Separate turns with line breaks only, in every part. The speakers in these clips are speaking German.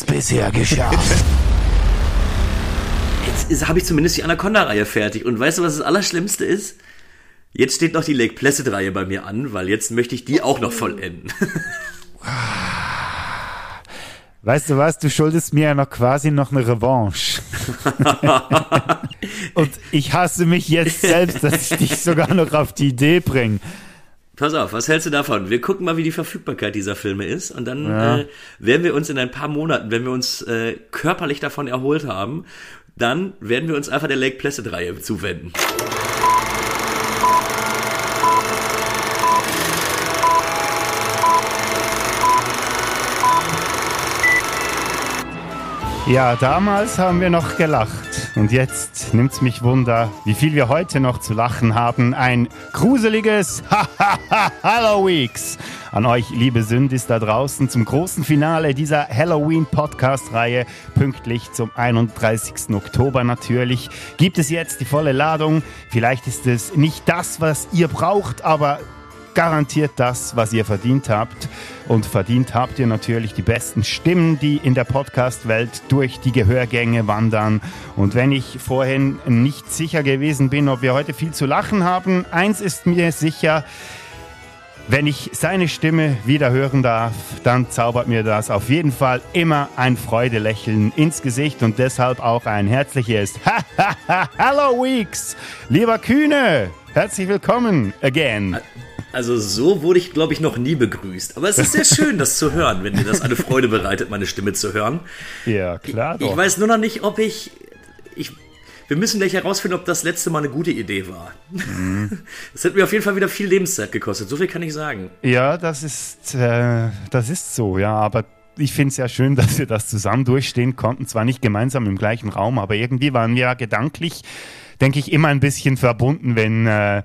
es bisher geschafft.
Jetzt habe ich zumindest die Anaconda-Reihe fertig. Und weißt du, was das Allerschlimmste ist? Jetzt steht noch die Lake Placid-Reihe bei mir an, weil jetzt möchte ich die auch noch vollenden.
Weißt du was, du schuldest mir ja noch quasi noch eine Revanche. Und ich hasse mich jetzt selbst, dass ich dich sogar noch auf die Idee bringe.
Pass auf, was hältst du davon? Wir gucken mal, wie die Verfügbarkeit dieser Filme ist und dann ja. äh, werden wir uns in ein paar Monaten, wenn wir uns äh, körperlich davon erholt haben, dann werden wir uns einfach der Lake Placid Reihe zuwenden.
Ja, damals haben wir noch gelacht. Und jetzt nimmt's mich Wunder, wie viel wir heute noch zu lachen haben. Ein gruseliges Halloweeks an euch, liebe Sündis da draußen, zum großen Finale dieser Halloween-Podcast-Reihe. Pünktlich zum 31. Oktober natürlich. Gibt es jetzt die volle Ladung. Vielleicht ist es nicht das, was ihr braucht, aber garantiert das, was ihr verdient habt. Und verdient habt ihr natürlich die besten Stimmen, die in der Podcast-Welt durch die Gehörgänge wandern. Und wenn ich vorhin nicht sicher gewesen bin, ob wir heute viel zu lachen haben, eins ist mir sicher, wenn ich seine Stimme wieder hören darf, dann zaubert mir das auf jeden Fall immer ein Freudelächeln ins Gesicht und deshalb auch ein herzliches Hallo Weeks, lieber Kühne, herzlich willkommen again.
Also so wurde ich, glaube ich, noch nie begrüßt. Aber es ist sehr schön, das zu hören, wenn dir das eine Freude bereitet, meine Stimme zu hören.
Ja, klar.
Doch. Ich weiß nur noch nicht, ob ich, ich wir müssen gleich herausfinden, ob das letzte Mal eine gute Idee war. Mhm. Das hätte mir auf jeden Fall wieder viel Lebenszeit gekostet. So viel kann ich sagen.
Ja, das ist, äh, das ist so, ja. Aber ich finde es ja schön, dass wir das zusammen durchstehen konnten. Zwar nicht gemeinsam im gleichen Raum, aber irgendwie waren wir ja gedanklich, denke ich, immer ein bisschen verbunden, wenn. Äh,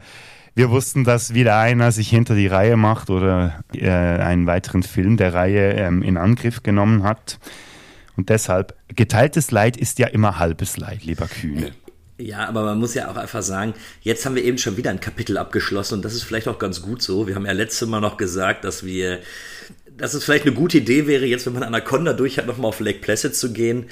wir wussten, dass wieder einer sich hinter die Reihe macht oder äh, einen weiteren Film der Reihe ähm, in Angriff genommen hat. Und deshalb, geteiltes Leid ist ja immer halbes Leid, lieber Kühne.
Ja, aber man muss ja auch einfach sagen, jetzt haben wir eben schon wieder ein Kapitel abgeschlossen und das ist vielleicht auch ganz gut so. Wir haben ja letztes Mal noch gesagt, dass wir, dass es vielleicht eine gute Idee wäre, jetzt, wenn man Anaconda durch hat, nochmal auf Lake Placid zu gehen.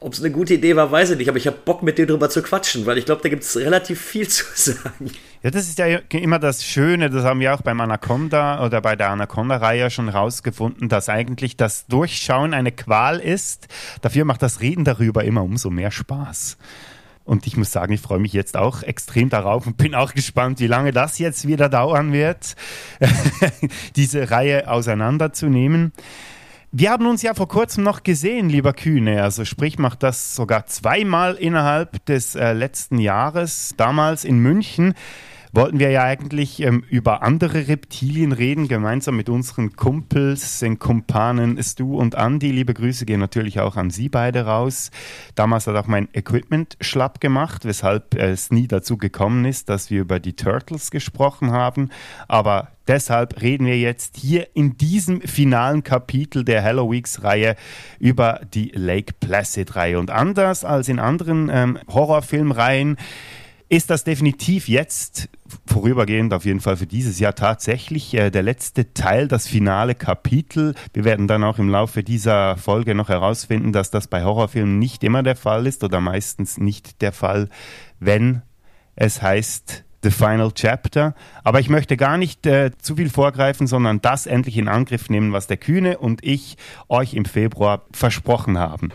Ob es eine gute Idee war, weiß ich nicht, aber ich habe Bock mit dir drüber zu quatschen, weil ich glaube, da gibt es relativ viel zu sagen.
Ja, das ist ja immer das Schöne, das haben wir auch beim Anaconda oder bei der Anaconda-Reihe schon rausgefunden, dass eigentlich das Durchschauen eine Qual ist. Dafür macht das Reden darüber immer umso mehr Spaß. Und ich muss sagen, ich freue mich jetzt auch extrem darauf und bin auch gespannt, wie lange das jetzt wieder dauern wird, diese Reihe auseinanderzunehmen. Wir haben uns ja vor kurzem noch gesehen, lieber Kühne. Also sprich, macht das sogar zweimal innerhalb des äh, letzten Jahres, damals in München wollten wir ja eigentlich ähm, über andere Reptilien reden, gemeinsam mit unseren Kumpels, den Kumpanen Stu und Andy. Liebe Grüße gehen natürlich auch an Sie beide raus. Damals hat auch mein Equipment schlapp gemacht, weshalb es nie dazu gekommen ist, dass wir über die Turtles gesprochen haben. Aber deshalb reden wir jetzt hier in diesem finalen Kapitel der Halloweeks-Reihe über die Lake Placid-Reihe. Und anders als in anderen ähm, Horrorfilmreihen ist das definitiv jetzt vorübergehend auf jeden Fall für dieses Jahr tatsächlich äh, der letzte Teil, das finale Kapitel. Wir werden dann auch im Laufe dieser Folge noch herausfinden, dass das bei Horrorfilmen nicht immer der Fall ist oder meistens nicht der Fall, wenn es heißt The Final Chapter. Aber ich möchte gar nicht äh, zu viel vorgreifen, sondern das endlich in Angriff nehmen, was der Kühne und ich euch im Februar versprochen haben.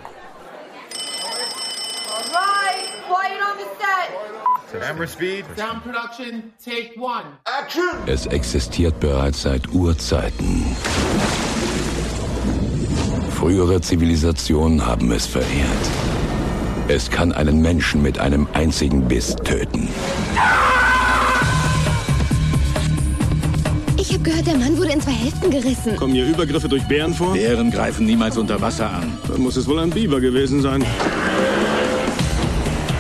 Es existiert bereits seit Urzeiten. Frühere Zivilisationen haben es verehrt. Es kann einen Menschen mit einem einzigen Biss töten.
Ich habe gehört, der Mann wurde in zwei Hälften gerissen.
Kommen hier Übergriffe durch Bären vor?
Bären greifen niemals unter Wasser an.
Dann muss es wohl ein Biber gewesen sein.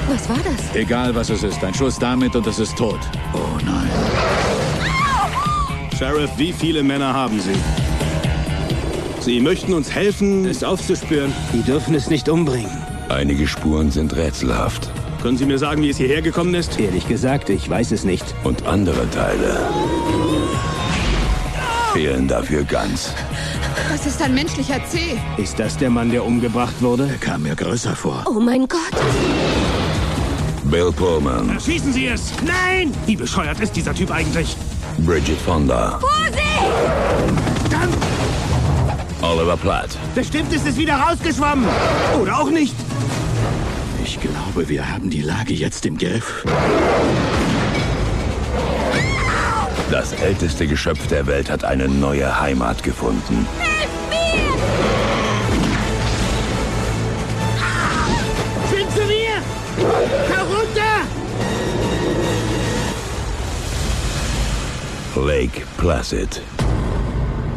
Was war das?
Egal, was es ist. Ein Schuss damit und es ist tot. Oh nein.
Sheriff, wie viele Männer haben Sie? Sie möchten uns helfen, es aufzuspüren.
Sie dürfen es nicht umbringen.
Einige Spuren sind rätselhaft.
Können Sie mir sagen, wie es hierher gekommen ist?
Ehrlich gesagt, ich weiß es nicht.
Und andere Teile fehlen dafür ganz.
Das ist ein menschlicher Zeh.
Ist das der Mann, der umgebracht wurde? Er kam mir größer vor.
Oh mein Gott.
Bill Pullman,
Schießen Sie es! Nein! Wie bescheuert ist dieser Typ eigentlich?
Bridget Fonda, Oliver Platt,
Bestimmt ist es wieder rausgeschwommen. Oder auch nicht. Ich glaube, wir haben die Lage jetzt im Griff.
das älteste Geschöpf der Welt hat eine neue Heimat gefunden.
Sind
Lake Placid.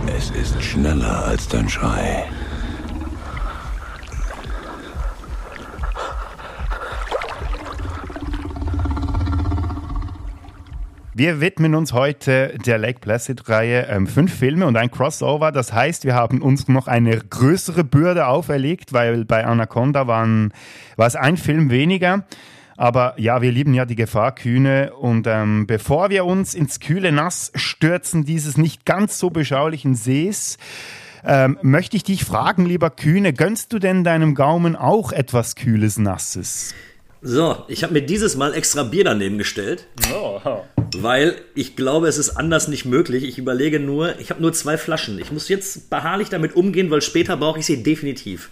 Es ist schneller als dein Schrei.
Wir widmen uns heute der Lake Placid-Reihe ähm, fünf Filme und ein Crossover. Das heißt, wir haben uns noch eine größere Bürde auferlegt, weil bei Anaconda waren, war es ein Film weniger. Aber ja, wir lieben ja die Gefahr Kühne. Und ähm, bevor wir uns ins kühle Nass stürzen dieses nicht ganz so beschaulichen Sees, ähm, möchte ich dich fragen, lieber Kühne, gönnst du denn deinem Gaumen auch etwas kühles Nasses?
So, ich habe mir dieses Mal extra Bier daneben gestellt. Weil ich glaube, es ist anders nicht möglich. Ich überlege nur, ich habe nur zwei Flaschen. Ich muss jetzt beharrlich damit umgehen, weil später brauche ich sie definitiv.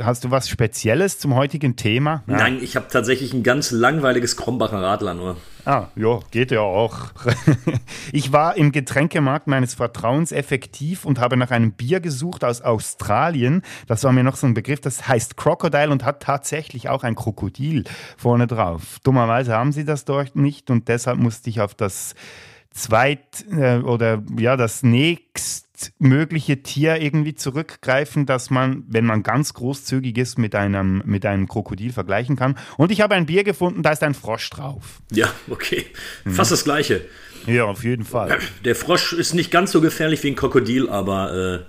Hast du was Spezielles zum heutigen Thema? Ja.
Nein, ich habe tatsächlich ein ganz langweiliges Krombacher Radler nur.
Ah, ja, geht ja auch. ich war im Getränkemarkt meines Vertrauens effektiv und habe nach einem Bier gesucht aus Australien. Das war mir noch so ein Begriff, das heißt Crocodile und hat tatsächlich auch ein Krokodil vorne drauf. Dummerweise haben sie das dort nicht und deshalb musste ich auf das zweit äh, oder ja, das nächstmögliche Tier irgendwie zurückgreifen, dass man, wenn man ganz großzügig ist, mit einem, mit einem Krokodil vergleichen kann. Und ich habe ein Bier gefunden, da ist ein Frosch drauf.
Ja, okay. Fast das gleiche.
Ja, auf jeden Fall.
Der Frosch ist nicht ganz so gefährlich wie ein Krokodil, aber äh,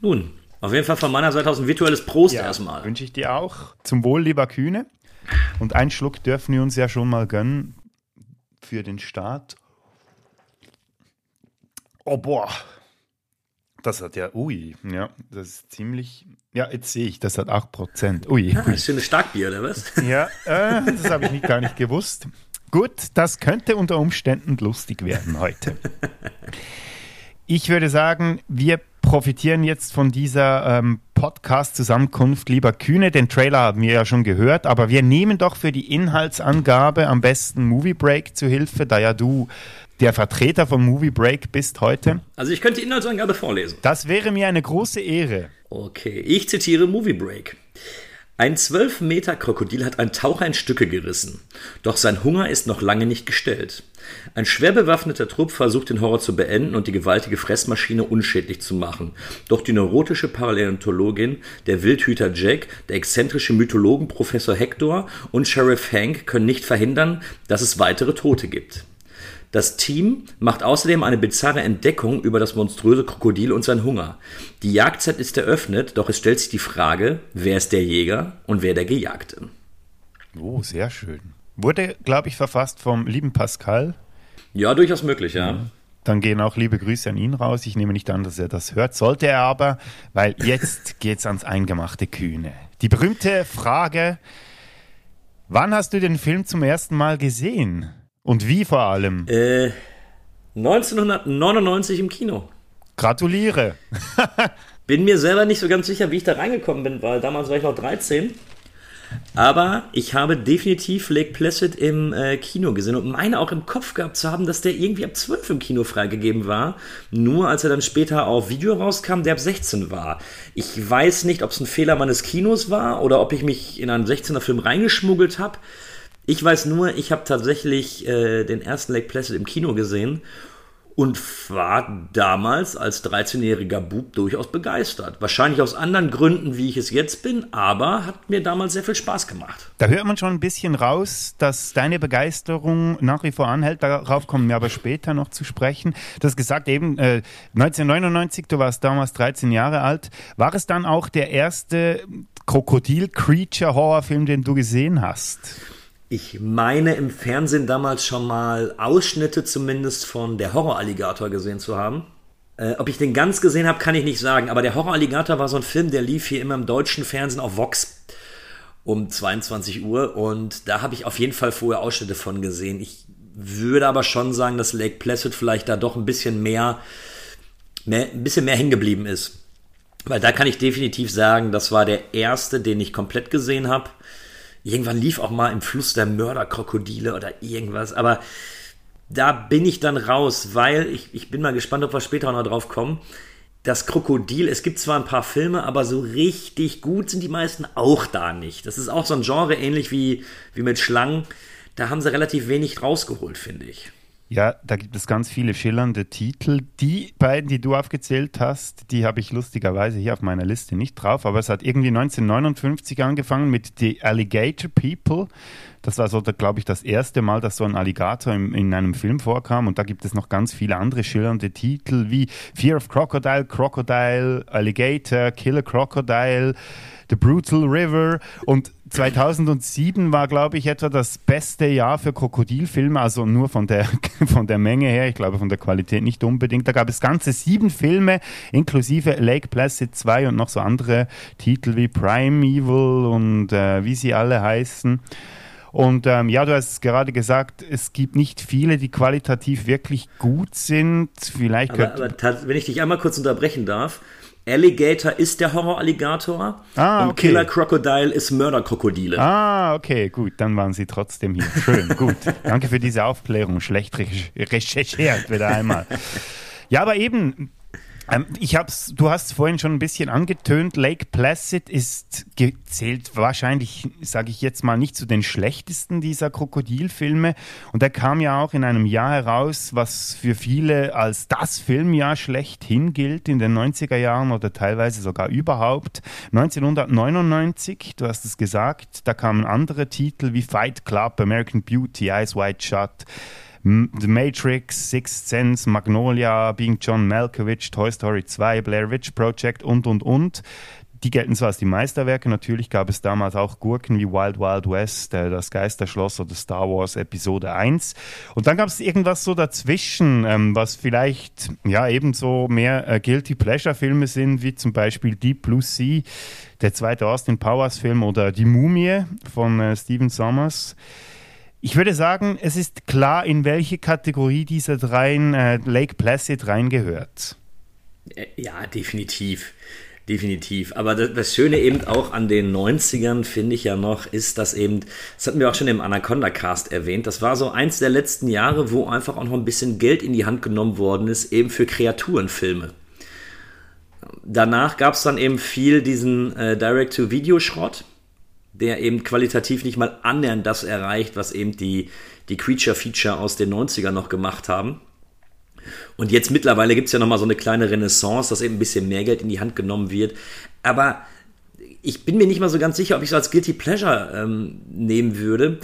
nun, auf jeden Fall von meiner Seite aus ein virtuelles Prost erstmal.
Wünsche ich dir auch. Zum Wohl, lieber Kühne. Und einen Schluck dürfen wir uns ja schon mal gönnen für den Start. Oh, boah. Das hat ja, ui, ja, das ist ziemlich, ja, jetzt sehe ich, das hat 8%. Ui,
Ah, ist schönes Starkbier, oder was?
ja, äh, das habe ich nicht, gar nicht gewusst. Gut, das könnte unter Umständen lustig werden heute. Ich würde sagen, wir profitieren jetzt von dieser ähm, Podcast-Zusammenkunft lieber Kühne. Den Trailer haben wir ja schon gehört, aber wir nehmen doch für die Inhaltsangabe am besten Movie Break zu Hilfe, da ja du der Vertreter von Movie Break bist heute.
Also ich könnte die Inhaltsangabe vorlesen.
Das wäre mir eine große Ehre.
Okay, ich zitiere Movie Break. Ein 12 Meter Krokodil hat ein Taucher in Stücke gerissen. Doch sein Hunger ist noch lange nicht gestillt. Ein schwer bewaffneter Trupp versucht den Horror zu beenden und die gewaltige Fressmaschine unschädlich zu machen. Doch die neurotische Paläontologin, der Wildhüter Jack, der exzentrische Mythologen Professor Hector und Sheriff Hank können nicht verhindern, dass es weitere Tote gibt. Das Team macht außerdem eine bizarre Entdeckung über das monströse Krokodil und sein Hunger. Die Jagdzeit ist eröffnet, doch es stellt sich die Frage, wer ist der Jäger und wer der Gejagte?
Oh, sehr schön. Wurde, glaube ich, verfasst vom lieben Pascal.
Ja, durchaus möglich, ja.
Dann gehen auch liebe Grüße an ihn raus. Ich nehme nicht an, dass er das hört. Sollte er aber, weil jetzt geht's ans eingemachte Kühne. Die berühmte Frage: Wann hast du den Film zum ersten Mal gesehen? Und wie vor allem?
Äh, 1999 im Kino.
Gratuliere.
Bin mir selber nicht so ganz sicher, wie ich da reingekommen bin, weil damals war ich noch 13. Aber ich habe definitiv Lake Placid im äh, Kino gesehen und meine auch im Kopf gehabt zu haben, dass der irgendwie ab 12 im Kino freigegeben war. Nur als er dann später auf Video rauskam, der ab 16 war. Ich weiß nicht, ob es ein Fehler meines Kinos war oder ob ich mich in einen 16er Film reingeschmuggelt habe. Ich weiß nur, ich habe tatsächlich äh, den ersten Lake Placid im Kino gesehen und war damals als 13-jähriger Bub durchaus begeistert. Wahrscheinlich aus anderen Gründen, wie ich es jetzt bin, aber hat mir damals sehr viel Spaß gemacht.
Da hört man schon ein bisschen raus, dass deine Begeisterung nach wie vor anhält. Darauf kommen wir aber später noch zu sprechen. Du hast gesagt, eben äh, 1999, du warst damals 13 Jahre alt. War es dann auch der erste Krokodil-Creature-Horrorfilm, den du gesehen hast?
Ich meine im Fernsehen damals schon mal Ausschnitte zumindest von Der Horroralligator gesehen zu haben. Äh, ob ich den ganz gesehen habe, kann ich nicht sagen. Aber der Horror-Alligator war so ein Film, der lief hier immer im deutschen Fernsehen auf Vox um 22 Uhr. Und da habe ich auf jeden Fall vorher Ausschnitte von gesehen. Ich würde aber schon sagen, dass Lake Placid vielleicht da doch ein bisschen mehr, mehr ein bisschen mehr hängen geblieben ist. Weil da kann ich definitiv sagen, das war der erste, den ich komplett gesehen habe. Irgendwann lief auch mal im Fluss der Mörderkrokodile oder irgendwas, aber da bin ich dann raus, weil ich, ich bin mal gespannt, ob wir später noch drauf kommen. Das Krokodil, es gibt zwar ein paar Filme, aber so richtig gut sind die meisten auch da nicht. Das ist auch so ein Genre ähnlich wie, wie mit Schlangen. Da haben sie relativ wenig rausgeholt, finde ich.
Ja, da gibt es ganz viele schillernde Titel. Die beiden, die du aufgezählt hast, die habe ich lustigerweise hier auf meiner Liste nicht drauf, aber es hat irgendwie 1959 angefangen mit The Alligator People. Das war so, glaube ich, das erste Mal, dass so ein Alligator in, in einem Film vorkam. Und da gibt es noch ganz viele andere schillernde Titel wie Fear of Crocodile, Crocodile, Alligator, Killer Crocodile. The Brutal River. Und 2007 war, glaube ich, etwa das beste Jahr für Krokodilfilme, also nur von der, von der Menge her, ich glaube von der Qualität nicht unbedingt. Da gab es ganze sieben Filme, inklusive Lake Placid 2 und noch so andere Titel wie Primeval und äh, wie sie alle heißen. Und ähm, ja, du hast gerade gesagt, es gibt nicht viele, die qualitativ wirklich gut sind. Vielleicht
aber, aber wenn ich dich einmal kurz unterbrechen darf, Alligator ist der Horror-Alligator
ah,
und Killer Crocodile ist Mörderkrokodile.
Ah, okay, gut, dann waren sie trotzdem hier. Schön, gut. Danke für diese Aufklärung. Schlecht recherchiert wieder einmal. Ja, aber eben, ähm, ich hab's, du hast vorhin schon ein bisschen angetönt, Lake Placid ist zählt wahrscheinlich, sage ich jetzt mal, nicht zu den schlechtesten dieser Krokodilfilme. Und er kam ja auch in einem Jahr heraus, was für viele als das Filmjahr schlechthin gilt in den 90er Jahren oder teilweise sogar überhaupt. 1999, du hast es gesagt, da kamen andere Titel wie Fight Club, American Beauty, Eyes Wide Shut. The Matrix, Sixth Sense, Magnolia, Being John Malkovich, Toy Story 2, Blair Witch Project und, und, und. Die gelten zwar als die Meisterwerke, natürlich gab es damals auch Gurken wie Wild Wild West, äh, das Geisterschloss oder Star Wars Episode 1. Und dann gab es irgendwas so dazwischen, ähm, was vielleicht ja ebenso mehr äh, Guilty Pleasure Filme sind, wie zum Beispiel Deep Blue Sea, der zweite Austin Powers Film oder Die Mumie von äh, Steven Sommers. Ich würde sagen, es ist klar, in welche Kategorie dieser dreien äh, Lake Placid reingehört.
Äh, ja, definitiv. Definitiv. Aber das, Schöne eben auch an den 90ern, finde ich ja noch, ist, dass eben, das hatten wir auch schon im Anaconda-Cast erwähnt, das war so eins der letzten Jahre, wo einfach auch noch ein bisschen Geld in die Hand genommen worden ist, eben für Kreaturenfilme. Danach gab es dann eben viel diesen äh, Direct-to-Video-Schrott der eben qualitativ nicht mal annähernd das erreicht, was eben die, die Creature-Feature aus den 90ern noch gemacht haben. Und jetzt mittlerweile gibt es ja nochmal so eine kleine Renaissance, dass eben ein bisschen mehr Geld in die Hand genommen wird. Aber ich bin mir nicht mal so ganz sicher, ob ich es als Guilty Pleasure ähm, nehmen würde,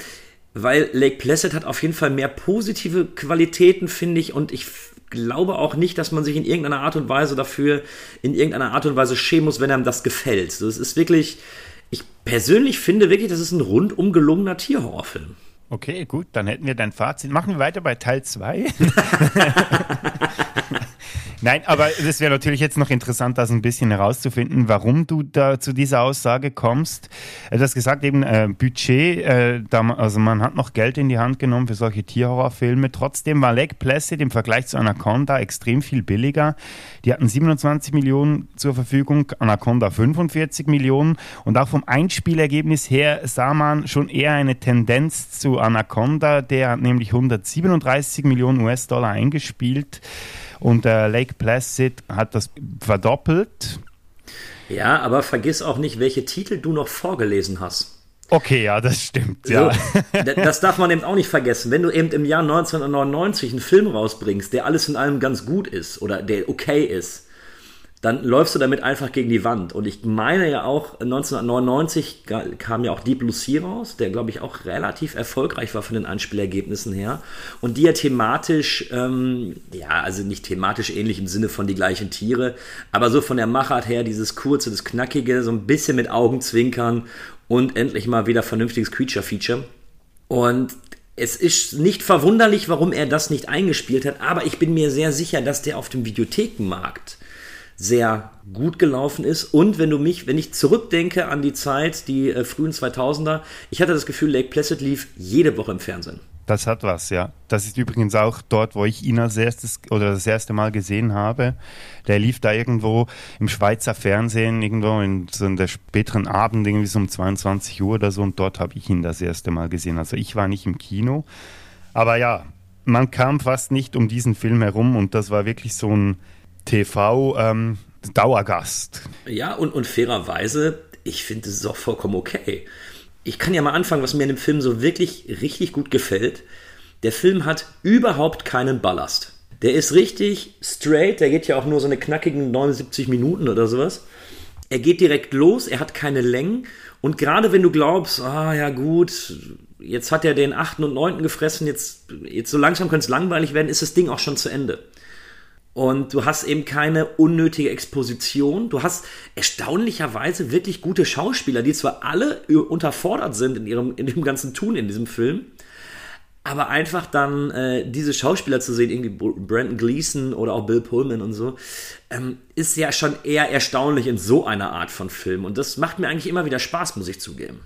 weil Lake Placid hat auf jeden Fall mehr positive Qualitäten, finde ich, und ich glaube auch nicht, dass man sich in irgendeiner Art und Weise dafür, in irgendeiner Art und Weise schämen muss, wenn einem das gefällt. So, es ist wirklich, ich persönlich finde wirklich, das ist ein rundum gelungener Tierhorrorfilm.
Okay, gut, dann hätten wir dein Fazit. Machen wir weiter bei Teil 2. Nein, aber es wäre natürlich jetzt noch interessant, das ein bisschen herauszufinden, warum du da zu dieser Aussage kommst. Du hast gesagt, eben äh, Budget, äh, da, also man hat noch Geld in die Hand genommen für solche Tierhorrorfilme. Trotzdem war Lake Placid im Vergleich zu Anaconda extrem viel billiger. Die hatten 27 Millionen zur Verfügung, Anaconda 45 Millionen. Und auch vom Einspielergebnis her sah man schon eher eine Tendenz zu Anaconda. Der hat nämlich 137 Millionen US-Dollar eingespielt. Und äh, Lake Placid hat das verdoppelt.
Ja, aber vergiss auch nicht, welche Titel du noch vorgelesen hast.
Okay, ja, das stimmt. Ja.
So, das darf man eben auch nicht vergessen. Wenn du eben im Jahr 1999 einen Film rausbringst, der alles in allem ganz gut ist oder der okay ist, dann läufst du damit einfach gegen die Wand. Und ich meine ja auch, 1999 kam ja auch Deep Sea raus, der glaube ich auch relativ erfolgreich war von den Einspielergebnissen her. Und die ja thematisch, ähm, ja, also nicht thematisch ähnlich im Sinne von die gleichen Tiere, aber so von der Machart her, dieses kurze, das knackige, so ein bisschen mit Augenzwinkern und endlich mal wieder vernünftiges Creature-Feature. Und Es ist nicht verwunderlich, warum er das nicht eingespielt hat, aber ich bin mir sehr sicher, dass der auf dem Videothekenmarkt sehr gut gelaufen ist. Und wenn du mich, wenn ich zurückdenke an die Zeit, die äh, frühen 2000er, ich hatte das Gefühl, Lake Placid lief jede Woche im Fernsehen.
Das hat was, ja. Das ist übrigens auch dort, wo ich ihn als erstes oder das erste Mal gesehen habe. Der lief da irgendwo im Schweizer Fernsehen, irgendwo in so in der späteren Abend, irgendwie so um 22 Uhr oder so. Und dort habe ich ihn das erste Mal gesehen. Also ich war nicht im Kino. Aber ja, man kam fast nicht um diesen Film herum und das war wirklich so ein TV-Dauergast.
Ähm, ja, und, und fairerweise, ich finde, es ist auch vollkommen okay ich kann ja mal anfangen, was mir in dem Film so wirklich richtig gut gefällt. Der Film hat überhaupt keinen Ballast. Der ist richtig straight, der geht ja auch nur so eine knackigen 79 Minuten oder sowas. Er geht direkt los, er hat keine Längen und gerade wenn du glaubst, ah ja gut, jetzt hat er den 8. und 9. gefressen, jetzt, jetzt so langsam könnte es langweilig werden, ist das Ding auch schon zu Ende. Und du hast eben keine unnötige Exposition. Du hast erstaunlicherweise wirklich gute Schauspieler, die zwar alle unterfordert sind in ihrem in dem ganzen Tun in diesem Film, aber einfach dann äh, diese Schauspieler zu sehen, irgendwie Brandon Gleason oder auch Bill Pullman und so, ähm, ist ja schon eher erstaunlich in so einer Art von Film. Und das macht mir eigentlich immer wieder Spaß, muss ich zugeben.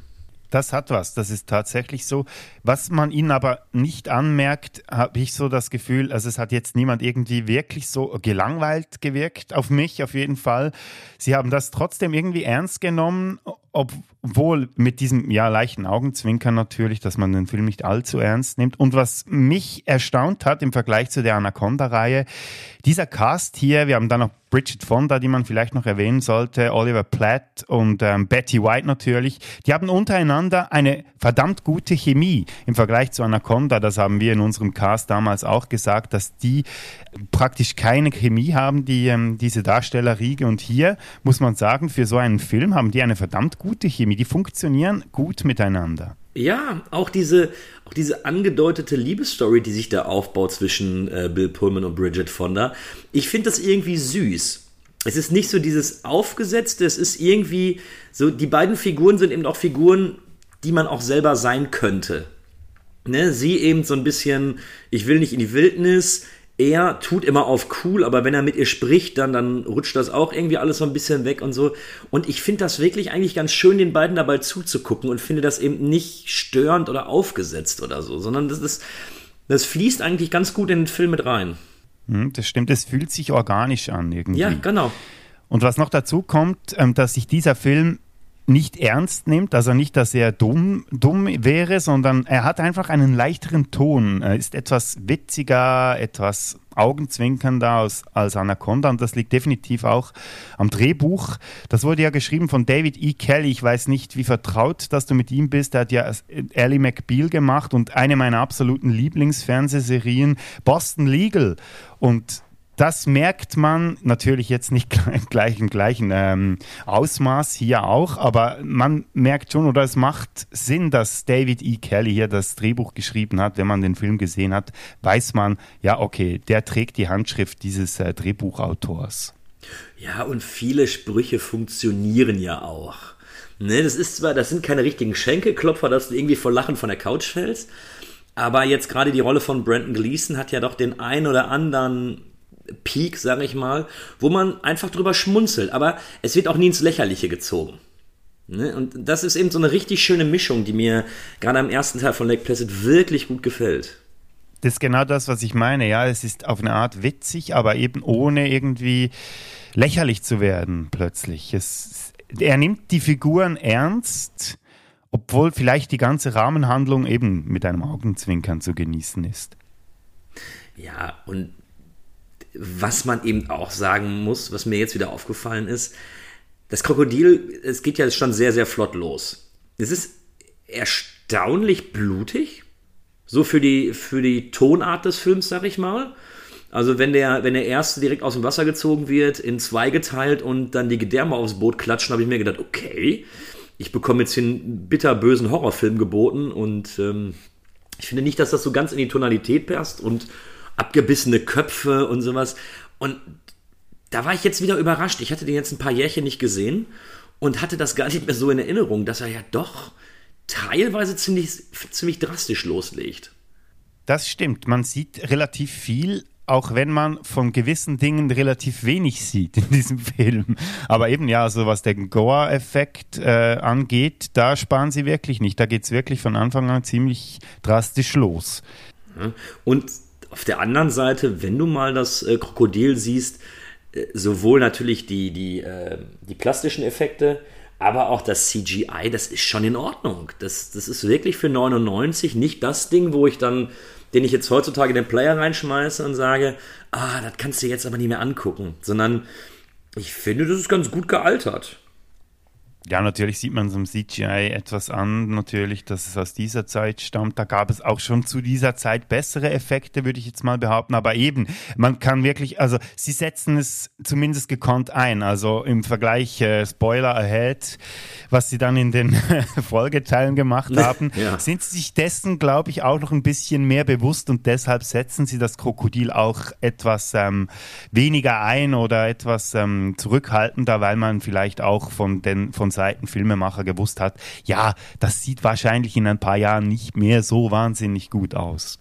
Das hat was, das ist tatsächlich so. Was man ihnen aber nicht anmerkt, habe ich so das Gefühl, also es hat jetzt niemand irgendwie wirklich so gelangweilt gewirkt, auf mich auf jeden Fall. Sie haben das trotzdem irgendwie ernst genommen, obwohl mit diesem ja leichten Augenzwinkern natürlich, dass man den Film nicht allzu ernst nimmt. Und was mich erstaunt hat im Vergleich zu der Anaconda-Reihe, dieser Cast hier, wir haben da noch Bridget Fonda, die man vielleicht noch erwähnen sollte, Oliver Platt und ähm, Betty White natürlich, die haben untereinander eine verdammt gute Chemie im Vergleich zu Anaconda. Das haben wir in unserem Cast damals auch gesagt, dass die praktisch keine Chemie haben, die, ähm, diese Darstellerriege. Und hier muss man sagen, für so einen Film haben die eine verdammt gute Chemie. Die funktionieren gut miteinander.
Ja, auch diese, auch diese angedeutete Liebesstory, die sich da aufbaut zwischen äh, Bill Pullman und Bridget Fonda. Ich finde das irgendwie süß. Es ist nicht so dieses Aufgesetzte, es ist irgendwie so, die beiden Figuren sind eben auch Figuren, die man auch selber sein könnte. Ne, sie eben so ein bisschen, ich will nicht in die Wildnis, er tut immer auf cool, aber wenn er mit ihr spricht, dann, dann rutscht das auch irgendwie alles so ein bisschen weg und so. Und ich finde das wirklich eigentlich ganz schön, den beiden dabei zuzugucken und finde das eben nicht störend oder aufgesetzt oder so, sondern das ist, das fließt eigentlich ganz gut in den Film mit rein.
Hm, das stimmt, es fühlt sich organisch an irgendwie.
Ja, genau.
Und was noch dazu kommt, ähm, dass sich dieser Film nicht ernst nimmt, also nicht, dass er dumm, dumm wäre, sondern er hat einfach einen leichteren Ton. Er ist etwas witziger, etwas augenzwinkernder als, als Anaconda und das liegt definitiv auch am Drehbuch. Das wurde ja geschrieben von David E. Kelly. Ich weiß nicht, wie vertraut, dass du mit ihm bist. Er hat ja Ellie McBeal gemacht und eine meiner absoluten Lieblingsfernsehserien, Boston Legal. Und das merkt man natürlich jetzt nicht gleich im gleichen ähm, Ausmaß hier auch, aber man merkt schon oder es macht Sinn, dass David E. Kelly hier das Drehbuch geschrieben hat. Wenn man den Film gesehen hat, weiß man, ja, okay, der trägt die Handschrift dieses äh, Drehbuchautors.
Ja, und viele Sprüche funktionieren ja auch. Ne, das ist zwar, das sind keine richtigen Schenkelklopfer, dass du irgendwie vor Lachen von der Couch fällst, aber jetzt gerade die Rolle von Brandon Gleason hat ja doch den ein oder anderen Peak, sage ich mal, wo man einfach drüber schmunzelt, aber es wird auch nie ins Lächerliche gezogen. Ne? Und das ist eben so eine richtig schöne Mischung, die mir gerade am ersten Teil von Lake Placid wirklich gut gefällt.
Das ist genau das, was ich meine. Ja, es ist auf eine Art witzig, aber eben ohne irgendwie lächerlich zu werden plötzlich. Es, er nimmt die Figuren ernst, obwohl vielleicht die ganze Rahmenhandlung eben mit einem Augenzwinkern zu genießen ist.
Ja, und was man eben auch sagen muss, was mir jetzt wieder aufgefallen ist, das Krokodil, es geht ja schon sehr, sehr flott los. Es ist erstaunlich blutig, so für die, für die Tonart des Films, sag ich mal. Also wenn der, wenn der erste direkt aus dem Wasser gezogen wird, in zwei geteilt und dann die Gedärme aufs Boot klatschen, habe ich mir gedacht, okay, ich bekomme jetzt hier einen bitterbösen Horrorfilm geboten und ähm, ich finde nicht, dass das so ganz in die Tonalität passt und abgebissene Köpfe und sowas. Und da war ich jetzt wieder überrascht. Ich hatte den jetzt ein paar Jährchen nicht gesehen und hatte das gar nicht mehr so in Erinnerung, dass er ja doch teilweise ziemlich, ziemlich drastisch loslegt.
Das stimmt. Man sieht relativ viel, auch wenn man von gewissen Dingen relativ wenig sieht in diesem Film. Aber eben ja, so was den Goa-Effekt äh, angeht, da sparen sie wirklich nicht. Da geht es wirklich von Anfang an ziemlich drastisch los.
Und auf der anderen Seite, wenn du mal das äh, Krokodil siehst, äh, sowohl natürlich die, die, äh, die plastischen Effekte, aber auch das CGI, das ist schon in Ordnung. Das, das ist wirklich für 99 nicht das Ding, wo ich dann den ich jetzt heutzutage in den Player reinschmeiße und sage, ah, das kannst du jetzt aber nicht mehr angucken, sondern ich finde, das ist ganz gut gealtert.
Ja, natürlich sieht man so im CGI etwas an, natürlich, dass es aus dieser Zeit stammt. Da gab es auch schon zu dieser Zeit bessere Effekte, würde ich jetzt mal behaupten. Aber eben, man kann wirklich, also sie setzen es zumindest gekonnt ein. Also im Vergleich äh, Spoiler ahead, was sie dann in den Folgeteilen gemacht haben, ja. sind sie sich dessen, glaube ich, auch noch ein bisschen mehr bewusst und deshalb setzen sie das Krokodil auch etwas ähm, weniger ein oder etwas ähm, zurückhaltender, weil man vielleicht auch von den von Seiten Filmemacher gewusst hat, ja, das sieht wahrscheinlich in ein paar Jahren nicht mehr so wahnsinnig gut aus.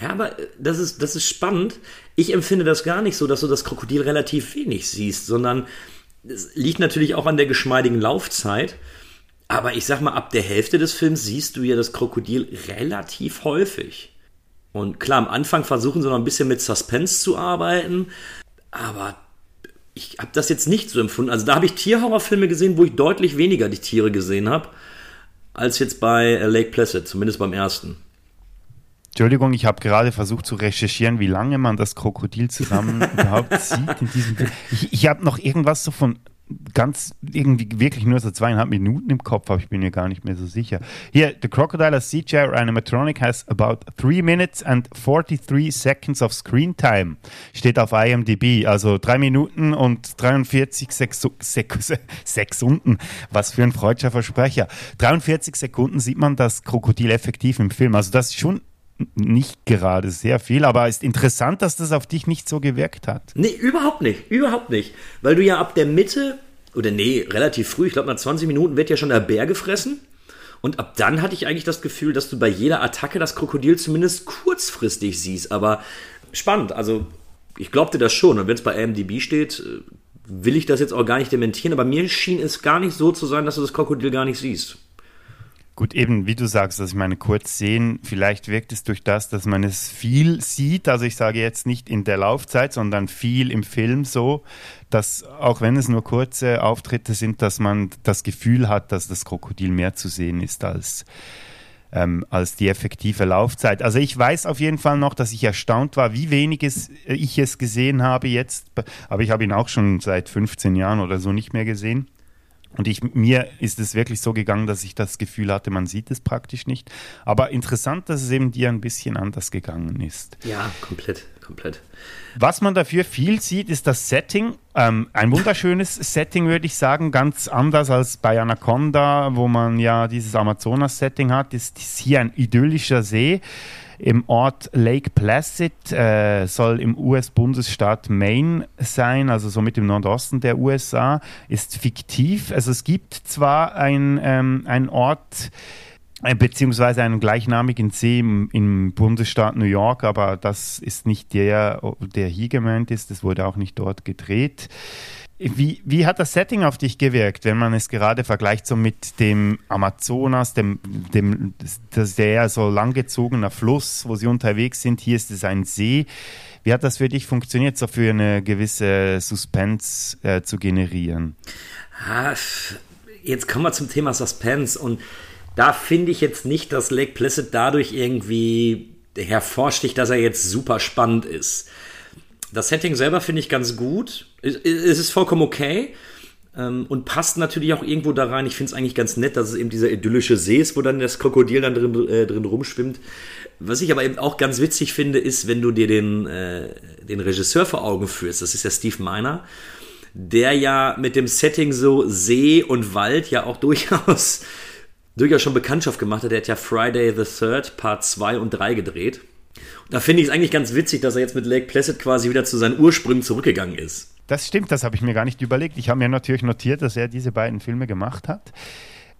Ja, aber äh, das ist, das ist spannend. Ich empfinde das gar nicht so, dass du das Krokodil relativ wenig siehst, sondern es liegt natürlich auch an der geschmeidigen Laufzeit. Aber ich sag mal, ab der Hälfte des Films siehst du ja das Krokodil relativ häufig. Und klar, am Anfang versuchen sie noch ein bisschen mit Suspense zu arbeiten, aber ich habe das jetzt nicht so empfunden. Also da habe ich Tierhorrorfilme gesehen, wo ich deutlich weniger die Tiere gesehen habe, als jetzt bei Lake Placid, zumindest beim ersten.
Entschuldigung, ich habe gerade versucht zu recherchieren, wie lange man das Krokodil zusammen überhaupt sieht in diesem Film. Ich, ich habe noch irgendwas so von ganz irgendwie wirklich nur so zweieinhalb Minuten im Kopf habe, ich bin mir gar nicht mehr so sicher. Hier, The Crocodile CGI Animatronic has about 3 minutes and 43 seconds of screen time. Steht auf IMDb, also 3 Minuten und 43 Sexu Sek Sekunden. Was für ein freudscher Versprecher. 43 Sekunden sieht man das Krokodil effektiv im Film. Also das ist schon nicht gerade sehr viel, aber ist interessant, dass das auf dich nicht so gewirkt hat.
Nee, überhaupt nicht, überhaupt nicht. Weil du ja ab der Mitte, oder nee, relativ früh, ich glaube nach 20 Minuten wird ja schon der Bär gefressen. Und ab dann hatte ich eigentlich das Gefühl, dass du bei jeder Attacke das Krokodil zumindest kurzfristig siehst. Aber spannend, also ich glaubte das schon. Und wenn es bei AMDB steht, äh, will ich das jetzt auch gar nicht dementieren. Aber mir schien es gar nicht so zu sein, dass du das Krokodil gar nicht siehst.
Gut, eben wie du sagst, dass ich meine kurz sehen, vielleicht wirkt es durch das, dass man es viel sieht, also ich sage jetzt nicht in der Laufzeit, sondern viel im Film so, dass auch wenn es nur kurze Auftritte sind, dass man das Gefühl hat, dass das Krokodil mehr zu sehen ist als, ähm, als die effektive Laufzeit. Also ich weiß auf jeden Fall noch, dass ich erstaunt war, wie wenig es, ich es gesehen habe jetzt, aber ich habe ihn auch schon seit 15 Jahren oder so nicht mehr gesehen. Und ich, mir ist es wirklich so gegangen, dass ich das Gefühl hatte, man sieht es praktisch nicht. Aber interessant, dass es eben dir ein bisschen anders gegangen ist.
Ja, komplett, komplett.
Was man dafür viel sieht, ist das Setting. Ähm, ein wunderschönes Setting, würde ich sagen. Ganz anders als bei Anaconda, wo man ja dieses Amazonas-Setting hat, ist, ist hier ein idyllischer See im Ort Lake Placid, äh, soll im US-Bundesstaat Maine sein, also somit im Nordosten der USA, ist fiktiv. Also es gibt zwar ein, ähm, Ort, äh, beziehungsweise einen gleichnamigen See im, im, Bundesstaat New York, aber das ist nicht der, der hier gemeint ist. Das wurde auch nicht dort gedreht. Wie, wie hat das Setting auf dich gewirkt, wenn man es gerade vergleicht so mit dem Amazonas, dem, dem sehr so langgezogener Fluss, wo sie unterwegs sind? Hier ist es ein See. Wie hat das für dich funktioniert, so für eine gewisse Suspense äh, zu generieren?
Jetzt kommen wir zum Thema Suspense und da finde ich jetzt nicht, dass Lake Placid dadurch irgendwie hervorsticht, dass er jetzt super spannend ist. Das Setting selber finde ich ganz gut. Es ist vollkommen okay. Ähm, und passt natürlich auch irgendwo da rein. Ich finde es eigentlich ganz nett, dass es eben dieser idyllische See ist, wo dann das Krokodil dann drin, äh, drin rumschwimmt. Was ich aber eben auch ganz witzig finde, ist, wenn du dir den, äh, den Regisseur vor Augen führst. Das ist ja Steve Miner, der ja mit dem Setting so See und Wald ja auch durchaus, durchaus schon Bekanntschaft gemacht hat. Der hat ja Friday the Third Part 2 und 3 gedreht. Da finde ich es eigentlich ganz witzig, dass er jetzt mit Lake Placid quasi wieder zu seinen Ursprüngen zurückgegangen ist.
Das stimmt, das habe ich mir gar nicht überlegt. Ich habe mir natürlich notiert, dass er diese beiden Filme gemacht hat.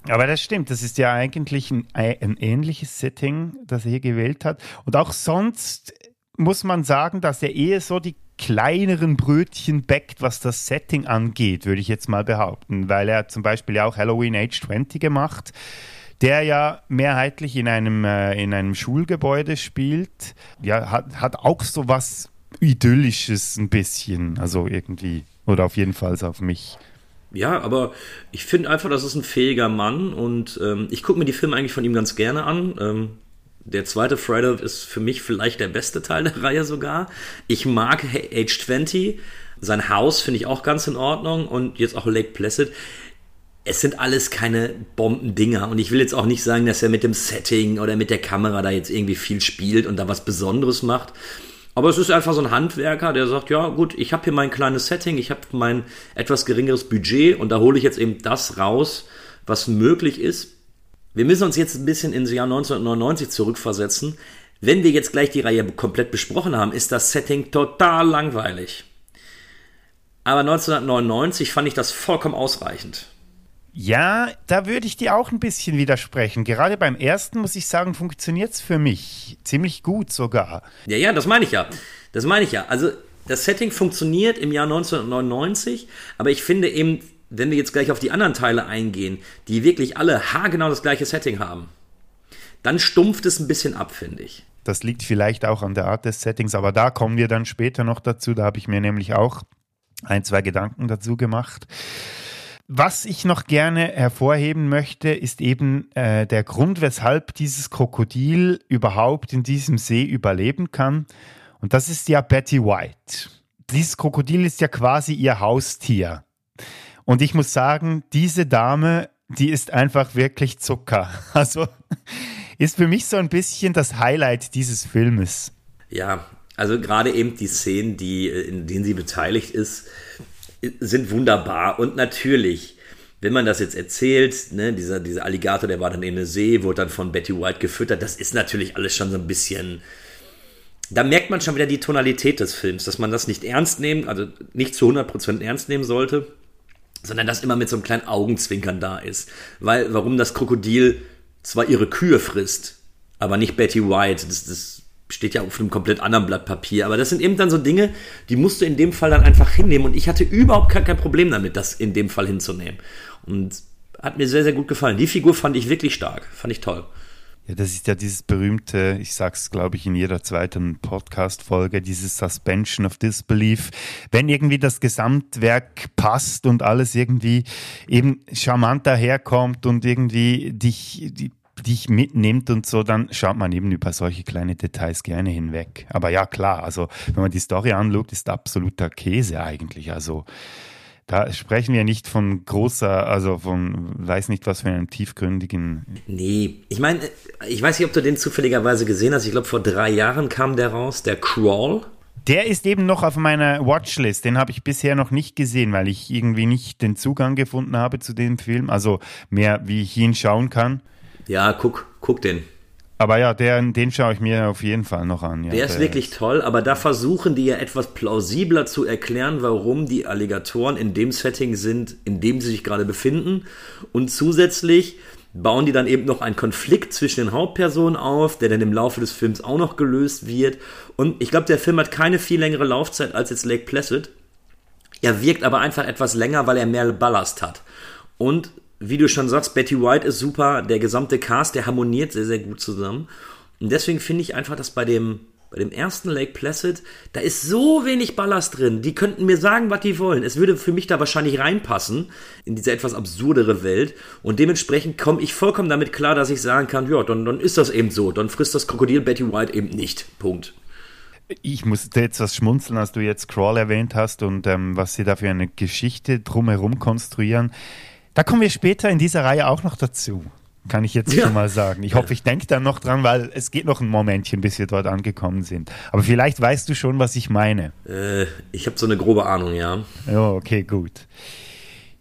Aber das stimmt, das ist ja eigentlich ein, ein ähnliches Setting, das er hier gewählt hat. Und auch sonst muss man sagen, dass er eher so die kleineren Brötchen backt, was das Setting angeht, würde ich jetzt mal behaupten, weil er zum Beispiel ja auch Halloween Age 20 gemacht, der ja mehrheitlich in einem, äh, in einem Schulgebäude spielt. Ja, hat, hat auch so was Idyllisches ein bisschen, also irgendwie, oder auf jeden Fall auf mich.
Ja, aber ich finde einfach, das ist ein fähiger Mann und ähm, ich gucke mir die Filme eigentlich von ihm ganz gerne an. Ähm, der zweite Friday ist für mich vielleicht der beste Teil der Reihe sogar. Ich mag Age 20. Sein Haus finde ich auch ganz in Ordnung und jetzt auch Lake Placid. Es sind alles keine Bombendinger und ich will jetzt auch nicht sagen, dass er mit dem Setting oder mit der Kamera da jetzt irgendwie viel spielt und da was Besonderes macht. Aber es ist einfach so ein Handwerker, der sagt, ja gut, ich habe hier mein kleines Setting, ich habe mein etwas geringeres Budget und da hole ich jetzt eben das raus, was möglich ist. Wir müssen uns jetzt ein bisschen ins Jahr 1999 zurückversetzen. Wenn wir jetzt gleich die Reihe komplett besprochen haben, ist das Setting total langweilig. Aber 1999 fand ich das vollkommen ausreichend.
Ja, da würde ich dir auch ein bisschen widersprechen. Gerade beim ersten, muss ich sagen, funktioniert es für mich ziemlich gut sogar.
Ja, ja, das meine ich ja. Das meine ich ja. Also das Setting funktioniert im Jahr 1999, aber ich finde eben, wenn wir jetzt gleich auf die anderen Teile eingehen, die wirklich alle haargenau das gleiche Setting haben, dann stumpft es ein bisschen ab, finde ich.
Das liegt vielleicht auch an der Art des Settings, aber da kommen wir dann später noch dazu. Da habe ich mir nämlich auch ein, zwei Gedanken dazu gemacht. Was ich noch gerne hervorheben möchte, ist eben äh, der Grund, weshalb dieses Krokodil überhaupt in diesem See überleben kann. Und das ist ja Betty White. Dieses Krokodil ist ja quasi ihr Haustier. Und ich muss sagen, diese Dame, die ist einfach wirklich Zucker. Also ist für mich so ein bisschen das Highlight dieses Filmes.
Ja, also gerade eben die Szenen, die, in denen sie beteiligt ist, sind wunderbar. Und natürlich, wenn man das jetzt erzählt, ne, dieser, dieser Alligator, der war dann in der See, wurde dann von Betty White gefüttert, das ist natürlich alles schon so ein bisschen. Da merkt man schon wieder die Tonalität des Films, dass man das nicht ernst nehmen, also nicht zu 100% ernst nehmen sollte sondern das immer mit so einem kleinen Augenzwinkern da ist. Weil, warum das Krokodil zwar ihre Kühe frisst, aber nicht Betty White, das, das steht ja auf einem komplett anderen Blatt Papier. Aber das sind eben dann so Dinge, die musst du in dem Fall dann einfach hinnehmen. Und ich hatte überhaupt kein, kein Problem damit, das in dem Fall hinzunehmen. Und hat mir sehr, sehr gut gefallen. Die Figur fand ich wirklich stark, fand ich toll.
Ja, das ist ja dieses berühmte, ich sag's glaube ich in jeder zweiten Podcast-Folge, dieses Suspension of Disbelief. Wenn irgendwie das Gesamtwerk passt und alles irgendwie eben charmant daherkommt und irgendwie dich, die, dich mitnimmt und so, dann schaut man eben über solche kleine Details gerne hinweg. Aber ja, klar, also wenn man die Story anschaut, ist absoluter Käse eigentlich. Also da sprechen wir nicht von großer, also von, weiß nicht was für einem tiefgründigen.
Nee, ich meine, ich weiß nicht, ob du den zufälligerweise gesehen hast. Ich glaube, vor drei Jahren kam der raus, der Crawl.
Der ist eben noch auf meiner Watchlist. Den habe ich bisher noch nicht gesehen, weil ich irgendwie nicht den Zugang gefunden habe zu dem Film. Also mehr, wie ich ihn schauen kann.
Ja, guck, guck den.
Aber ja, der, den schaue ich mir auf jeden Fall noch an. Ja,
der ist der wirklich ist. toll, aber da versuchen die ja etwas plausibler zu erklären, warum die Alligatoren in dem Setting sind, in dem sie sich gerade befinden. Und zusätzlich bauen die dann eben noch einen Konflikt zwischen den Hauptpersonen auf, der dann im Laufe des Films auch noch gelöst wird. Und ich glaube, der Film hat keine viel längere Laufzeit als jetzt Lake Placid. Er wirkt aber einfach etwas länger, weil er mehr Ballast hat. Und wie du schon sagst, Betty White ist super, der gesamte Cast, der harmoniert sehr, sehr gut zusammen. Und deswegen finde ich einfach, dass bei dem, bei dem ersten Lake Placid, da ist so wenig Ballast drin. Die könnten mir sagen, was die wollen. Es würde für mich da wahrscheinlich reinpassen in diese etwas absurdere Welt. Und dementsprechend komme ich vollkommen damit klar, dass ich sagen kann, ja, dann, dann ist das eben so. Dann frisst das Krokodil Betty White eben nicht. Punkt.
Ich musste jetzt was schmunzeln, als du jetzt Crawl erwähnt hast und ähm, was sie da für eine Geschichte drumherum konstruieren. Da kommen wir später in dieser Reihe auch noch dazu. Kann ich jetzt ja. schon mal sagen. Ich hoffe, ich denke da noch dran, weil es geht noch ein Momentchen, bis wir dort angekommen sind. Aber vielleicht weißt du schon, was ich meine.
Äh, ich habe so eine grobe Ahnung, ja.
Ja, okay, gut.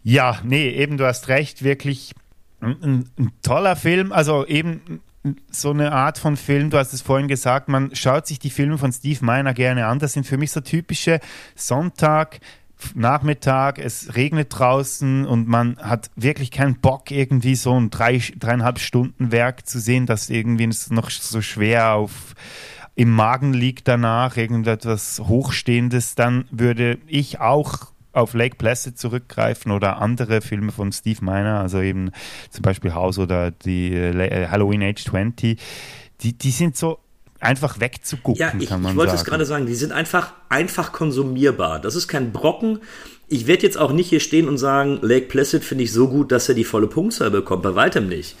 Ja, nee, eben, du hast recht, wirklich ein, ein, ein toller Film. Also eben so eine Art von Film, du hast es vorhin gesagt, man schaut sich die Filme von Steve Miner gerne an. Das sind für mich so typische Sonntag, Nachmittag, es regnet draußen und man hat wirklich keinen Bock, irgendwie so ein drei, dreieinhalb Stunden Werk zu sehen, das irgendwie noch so schwer auf im Magen liegt danach, irgendetwas Hochstehendes, dann würde ich auch auf Lake Placid zurückgreifen oder andere Filme von Steve Miner, also eben zum Beispiel House oder die äh, Halloween Age 20, die, die sind so einfach wegzugucken, ja,
ich,
kann man
ich wollte
es
gerade sagen, die sind einfach, einfach konsumierbar. Das ist kein Brocken. Ich werde jetzt auch nicht hier stehen und sagen, Lake Placid finde ich so gut, dass er die volle Punktzahl bekommt, bei weitem nicht.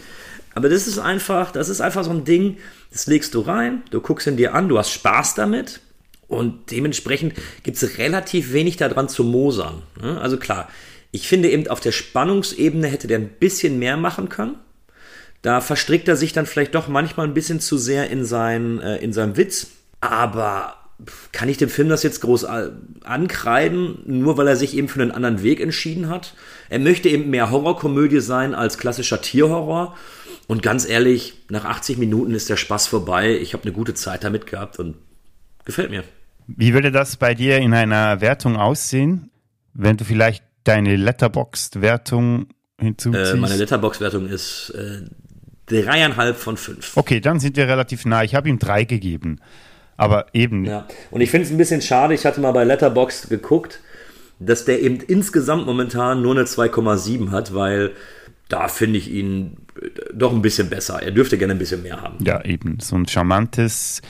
Aber das ist einfach, das ist einfach so ein Ding, das legst du rein, du guckst ihn dir an, du hast Spaß damit und dementsprechend gibt es relativ wenig daran zu mosern. Ne? Also klar, ich finde eben auf der Spannungsebene hätte der ein bisschen mehr machen können. Da verstrickt er sich dann vielleicht doch manchmal ein bisschen zu sehr in, sein, äh, in seinem Witz. Aber kann ich dem Film das jetzt groß ankreiden, nur weil er sich eben für einen anderen Weg entschieden hat? Er möchte eben mehr Horrorkomödie sein als klassischer Tierhorror. Und ganz ehrlich, nach 80 Minuten ist der Spaß vorbei. Ich habe eine gute Zeit damit gehabt und gefällt mir.
Wie würde das bei dir in einer Wertung aussehen, wenn du vielleicht deine Letterboxd-Wertung hinzuziehst?
Äh, meine Letterboxd-Wertung ist äh, dreieinhalb von fünf.
Okay, dann sind wir relativ nah. Ich habe ihm drei gegeben. Aber eben.
Ja, und ich finde es ein bisschen schade. Ich hatte mal bei Letterboxd geguckt, dass der eben insgesamt momentan nur eine 2,7 hat, weil da finde ich ihn äh, doch ein bisschen besser. Er dürfte gerne ein bisschen mehr haben.
Ja, eben. So ein charmantes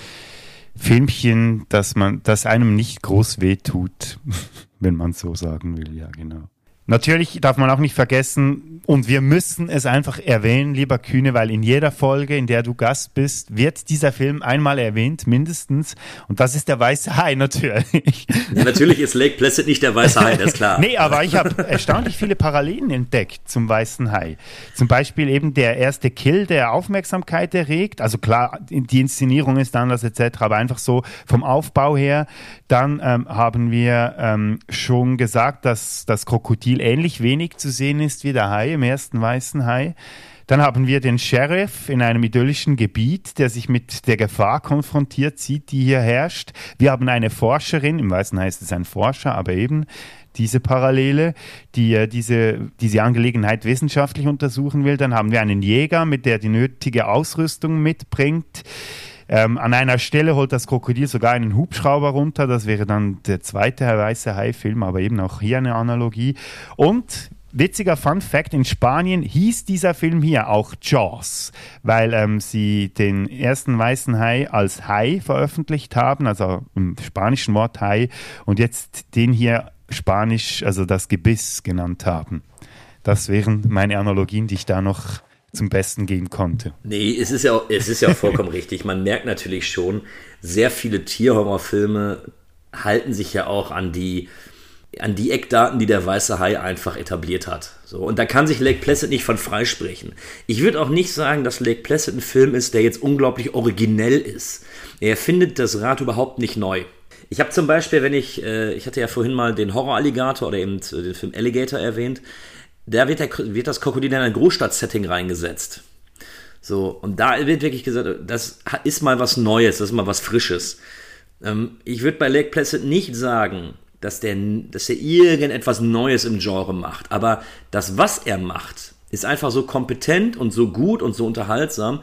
Filmchen, dass man, das einem nicht groß wehtut, wenn man so sagen will. Ja, genau. Natürlich darf man auch nicht vergessen, und wir müssen es einfach erwähnen, lieber Kühne, weil in jeder Folge, in der du Gast bist, wird dieser Film einmal erwähnt, mindestens. Und das ist der Weiße Hai natürlich.
Ja, natürlich ist Lake Placid nicht der Weiße Hai, das ist klar.
nee, aber ich habe erstaunlich viele Parallelen entdeckt zum Weißen Hai. Zum Beispiel eben der erste Kill, der Aufmerksamkeit erregt. Also klar, die Inszenierung ist anders etc., aber einfach so vom Aufbau her. Dann ähm, haben wir ähm, schon gesagt, dass das Krokodil ähnlich wenig zu sehen ist wie der Hai im ersten weißen Hai. Dann haben wir den Sheriff in einem idyllischen Gebiet, der sich mit der Gefahr konfrontiert sieht, die hier herrscht. Wir haben eine Forscherin, im Weißen Hai ist es ein Forscher, aber eben diese Parallele, die äh, diese, diese Angelegenheit wissenschaftlich untersuchen will. Dann haben wir einen Jäger, mit der die nötige Ausrüstung mitbringt. Ähm, an einer Stelle holt das Krokodil sogar einen Hubschrauber runter. Das wäre dann der zweite weiße Hai-Film, aber eben auch hier eine Analogie. Und Witziger Fun Fact: In Spanien hieß dieser Film hier auch Jaws, weil ähm, sie den ersten weißen Hai als Hai veröffentlicht haben, also im spanischen Wort Hai, und jetzt den hier spanisch, also das Gebiss genannt haben. Das wären meine Analogien, die ich da noch zum Besten geben konnte.
Nee, es ist ja, es ist ja vollkommen richtig. Man merkt natürlich schon, sehr viele Tierhorrorfilme halten sich ja auch an die, an die Eckdaten, die der weiße Hai einfach etabliert hat. So, und da kann sich Lake Placid nicht von freisprechen. Ich würde auch nicht sagen, dass Lake Placid ein Film ist, der jetzt unglaublich originell ist. Er findet das Rad überhaupt nicht neu. Ich habe zum Beispiel, wenn ich, äh, ich hatte ja vorhin mal den Horror-Alligator oder eben den Film Alligator erwähnt, da wird, der, wird das Krokodil in ein Großstadt-Setting reingesetzt. So, und da wird wirklich gesagt, das ist mal was Neues, das ist mal was Frisches. Ähm, ich würde bei Lake Placid nicht sagen, dass der, dass er irgendetwas Neues im Genre macht, aber das, was er macht, ist einfach so kompetent und so gut und so unterhaltsam,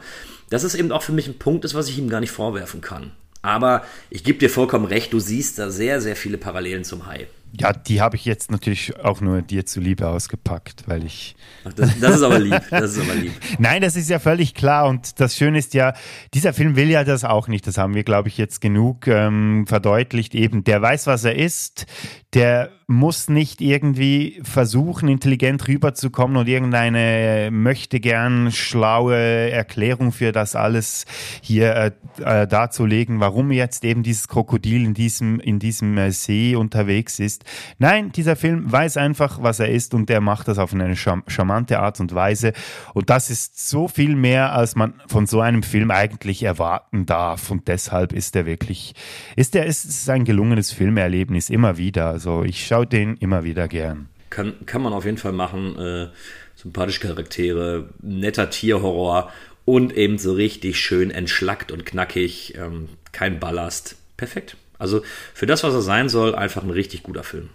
dass es eben auch für mich ein Punkt ist, was ich ihm gar nicht vorwerfen kann. Aber ich gebe dir vollkommen recht, du siehst da sehr, sehr viele Parallelen zum Hai.
Ja, die habe ich jetzt natürlich auch nur dir zuliebe ausgepackt, weil ich.
Ach, das, das, ist aber lieb. Das ist aber lieb.
Nein, das ist ja völlig klar. Und das Schöne ist ja, dieser Film will ja das auch nicht. Das haben wir, glaube ich, jetzt genug ähm, verdeutlicht. Eben, der weiß, was er ist. Der muss nicht irgendwie versuchen, intelligent rüberzukommen und irgendeine möchte gern schlaue Erklärung für das alles hier äh, äh, darzulegen, warum jetzt eben dieses Krokodil in diesem, in diesem äh, See unterwegs ist. Nein, dieser Film weiß einfach, was er ist und der macht das auf eine charmante Art und Weise. Und das ist so viel mehr, als man von so einem Film eigentlich erwarten darf. Und deshalb ist er wirklich, ist er, ist es ein gelungenes Filmerlebnis immer wieder. Also ich schaue den immer wieder gern.
Kann, kann man auf jeden Fall machen. Äh, sympathische Charaktere, netter Tierhorror und eben so richtig schön entschlackt und knackig. Ähm, kein Ballast. Perfekt. Also für das, was er sein soll, einfach ein richtig guter Film.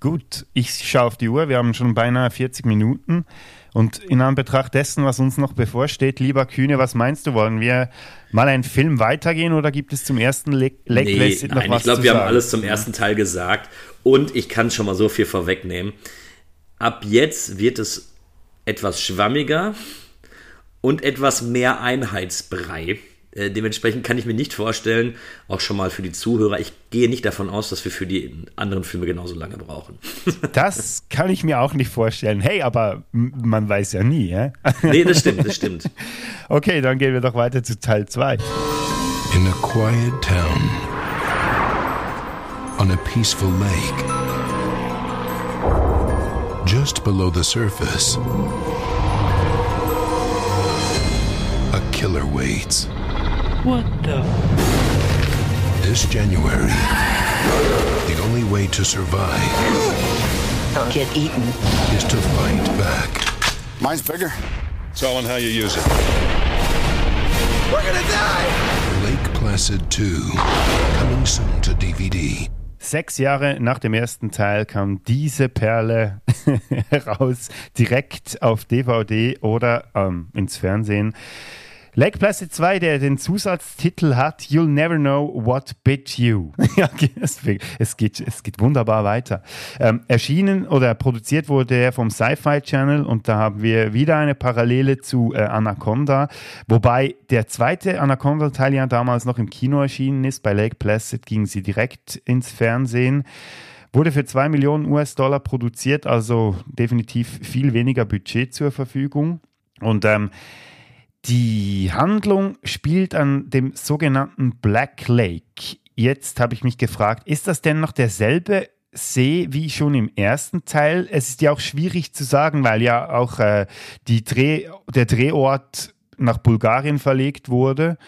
Gut, ich schaue auf die Uhr. Wir haben schon beinahe 40 Minuten. Und in Anbetracht dessen, was uns noch bevorsteht, lieber Kühne, was meinst du? Wollen wir mal einen Film weitergehen oder gibt es zum ersten Lake
nee, Placid noch nein, was Ich glaube, wir sagen? haben alles zum ersten Teil gesagt. Und ich kann schon mal so viel vorwegnehmen. Ab jetzt wird es etwas schwammiger und etwas mehr Einheitsbrei. Äh, dementsprechend kann ich mir nicht vorstellen, auch schon mal für die Zuhörer, ich gehe nicht davon aus, dass wir für die anderen Filme genauso lange brauchen.
das kann ich mir auch nicht vorstellen. Hey, aber man weiß ja nie, ja?
nee, das stimmt, das stimmt.
Okay, dann gehen wir doch weiter zu Teil 2. In a quiet town, on a peaceful lake, just below the surface, a killer waits. What the? This January, the only way to survive. Don't get eaten. Is to fight back. Mine's bigger. It's all on how you use it. We're gonna die! Lake Placid 2, coming soon to DVD. Sechs Jahre nach dem ersten Teil kam diese Perle heraus, direkt auf DVD oder ähm, ins Fernsehen. Lake Placid 2, der den Zusatztitel hat, You'll Never Know What Bit You. ja, es, es, geht, es geht wunderbar weiter. Ähm, erschienen oder produziert wurde er vom Sci-Fi Channel und da haben wir wieder eine Parallele zu äh, Anaconda, wobei der zweite Anaconda-Teil ja damals noch im Kino erschienen ist. Bei Lake Placid ging sie direkt ins Fernsehen. Wurde für 2 Millionen US-Dollar produziert, also definitiv viel weniger Budget zur Verfügung. Und ähm, die Handlung spielt an dem sogenannten Black Lake. Jetzt habe ich mich gefragt, ist das denn noch derselbe See wie schon im ersten Teil? Es ist ja auch schwierig zu sagen, weil ja auch äh, Dreh, der Drehort nach Bulgarien verlegt wurde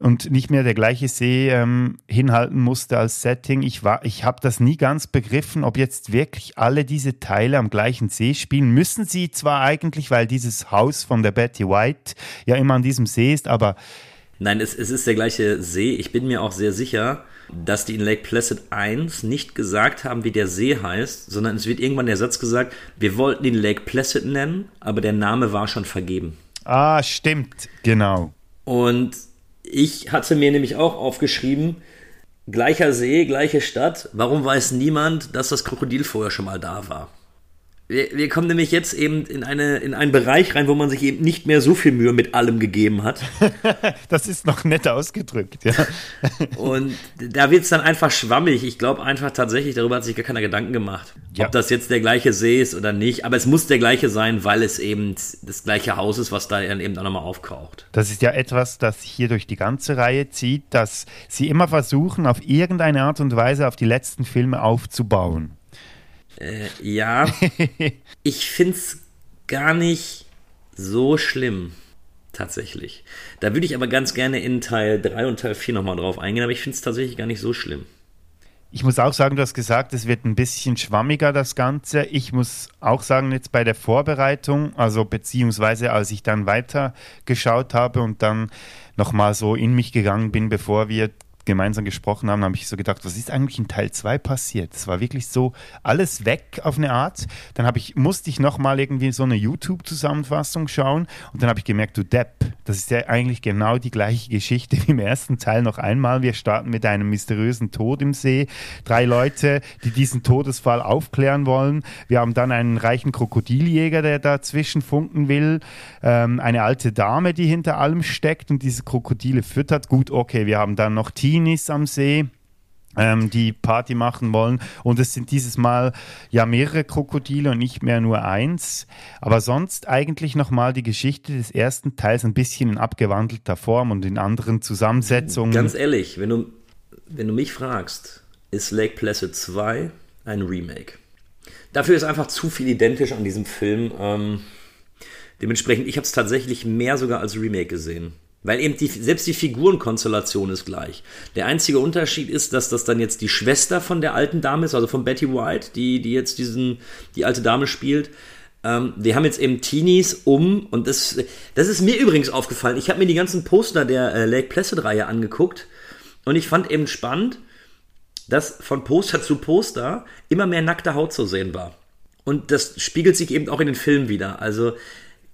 und nicht mehr der gleiche See ähm, hinhalten musste als Setting. Ich, ich habe das nie ganz begriffen, ob jetzt wirklich alle diese Teile am gleichen See spielen. Müssen sie zwar eigentlich, weil dieses Haus von der Betty White ja immer an diesem See ist, aber...
Nein, es, es ist der gleiche See. Ich bin mir auch sehr sicher, dass die in Lake Placid 1 nicht gesagt haben, wie der See heißt, sondern es wird irgendwann der Satz gesagt, wir wollten ihn Lake Placid nennen, aber der Name war schon vergeben.
Ah, stimmt, genau.
Und ich hatte mir nämlich auch aufgeschrieben, gleicher See, gleiche Stadt. Warum weiß niemand, dass das Krokodil vorher schon mal da war? Wir, wir, kommen nämlich jetzt eben in, eine, in einen Bereich rein, wo man sich eben nicht mehr so viel Mühe mit allem gegeben hat.
das ist noch nett ausgedrückt, ja.
Und da wird es dann einfach schwammig. Ich glaube einfach tatsächlich, darüber hat sich gar keiner Gedanken gemacht. Ja. Ob das jetzt der gleiche See ist oder nicht. Aber es muss der gleiche sein, weil es eben das gleiche Haus ist, was da dann eben auch nochmal aufkraucht.
Das ist ja etwas, das hier durch die ganze Reihe zieht, dass sie immer versuchen, auf irgendeine Art und Weise auf die letzten Filme aufzubauen.
Äh, ja, ich finde es gar nicht so schlimm. Tatsächlich. Da würde ich aber ganz gerne in Teil 3 und Teil 4 nochmal drauf eingehen, aber ich finde es tatsächlich gar nicht so schlimm.
Ich muss auch sagen, du hast gesagt, es wird ein bisschen schwammiger, das Ganze. Ich muss auch sagen, jetzt bei der Vorbereitung, also beziehungsweise als ich dann weiter geschaut habe und dann nochmal so in mich gegangen bin, bevor wir gemeinsam gesprochen haben, habe ich so gedacht, was ist eigentlich in Teil 2 passiert? Es war wirklich so alles weg auf eine Art. Dann habe ich, musste ich nochmal irgendwie so eine YouTube-Zusammenfassung schauen und dann habe ich gemerkt, du Depp, das ist ja eigentlich genau die gleiche Geschichte wie im ersten Teil noch einmal. Wir starten mit einem mysteriösen Tod im See. Drei Leute, die diesen Todesfall aufklären wollen. Wir haben dann einen reichen Krokodiljäger, der dazwischen funken will. Ähm, eine alte Dame, die hinter allem steckt und diese Krokodile füttert. Gut, okay, wir haben dann noch Team Teenies am See. Ähm, die Party machen wollen. Und es sind dieses Mal ja mehrere Krokodile und nicht mehr nur eins. Aber sonst eigentlich nochmal die Geschichte des ersten Teils ein bisschen in abgewandelter Form und in anderen Zusammensetzungen.
Ganz ehrlich, wenn du, wenn du mich fragst, ist Lake Placid 2 ein Remake. Dafür ist einfach zu viel identisch an diesem Film. Ähm, dementsprechend, ich habe es tatsächlich mehr sogar als Remake gesehen. Weil eben die, selbst die Figurenkonstellation ist gleich. Der einzige Unterschied ist, dass das dann jetzt die Schwester von der alten Dame ist, also von Betty White, die, die jetzt diesen, die alte Dame spielt. Ähm, wir haben jetzt eben Teenies um, und das, das ist mir übrigens aufgefallen. Ich habe mir die ganzen Poster der äh, Lake Placid-Reihe angeguckt und ich fand eben spannend, dass von Poster zu Poster immer mehr nackte Haut zu sehen war. Und das spiegelt sich eben auch in den Filmen wieder. Also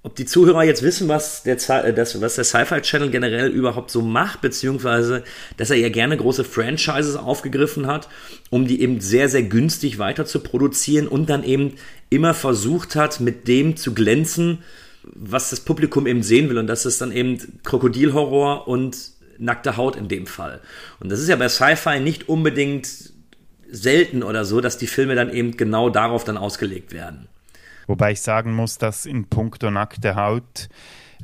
ob die Zuhörer jetzt wissen, was der, äh, was der Sci-Fi Channel generell überhaupt so macht, beziehungsweise dass er ja gerne große Franchises aufgegriffen hat, um die eben sehr, sehr günstig weiter zu produzieren und dann eben immer versucht hat, mit dem zu glänzen, was das Publikum eben sehen will. Und das ist dann eben Krokodilhorror und nackte Haut in dem Fall. Und das ist ja bei Sci-Fi nicht unbedingt selten oder so, dass die Filme dann eben genau darauf dann ausgelegt werden.
Wobei ich sagen muss, dass in puncto nackte Haut,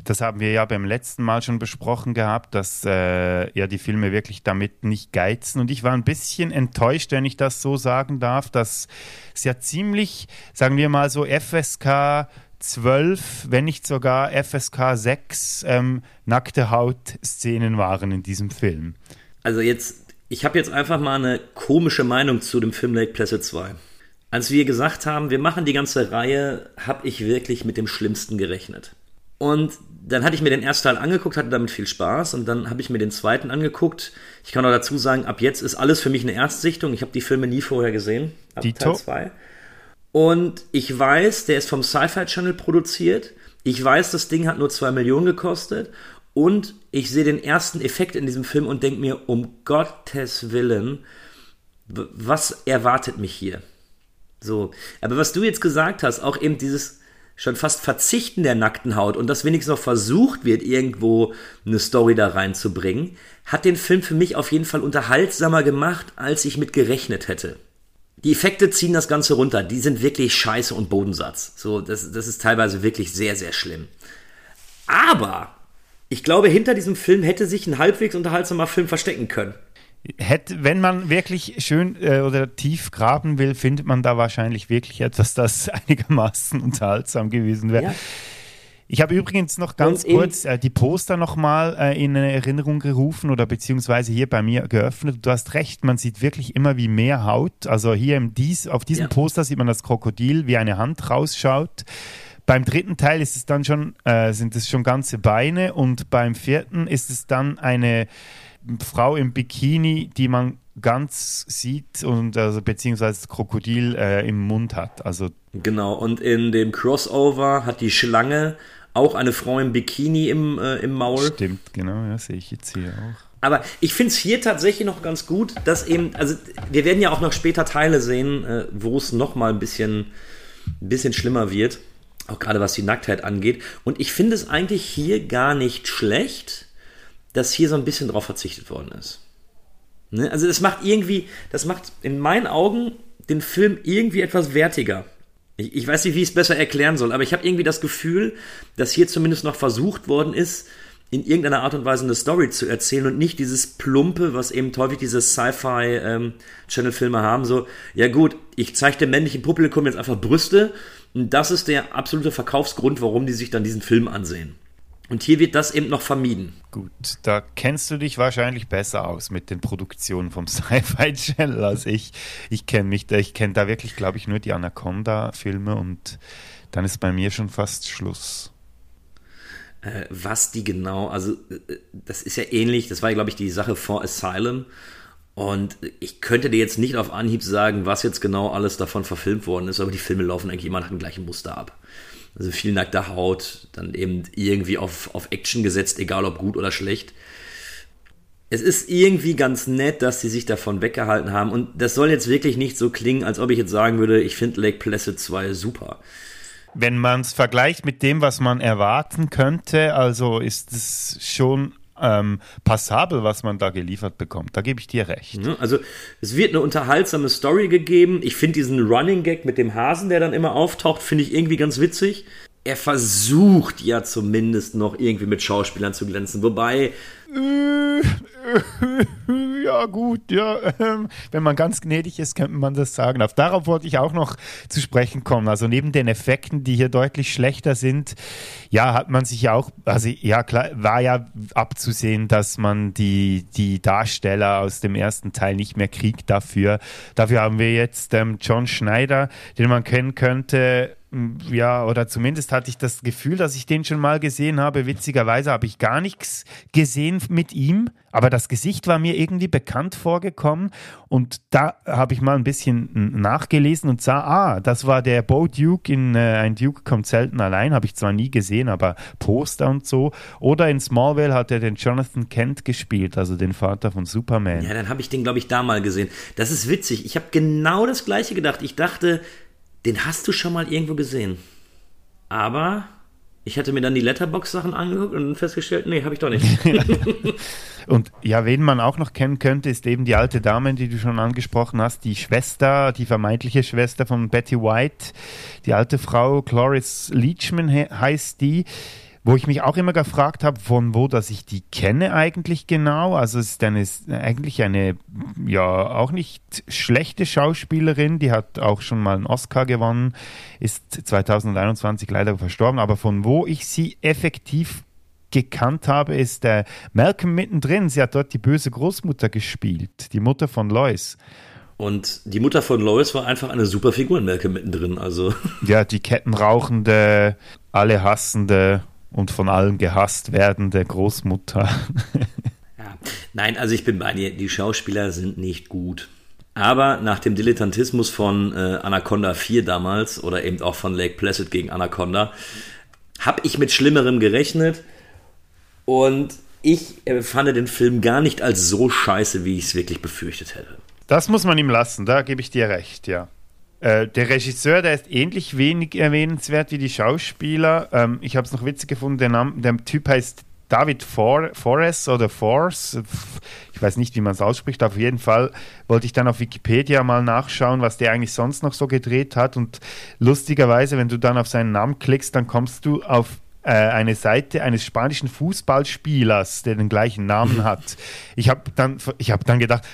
das haben wir ja beim letzten Mal schon besprochen gehabt, dass äh, ja die Filme wirklich damit nicht geizen. Und ich war ein bisschen enttäuscht, wenn ich das so sagen darf, dass es ja ziemlich, sagen wir mal so FSK 12, wenn nicht sogar FSK 6 ähm, nackte Haut-Szenen waren in diesem Film.
Also jetzt, ich habe jetzt einfach mal eine komische Meinung zu dem Film Lake Placid 2. Als wir gesagt haben, wir machen die ganze Reihe, habe ich wirklich mit dem Schlimmsten gerechnet. Und dann hatte ich mir den ersten Teil angeguckt, hatte damit viel Spaß und dann habe ich mir den zweiten angeguckt. Ich kann auch dazu sagen, ab jetzt ist alles für mich eine Erstsichtung. Ich habe die Filme nie vorher gesehen.
Ab Dito. Teil
2. Und ich weiß, der ist vom Sci-Fi Channel produziert. Ich weiß, das Ding hat nur 2 Millionen gekostet. Und ich sehe den ersten Effekt in diesem Film und denke mir, um Gottes Willen, was erwartet mich hier? So. Aber was du jetzt gesagt hast, auch eben dieses schon fast Verzichten der nackten Haut und dass wenigstens noch versucht wird, irgendwo eine Story da reinzubringen, hat den Film für mich auf jeden Fall unterhaltsamer gemacht, als ich mit gerechnet hätte. Die Effekte ziehen das Ganze runter. Die sind wirklich scheiße und Bodensatz. So, das, das ist teilweise wirklich sehr, sehr schlimm. Aber ich glaube, hinter diesem Film hätte sich ein halbwegs unterhaltsamer Film verstecken können.
Hätte, wenn man wirklich schön äh, oder tief graben will, findet man da wahrscheinlich wirklich etwas, das einigermaßen unterhaltsam gewesen wäre. Ja. Ich habe übrigens noch ganz Und kurz äh, die Poster nochmal äh, in Erinnerung gerufen oder beziehungsweise hier bei mir geöffnet. Du hast recht, man sieht wirklich immer wie mehr Haut. Also hier im Dies, auf diesem ja. Poster sieht man das Krokodil, wie eine Hand rausschaut. Beim dritten Teil ist es dann schon, äh, sind es schon ganze Beine und beim vierten ist es dann eine Frau im Bikini, die man ganz sieht und also beziehungsweise das Krokodil äh, im Mund hat. Also
genau. Und in dem Crossover hat die Schlange auch eine Frau im Bikini im, äh, im Maul.
Stimmt, genau. Ja, sehe ich jetzt hier auch.
Aber ich finde es hier tatsächlich noch ganz gut, dass eben, also wir werden ja auch noch später Teile sehen, äh, wo es noch mal ein bisschen, ein bisschen schlimmer wird, auch gerade was die Nacktheit angeht. Und ich finde es eigentlich hier gar nicht schlecht, dass hier so ein bisschen drauf verzichtet worden ist. Ne? Also das macht irgendwie, das macht in meinen Augen den Film irgendwie etwas wertiger. Ich, ich weiß nicht, wie ich es besser erklären soll, aber ich habe irgendwie das Gefühl, dass hier zumindest noch versucht worden ist, in irgendeiner Art und Weise eine Story zu erzählen und nicht dieses Plumpe, was eben häufig diese Sci-Fi-Channel-Filme ähm, haben, so, ja gut, ich zeige dem männlichen Publikum jetzt einfach Brüste und das ist der absolute Verkaufsgrund, warum die sich dann diesen Film ansehen. Und hier wird das eben noch vermieden.
Gut, da kennst du dich wahrscheinlich besser aus mit den Produktionen vom Sci-Fi Channel als ich. Ich kenne mich da, ich kenne da wirklich, glaube ich, nur die Anaconda-Filme und dann ist bei mir schon fast Schluss.
Äh, was die genau, also äh, das ist ja ähnlich, das war, glaube ich, die Sache vor Asylum. Und ich könnte dir jetzt nicht auf Anhieb sagen, was jetzt genau alles davon verfilmt worden ist, aber die Filme laufen eigentlich immer nach dem gleichen Muster ab. Also viel nackte Haut, dann eben irgendwie auf, auf Action gesetzt, egal ob gut oder schlecht. Es ist irgendwie ganz nett, dass sie sich davon weggehalten haben. Und das soll jetzt wirklich nicht so klingen, als ob ich jetzt sagen würde, ich finde Lake Placid 2 super.
Wenn man es vergleicht mit dem, was man erwarten könnte, also ist es schon ähm, passabel, was man da geliefert bekommt. Da gebe ich dir recht.
Also es wird eine unterhaltsame Story gegeben. Ich finde diesen Running Gag mit dem Hasen, der dann immer auftaucht, finde ich irgendwie ganz witzig. Er versucht ja zumindest noch irgendwie mit Schauspielern zu glänzen, wobei
äh, ja, gut, ja. Ähm, wenn man ganz gnädig ist, könnte man das sagen. Auf darauf wollte ich auch noch zu sprechen kommen. Also neben den Effekten, die hier deutlich schlechter sind, ja, hat man sich ja auch, also ja, klar, war ja abzusehen, dass man die, die Darsteller aus dem ersten Teil nicht mehr kriegt dafür. Dafür haben wir jetzt ähm, John Schneider, den man kennen könnte ja, oder zumindest hatte ich das Gefühl, dass ich den schon mal gesehen habe. Witzigerweise habe ich gar nichts gesehen mit ihm, aber das Gesicht war mir irgendwie bekannt vorgekommen und da habe ich mal ein bisschen nachgelesen und sah, ah, das war der Bo Duke in äh, Ein Duke kommt selten allein, habe ich zwar nie gesehen, aber Poster und so. Oder in Smallville hat er den Jonathan Kent gespielt, also den Vater von Superman.
Ja, dann habe ich den, glaube ich, da mal gesehen. Das ist witzig. Ich habe genau das gleiche gedacht. Ich dachte, den hast du schon mal irgendwo gesehen. Aber ich hatte mir dann die Letterbox-Sachen angeguckt und festgestellt, nee, habe ich doch nicht.
und ja, wen man auch noch kennen könnte, ist eben die alte Dame, die du schon angesprochen hast, die Schwester, die vermeintliche Schwester von Betty White, die alte Frau, Cloris Leachman heißt die wo ich mich auch immer gefragt habe, von wo dass ich die kenne eigentlich genau. Also es ist eine, eigentlich eine, ja, auch nicht schlechte Schauspielerin, die hat auch schon mal einen Oscar gewonnen, ist 2021 leider verstorben, aber von wo ich sie effektiv gekannt habe, ist der Malcolm mittendrin. Sie hat dort die böse Großmutter gespielt, die Mutter von Lois.
Und die Mutter von Lois war einfach eine super Figur in Malcolm mittendrin. Also.
Ja, die kettenrauchende, alle hassende und von allen gehasst werdende Großmutter.
ja. Nein, also ich bin bei dir, die Schauspieler sind nicht gut. Aber nach dem Dilettantismus von äh, Anaconda 4 damals oder eben auch von Lake Placid gegen Anaconda, habe ich mit Schlimmerem gerechnet und ich äh, fand den Film gar nicht als so scheiße, wie ich es wirklich befürchtet hätte.
Das muss man ihm lassen, da gebe ich dir recht, ja. Äh, der Regisseur, der ist ähnlich wenig erwähnenswert wie die Schauspieler. Ähm, ich habe es noch witzig gefunden, der, Name, der Typ heißt David For Forrest oder Force. Ich weiß nicht, wie man es ausspricht. Auf jeden Fall wollte ich dann auf Wikipedia mal nachschauen, was der eigentlich sonst noch so gedreht hat. Und lustigerweise, wenn du dann auf seinen Namen klickst, dann kommst du auf äh, eine Seite eines spanischen Fußballspielers, der den gleichen Namen hat. Ich habe dann, hab dann gedacht,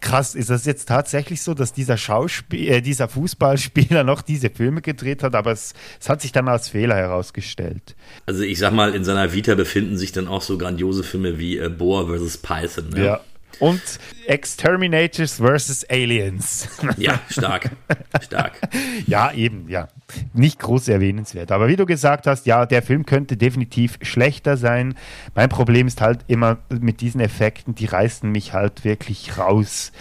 krass, ist das jetzt tatsächlich so, dass dieser Schauspiel, äh, dieser Fußballspieler noch diese Filme gedreht hat, aber es, es, hat sich dann als Fehler herausgestellt.
Also ich sag mal, in seiner Vita befinden sich dann auch so grandiose Filme wie äh, Boa vs. Python.
Ne? Ja, und Exterminators vs. Aliens.
Ja, stark. Stark.
ja, eben, ja. Nicht groß erwähnenswert. Aber wie du gesagt hast, ja, der Film könnte definitiv schlechter sein. Mein Problem ist halt immer mit diesen Effekten, die reißen mich halt wirklich raus.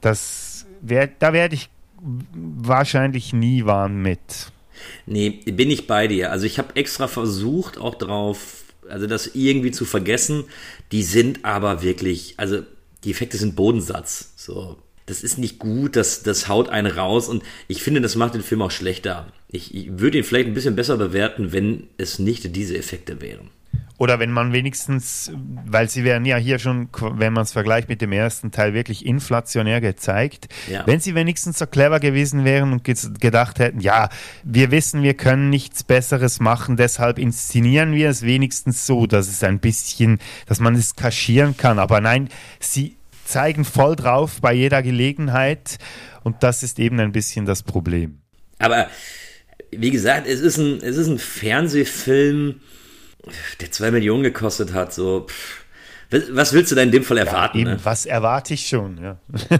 Das wär, da werde ich wahrscheinlich nie warm mit.
Nee, bin ich bei dir. Also ich habe extra versucht, auch drauf, also das irgendwie zu vergessen. Die sind aber wirklich, also die Effekte sind Bodensatz. So, das ist nicht gut, das, das haut einen raus und ich finde, das macht den Film auch schlechter. Ich, ich würde ihn vielleicht ein bisschen besser bewerten, wenn es nicht diese Effekte wären.
Oder wenn man wenigstens, weil sie werden ja hier schon, wenn man es vergleicht mit dem ersten Teil, wirklich inflationär gezeigt. Ja. Wenn sie wenigstens so clever gewesen wären und gedacht hätten, ja, wir wissen, wir können nichts Besseres machen, deshalb inszenieren wir es wenigstens so, dass es ein bisschen, dass man es kaschieren kann. Aber nein, sie zeigen voll drauf bei jeder Gelegenheit und das ist eben ein bisschen das Problem.
Aber wie gesagt, es ist ein, es ist ein Fernsehfilm, der zwei Millionen gekostet hat, so. Pff. Was willst du denn in dem Fall erwarten?
Ja, eben, ne? Was erwarte ich schon, ja.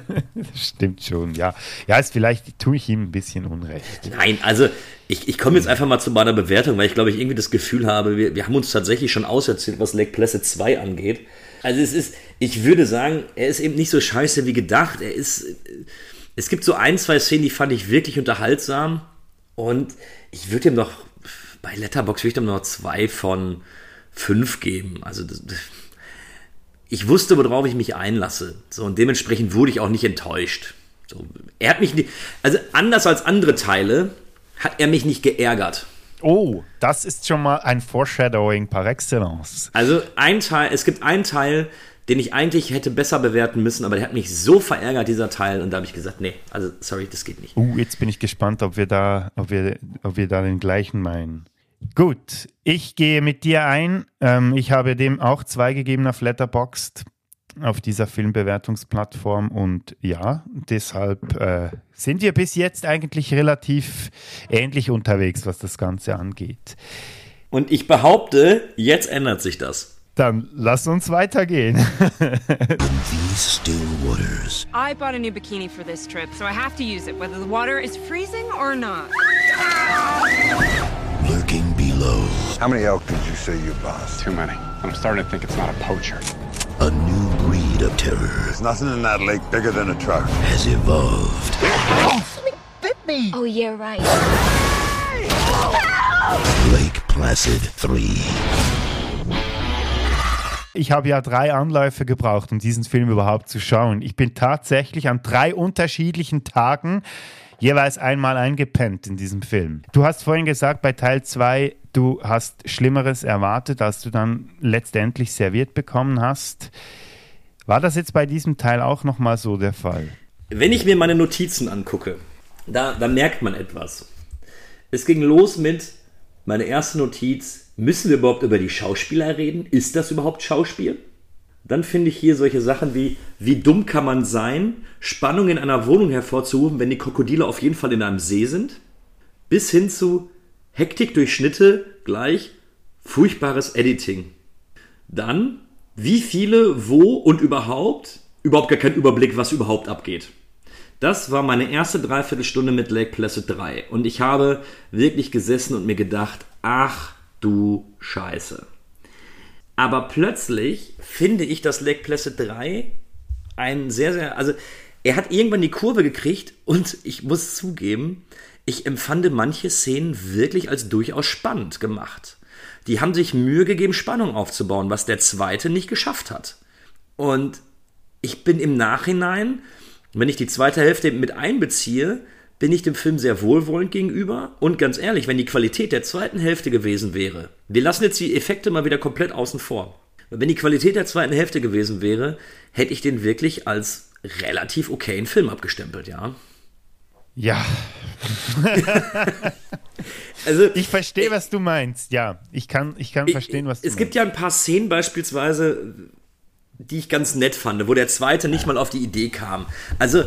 Stimmt schon, ja. Ja, ist vielleicht tue ich ihm ein bisschen Unrecht.
Nein, also ich, ich komme jetzt einfach mal zu meiner Bewertung, weil ich glaube, ich irgendwie das Gefühl habe, wir, wir haben uns tatsächlich schon auserzählt, was Lake Placid 2 angeht. Also es ist, ich würde sagen, er ist eben nicht so scheiße wie gedacht. Er ist, es gibt so ein, zwei Szenen, die fand ich wirklich unterhaltsam. Und ich würde ihm doch bei Letterbox würde ich ihm noch zwei von fünf geben. Also das, ich wusste, worauf ich mich einlasse. So, und dementsprechend wurde ich auch nicht enttäuscht. So, er hat mich nicht, also anders als andere Teile, hat er mich nicht geärgert.
Oh, das ist schon mal ein Foreshadowing par excellence.
Also ein Teil, es gibt einen Teil, den ich eigentlich hätte besser bewerten müssen, aber der hat mich so verärgert, dieser Teil, und da habe ich gesagt, nee, also sorry, das geht nicht.
Uh, jetzt bin ich gespannt, ob wir da, ob wir, ob wir da den gleichen meinen. Gut, ich gehe mit dir ein. Ähm, ich habe dem auch zwei gegeben auf Letterboxd auf dieser Filmbewertungsplattform und ja, deshalb äh, sind wir bis jetzt eigentlich relativ ähnlich unterwegs, was das Ganze angeht.
Und ich behaupte, jetzt ändert sich das.
Dann lass uns weitergehen.
these still waters.
I bought a new bikini for this trip, so I have to use it, whether the water is freezing or not.
Below.
How many elk did you say you bossed?
Too many. I'm starting to think it's not a poacher.
A new breed of terror.
There's nothing in that lake bigger than a truck.
Has evolved.
Bit me. Oh, you're right.
Lake Placid 3.
Ich habe ja drei Anläufe gebraucht, um diesen Film überhaupt zu schauen. Ich bin tatsächlich an drei unterschiedlichen Tagen jeweils einmal eingepennt in diesem Film. Du hast vorhin gesagt, bei Teil 2, du hast Schlimmeres erwartet, als du dann letztendlich serviert bekommen hast. War das jetzt bei diesem Teil auch nochmal so der Fall?
Wenn ich mir meine Notizen angucke, da, da merkt man etwas. Es ging los mit, meine erste Notiz, müssen wir überhaupt über die Schauspieler reden? Ist das überhaupt Schauspiel? Dann finde ich hier solche Sachen wie, wie dumm kann man sein, Spannung in einer Wohnung hervorzurufen, wenn die Krokodile auf jeden Fall in einem See sind, bis hin zu Hektik durch Schnitte gleich furchtbares Editing. Dann, wie viele, wo und überhaupt, überhaupt gar kein Überblick, was überhaupt abgeht. Das war meine erste Dreiviertelstunde mit Lake Placid 3 und ich habe wirklich gesessen und mir gedacht, ach du Scheiße. Aber plötzlich finde ich, dass Lake Placid 3 ein sehr, sehr, also er hat irgendwann die Kurve gekriegt und ich muss zugeben, ich empfand manche Szenen wirklich als durchaus spannend gemacht. Die haben sich Mühe gegeben, Spannung aufzubauen, was der zweite nicht geschafft hat. Und ich bin im Nachhinein, wenn ich die zweite Hälfte mit einbeziehe, bin ich dem Film sehr wohlwollend gegenüber. Und ganz ehrlich, wenn die Qualität der zweiten Hälfte gewesen wäre, wir lassen jetzt die Effekte mal wieder komplett außen vor. Wenn die Qualität der zweiten Hälfte gewesen wäre, hätte ich den wirklich als relativ okayen Film abgestempelt, ja.
Ja. also ich verstehe, was du meinst. Ja, ich kann, ich kann verstehen, was du
es meinst. Es gibt ja ein paar Szenen beispielsweise, die ich ganz nett fand, wo der zweite nicht mal auf die Idee kam. Also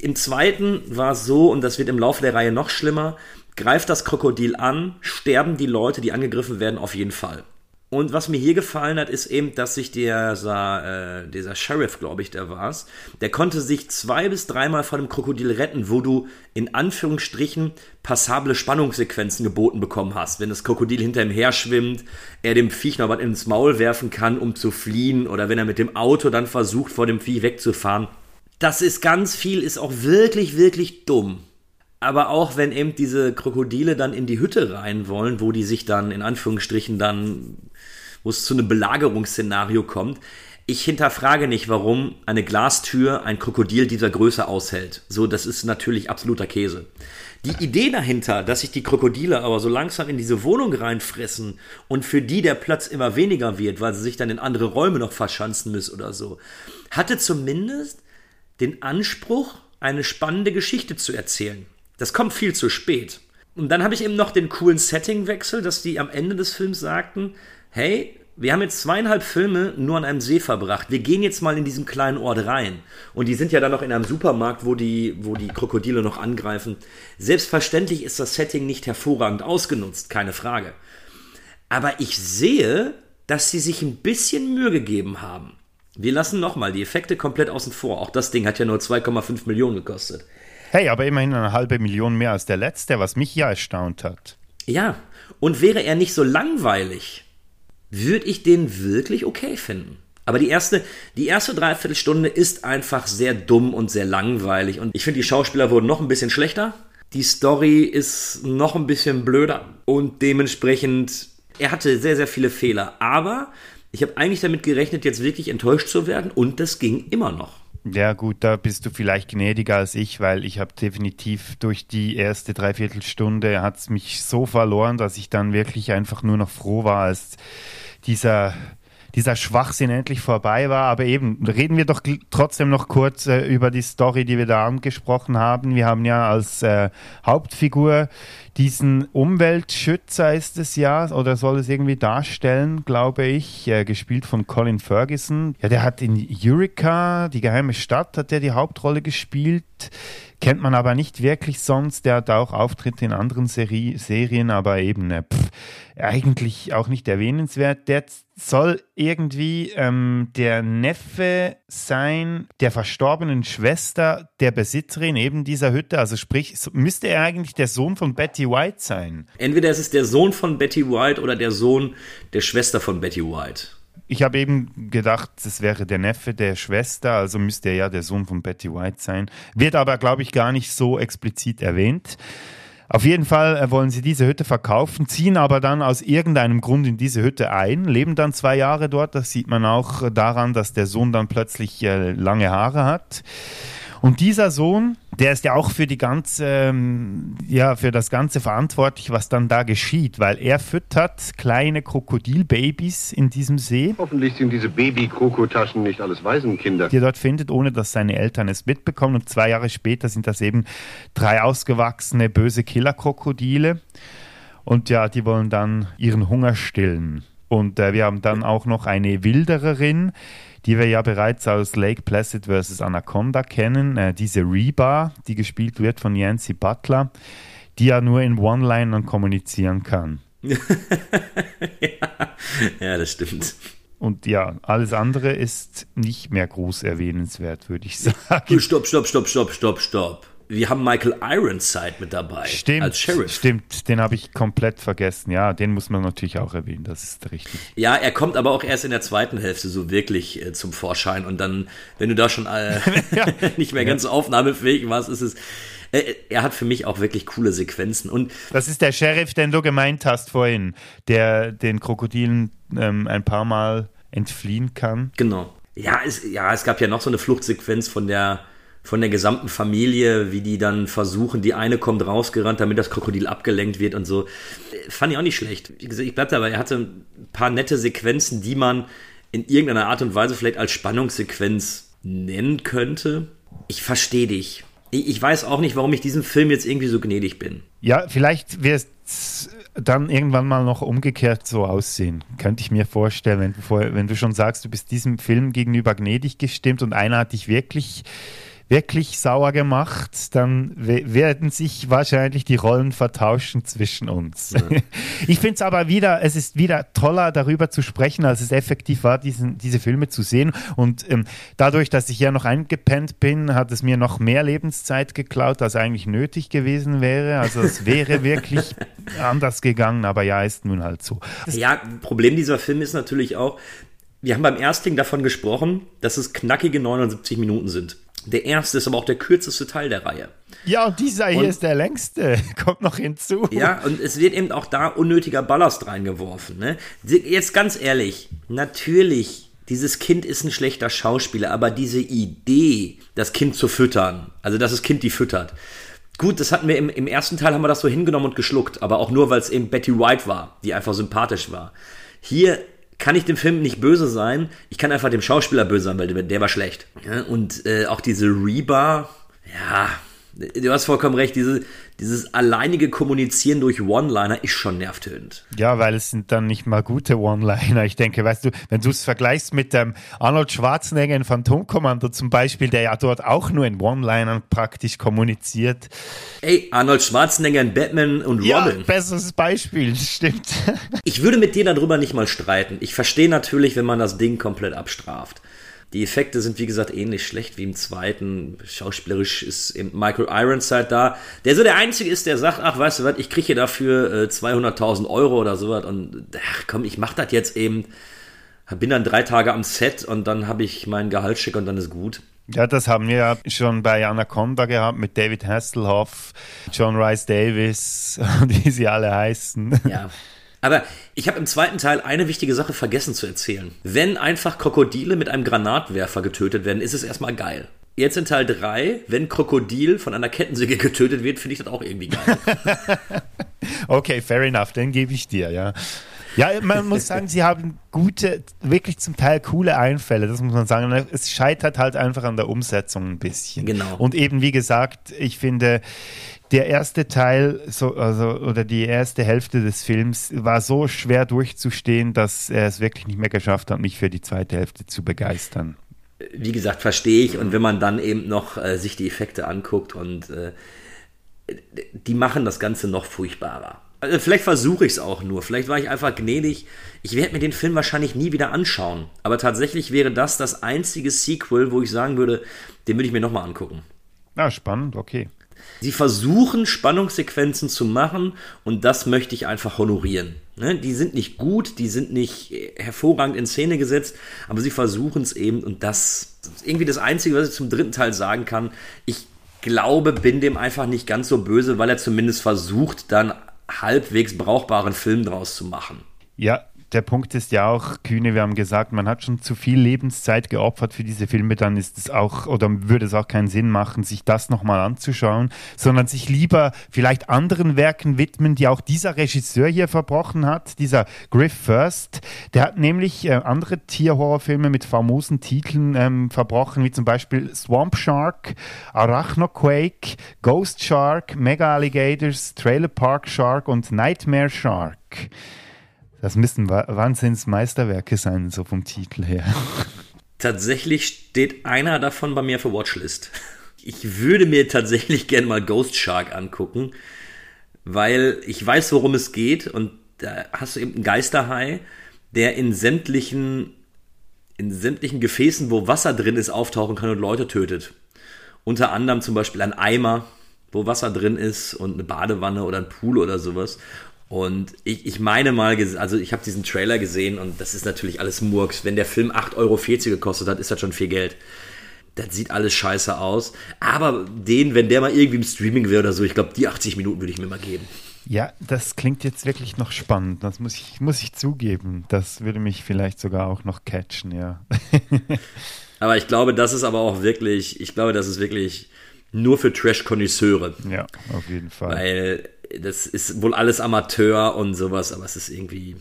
im zweiten war es so, und das wird im Laufe der Reihe noch schlimmer, greift das Krokodil an, sterben die Leute, die angegriffen werden, auf jeden Fall. Und was mir hier gefallen hat, ist eben, dass sich dieser, äh, dieser Sheriff, glaube ich, der war es, der konnte sich zwei bis dreimal von dem Krokodil retten, wo du in Anführungsstrichen passable Spannungssequenzen geboten bekommen hast. Wenn das Krokodil hinter ihm her schwimmt, er dem Viech noch was ins Maul werfen kann, um zu fliehen, oder wenn er mit dem Auto dann versucht, vor dem Vieh wegzufahren. Das ist ganz viel, ist auch wirklich, wirklich dumm. Aber auch wenn eben diese Krokodile dann in die Hütte rein wollen, wo die sich dann in Anführungsstrichen dann, wo es zu einem Belagerungsszenario kommt, ich hinterfrage nicht, warum eine Glastür ein Krokodil dieser Größe aushält. So, das ist natürlich absoluter Käse. Die Idee dahinter, dass sich die Krokodile aber so langsam in diese Wohnung reinfressen und für die der Platz immer weniger wird, weil sie sich dann in andere Räume noch verschanzen müssen oder so, hatte zumindest den Anspruch, eine spannende Geschichte zu erzählen. Das kommt viel zu spät. Und dann habe ich eben noch den coolen Settingwechsel, dass die am Ende des Films sagten, hey, wir haben jetzt zweieinhalb Filme nur an einem See verbracht. Wir gehen jetzt mal in diesen kleinen Ort rein. Und die sind ja dann noch in einem Supermarkt, wo die, wo die Krokodile noch angreifen. Selbstverständlich ist das Setting nicht hervorragend ausgenutzt, keine Frage. Aber ich sehe, dass sie sich ein bisschen Mühe gegeben haben. Wir lassen nochmal die Effekte komplett außen vor. Auch das Ding hat ja nur 2,5 Millionen gekostet.
Hey, aber immerhin eine halbe Million mehr als der letzte, was mich ja erstaunt hat.
Ja, und wäre er nicht so langweilig, würde ich den wirklich okay finden. Aber die erste, die erste Dreiviertelstunde ist einfach sehr dumm und sehr langweilig. Und ich finde, die Schauspieler wurden noch ein bisschen schlechter. Die Story ist noch ein bisschen blöder. Und dementsprechend, er hatte sehr, sehr viele Fehler. Aber ich habe eigentlich damit gerechnet, jetzt wirklich enttäuscht zu werden und das ging immer noch.
Ja gut, da bist du vielleicht gnädiger als ich, weil ich habe definitiv durch die erste Dreiviertelstunde hat es mich so verloren, dass ich dann wirklich einfach nur noch froh war, als dieser dieser Schwachsinn endlich vorbei war. Aber eben, reden wir doch trotzdem noch kurz äh, über die Story, die wir da angesprochen haben. Wir haben ja als äh, Hauptfigur diesen Umweltschützer ist es ja, oder soll es irgendwie darstellen, glaube ich, äh, gespielt von Colin Ferguson. Ja, der hat in Eureka, die geheime Stadt, hat der die Hauptrolle gespielt. Kennt man aber nicht wirklich sonst. Der hat auch Auftritte in anderen Seri Serien, aber eben äh, pff, eigentlich auch nicht erwähnenswert. Der soll irgendwie ähm, der Neffe sein der verstorbenen Schwester der Besitzerin eben dieser Hütte. Also sprich, müsste er eigentlich der Sohn von Betty White sein.
Entweder ist es der Sohn von Betty White oder der Sohn der Schwester von Betty White.
Ich habe eben gedacht, es wäre der Neffe der Schwester, also müsste er ja der Sohn von Betty White sein. Wird aber, glaube ich, gar nicht so explizit erwähnt. Auf jeden Fall äh, wollen sie diese Hütte verkaufen, ziehen aber dann aus irgendeinem Grund in diese Hütte ein, leben dann zwei Jahre dort. Das sieht man auch daran, dass der Sohn dann plötzlich äh, lange Haare hat. Und dieser Sohn, der ist ja auch für die ganze, ähm, ja, für das Ganze verantwortlich, was dann da geschieht, weil er füttert kleine Krokodilbabys in diesem See.
Hoffentlich sind diese Baby-Krokotaschen nicht alles Waisenkinder.
Die er dort findet, ohne dass seine Eltern es mitbekommen. Und zwei Jahre später sind das eben drei ausgewachsene böse Killerkrokodile. Und ja, die wollen dann ihren Hunger stillen. Und äh, wir haben dann auch noch eine Wildererin, die wir ja bereits aus Lake Placid vs. Anaconda kennen, äh, diese Reba, die gespielt wird von Yancy Butler, die ja nur in One-Linern kommunizieren kann.
ja. ja, das stimmt.
Und ja, alles andere ist nicht mehr groß erwähnenswert, würde ich sagen.
Stopp, stopp, stopp, stopp, stopp, stopp wir haben Michael Ironside mit dabei
stimmt,
als Sheriff.
Stimmt, den habe ich komplett vergessen. Ja, den muss man natürlich auch erwähnen, das ist richtig.
Ja, er kommt aber auch erst in der zweiten Hälfte so wirklich äh, zum Vorschein und dann, wenn du da schon äh, nicht mehr ganz aufnahmefähig warst, ist es äh, er hat für mich auch wirklich coole Sequenzen. Und
das ist der Sheriff, den du gemeint hast vorhin, der den Krokodilen ähm, ein paar Mal entfliehen kann.
Genau. Ja es, ja, es gab ja noch so eine Fluchtsequenz von der von der gesamten Familie, wie die dann versuchen, die eine kommt rausgerannt, damit das Krokodil abgelenkt wird und so. Fand ich auch nicht schlecht. Ich bleib dabei, er hatte ein paar nette Sequenzen, die man in irgendeiner Art und Weise vielleicht als Spannungssequenz nennen könnte. Ich verstehe dich. Ich weiß auch nicht, warum ich diesem Film jetzt irgendwie so gnädig bin.
Ja, vielleicht wird es dann irgendwann mal noch umgekehrt so aussehen. Könnte ich mir vorstellen, wenn du, wenn du schon sagst, du bist diesem Film gegenüber gnädig gestimmt und einer hat dich wirklich wirklich sauer gemacht, dann werden sich wahrscheinlich die Rollen vertauschen zwischen uns. Ja. Ich finde es aber wieder, es ist wieder toller, darüber zu sprechen, als es effektiv war, diesen, diese Filme zu sehen. Und ähm, dadurch, dass ich ja noch eingepennt bin, hat es mir noch mehr Lebenszeit geklaut, als eigentlich nötig gewesen wäre. Also es wäre wirklich anders gegangen, aber ja, ist nun halt so.
Ja, Problem dieser Film ist natürlich auch, wir haben beim Erstling davon gesprochen, dass es knackige 79 Minuten sind. Der erste ist aber auch der kürzeste Teil der Reihe.
Ja, und dieser hier und, ist der längste, kommt noch hinzu.
Ja, und es wird eben auch da unnötiger Ballast reingeworfen. Ne? Jetzt ganz ehrlich, natürlich, dieses Kind ist ein schlechter Schauspieler, aber diese Idee, das Kind zu füttern, also dass das Kind die füttert, Gut, das hatten wir im, im ersten Teil, haben wir das so hingenommen und geschluckt, aber auch nur, weil es eben Betty White war, die einfach sympathisch war. Hier kann ich dem Film nicht böse sein. Ich kann einfach dem Schauspieler böse sein, weil der, der war schlecht. Ja, und äh, auch diese Reba, ja, du hast vollkommen recht, diese, dieses alleinige Kommunizieren durch One-Liner ist schon nervtötend.
Ja, weil es sind dann nicht mal gute One-Liner. Ich denke, weißt du, wenn du es vergleichst mit dem Arnold Schwarzenegger in Phantomkommando zum Beispiel, der ja dort auch nur in One-Linern praktisch kommuniziert.
Ey, Arnold Schwarzenegger in Batman und Robin. Ja,
besseres Beispiel, stimmt.
Ich würde mit dir darüber nicht mal streiten. Ich verstehe natürlich, wenn man das Ding komplett abstraft. Die Effekte sind, wie gesagt, ähnlich schlecht wie im zweiten. Schauspielerisch ist eben Michael Ironside da, der so der Einzige ist, der sagt, ach, weißt du was, ich kriege hier dafür äh, 200.000 Euro oder sowas und ach komm, ich mach das jetzt eben. Bin dann drei Tage am Set und dann habe ich mein Gehaltsschick und dann ist gut.
Ja, das haben wir ja schon bei Anaconda gehabt mit David Hasselhoff, John Rice Davis wie sie alle heißen.
Ja. Aber ich habe im zweiten Teil eine wichtige Sache vergessen zu erzählen. Wenn einfach Krokodile mit einem Granatwerfer getötet werden, ist es erstmal geil. Jetzt in Teil 3, wenn Krokodil von einer Kettensäge getötet wird, finde ich das auch irgendwie geil.
okay, fair enough, dann gebe ich dir, ja. Ja, man muss sagen, sie haben gute, wirklich zum Teil coole Einfälle, das muss man sagen. Es scheitert halt einfach an der Umsetzung ein bisschen.
Genau.
Und eben, wie gesagt, ich finde, der erste Teil, so, also, oder die erste Hälfte des Films war so schwer durchzustehen, dass er es wirklich nicht mehr geschafft hat, mich für die zweite Hälfte zu begeistern.
wie gesagt, verstehe ich. Und wenn man dann eben noch äh, sich die Effekte anguckt und äh, die machen das Ganze noch furchtbarer. Also vielleicht versuche ich es auch nur. Vielleicht war ich einfach gnädig. Ich werde mir den Film wahrscheinlich nie wieder anschauen. Aber tatsächlich wäre das das einzige Sequel, wo ich sagen würde, den würde ich mir nochmal angucken.
Ja, spannend, okay.
Sie versuchen Spannungssequenzen zu machen und das möchte ich einfach honorieren. Ne? Die sind nicht gut, die sind nicht hervorragend in Szene gesetzt, aber sie versuchen es eben und das ist irgendwie das Einzige, was ich zum dritten Teil sagen kann. Ich glaube, bin dem einfach nicht ganz so böse, weil er zumindest versucht, dann halbwegs brauchbaren Film draus zu machen.
Ja, der Punkt ist ja auch, Kühne, wir haben gesagt, man hat schon zu viel Lebenszeit geopfert für diese Filme, dann ist es auch, oder würde es auch keinen Sinn machen, sich das nochmal anzuschauen, sondern sich lieber vielleicht anderen Werken widmen, die auch dieser Regisseur hier verbrochen hat, dieser Griff First. Der hat nämlich äh, andere Tierhorrorfilme mit famosen Titeln ähm, verbrochen, wie zum Beispiel Swamp Shark, Arachnoquake, Ghost Shark, Mega Alligators, Trailer Park Shark und Nightmare Shark. Das müssten Wahnsinnsmeisterwerke sein, so vom Titel her.
Tatsächlich steht einer davon bei mir für Watchlist. Ich würde mir tatsächlich gerne mal Ghost Shark angucken, weil ich weiß, worum es geht und da hast du eben einen Geisterhai, der in sämtlichen, in sämtlichen Gefäßen, wo Wasser drin ist, auftauchen kann und Leute tötet. Unter anderem zum Beispiel ein Eimer, wo Wasser drin ist und eine Badewanne oder ein Pool oder sowas. Und ich, ich meine mal, also ich habe diesen Trailer gesehen und das ist natürlich alles Murks. Wenn der Film 8,40 Euro gekostet hat, ist das schon viel Geld. Das sieht alles scheiße aus. Aber den, wenn der mal irgendwie im Streaming wäre oder so, ich glaube, die 80 Minuten würde ich mir mal geben.
Ja, das klingt jetzt wirklich noch spannend. Das muss ich, muss ich zugeben. Das würde mich vielleicht sogar auch noch catchen, ja.
aber ich glaube, das ist aber auch wirklich, ich glaube, das ist wirklich nur für Trash-Konnoisseure.
Ja, auf jeden Fall.
Weil das ist wohl alles Amateur und sowas, aber es ist irgendwie.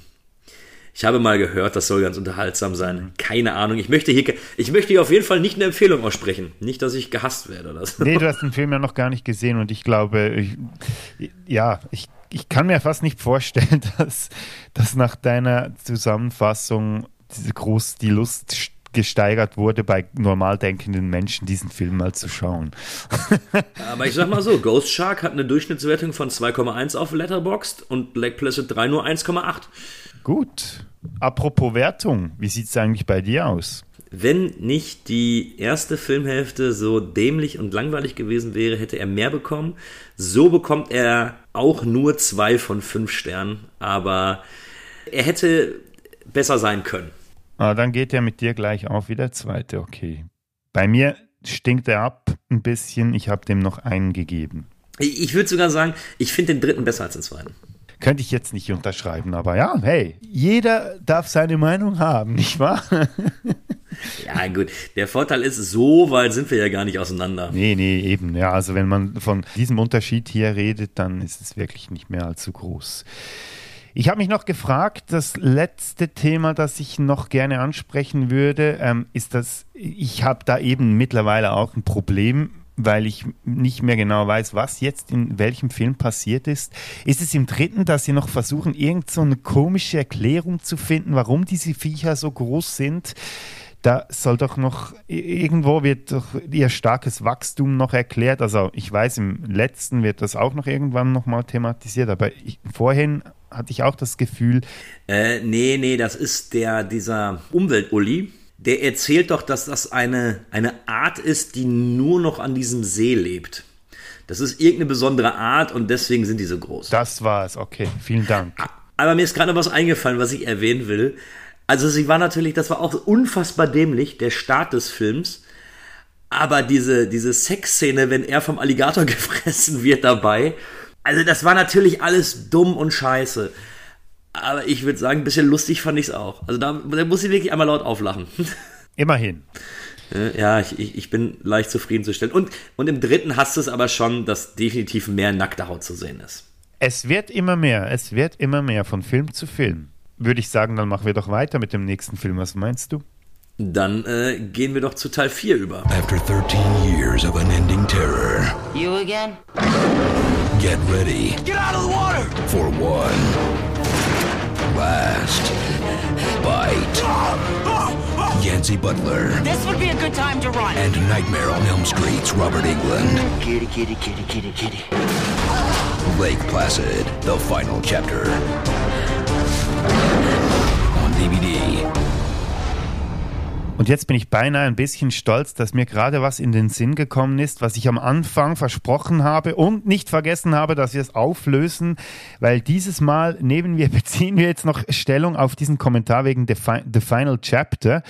Ich habe mal gehört, das soll ganz unterhaltsam sein. Keine Ahnung. Ich möchte hier, ich möchte hier auf jeden Fall nicht eine Empfehlung aussprechen. Nicht, dass ich gehasst werde oder so.
Nee, du hast den Film ja noch gar nicht gesehen und ich glaube, ich, ja, ich, ich kann mir fast nicht vorstellen, dass, dass nach deiner Zusammenfassung diese groß die Lust gesteigert wurde, bei normal denkenden Menschen diesen Film mal zu schauen.
Aber ich sag mal so, Ghost Shark hat eine Durchschnittswertung von 2,1 auf Letterboxd und Black Placid 3 nur 1,8.
Gut. Apropos Wertung, wie sieht es eigentlich bei dir aus?
Wenn nicht die erste Filmhälfte so dämlich und langweilig gewesen wäre, hätte er mehr bekommen. So bekommt er auch nur zwei von fünf Sternen, aber er hätte besser sein können.
Ah, dann geht er mit dir gleich auf wie der zweite, okay. Bei mir stinkt er ab ein bisschen, ich habe dem noch einen gegeben.
Ich würde sogar sagen, ich finde den dritten besser als den zweiten.
Könnte ich jetzt nicht unterschreiben, aber ja, hey, jeder darf seine Meinung haben, nicht wahr?
ja, gut. Der Vorteil ist, so weit sind wir ja gar nicht auseinander.
Nee, nee, eben. Ja, also wenn man von diesem Unterschied hier redet, dann ist es wirklich nicht mehr allzu groß. Ich habe mich noch gefragt, das letzte Thema, das ich noch gerne ansprechen würde, ähm, ist dass ich habe da eben mittlerweile auch ein Problem weil ich nicht mehr genau weiß, was jetzt in welchem Film passiert ist. Ist es im dritten, dass sie noch versuchen, irgend so eine komische Erklärung zu finden, warum diese Viecher so groß sind? Da soll doch noch, irgendwo wird doch ihr starkes Wachstum noch erklärt. Also ich weiß, im letzten wird das auch noch irgendwann nochmal thematisiert, aber ich, vorhin hatte ich auch das Gefühl.
Äh, nee, nee, das ist der, dieser Umwelt-Uli. Der erzählt doch, dass das eine, eine Art ist, die nur noch an diesem See lebt. Das ist irgendeine besondere Art und deswegen sind die so groß.
Das war es, okay. Vielen Dank.
Aber mir ist gerade noch was eingefallen, was ich erwähnen will. Also sie war natürlich, das war auch unfassbar dämlich, der Start des Films. Aber diese, diese Sexszene, wenn er vom Alligator gefressen wird dabei, also das war natürlich alles dumm und scheiße. Aber ich würde sagen, ein bisschen lustig fand ich es auch. Also da, da muss ich wirklich einmal laut auflachen.
Immerhin.
Ja, ich, ich bin leicht zufriedenzustellen. Und, und im dritten hast du es aber schon, dass definitiv mehr nackte Haut zu sehen ist.
Es wird immer mehr, es wird immer mehr von Film zu Film. Würde ich sagen, dann machen wir doch weiter mit dem nächsten Film. Was meinst du?
Dann äh, gehen wir doch zu Teil 4 über.
After 13 years of unending terror.
You again?
Get ready.
Get out of the water!
For one last. Bite. Yancey Butler.
This would be a good time to run.
And Nightmare on Elm Street's Robert England.
Kitty, kitty, kitty, kitty, kitty.
Lake Placid, the final chapter. On DVD.
Und jetzt bin ich beinahe ein bisschen stolz, dass mir gerade was in den Sinn gekommen ist, was ich am Anfang versprochen habe und nicht vergessen habe, dass wir es auflösen, weil dieses Mal nehmen wir, beziehen wir jetzt noch Stellung auf diesen Kommentar wegen The, Fi The Final Chapter.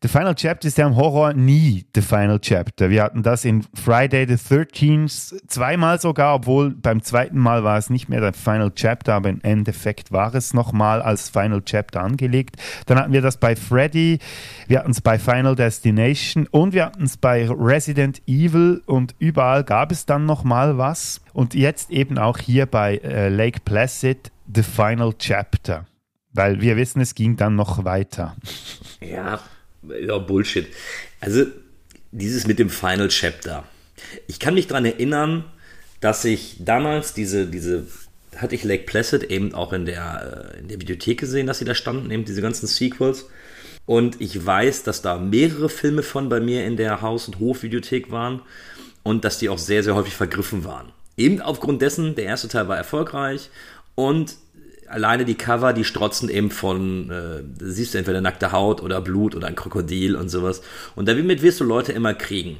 The Final Chapter ist ja im Horror nie The Final Chapter. Wir hatten das in Friday the 13th zweimal sogar, obwohl beim zweiten Mal war es nicht mehr der Final Chapter, aber im Endeffekt war es nochmal als Final Chapter angelegt. Dann hatten wir das bei Freddy, wir hatten es bei Final Destination und wir hatten es bei Resident Evil und überall gab es dann nochmal was. Und jetzt eben auch hier bei äh, Lake Placid The Final Chapter. Weil wir wissen, es ging dann noch weiter.
Ja, ja, Bullshit. Also, dieses mit dem Final Chapter. Ich kann mich daran erinnern, dass ich damals diese, diese, hatte ich Lake Placid eben auch in der, äh, in der Videothek gesehen, dass sie da standen, eben diese ganzen Sequels. Und ich weiß, dass da mehrere Filme von bei mir in der Haus- und Hofvideothek waren und dass die auch sehr, sehr häufig vergriffen waren. Eben aufgrund dessen, der erste Teil war erfolgreich und alleine die Cover, die strotzen eben von, äh, siehst du entweder nackte Haut oder Blut oder ein Krokodil und sowas. Und damit wirst du Leute immer kriegen.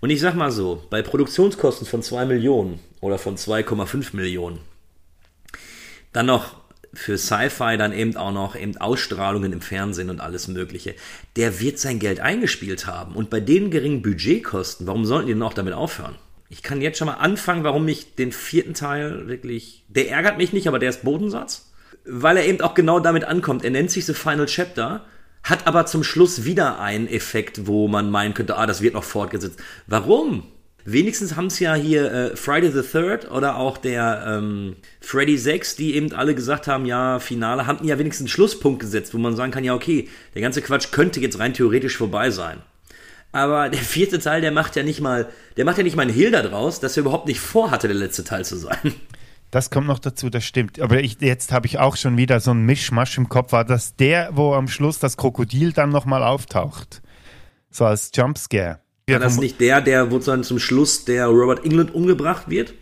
Und ich sag mal so, bei Produktionskosten von 2 Millionen oder von 2,5 Millionen, dann noch für Sci-Fi dann eben auch noch eben Ausstrahlungen im Fernsehen und alles Mögliche. Der wird sein Geld eingespielt haben. Und bei den geringen Budgetkosten, warum sollten die denn auch damit aufhören? Ich kann jetzt schon mal anfangen, warum ich den vierten Teil wirklich. Der ärgert mich nicht, aber der ist Bodensatz. Weil er eben auch genau damit ankommt. Er nennt sich The Final Chapter, hat aber zum Schluss wieder einen Effekt, wo man meinen könnte, ah, das wird noch fortgesetzt. Warum? Wenigstens haben es ja hier äh, Friday the Third oder auch der ähm, Freddy 6, die eben alle gesagt haben, ja, Finale, haben ja wenigstens einen Schlusspunkt gesetzt, wo man sagen kann, ja, okay, der ganze Quatsch könnte jetzt rein theoretisch vorbei sein. Aber der vierte Teil, der macht ja nicht mal, der macht ja nicht mal einen Hehl daraus, dass er überhaupt nicht vorhatte, der letzte Teil zu sein.
Das kommt noch dazu, das stimmt. Aber ich, jetzt habe ich auch schon wieder so ein Mischmasch im Kopf. War das der, wo am Schluss das Krokodil dann nochmal auftaucht? So als Jumpscare.
War das nicht der, der wo dann zum Schluss der Robert England umgebracht wird?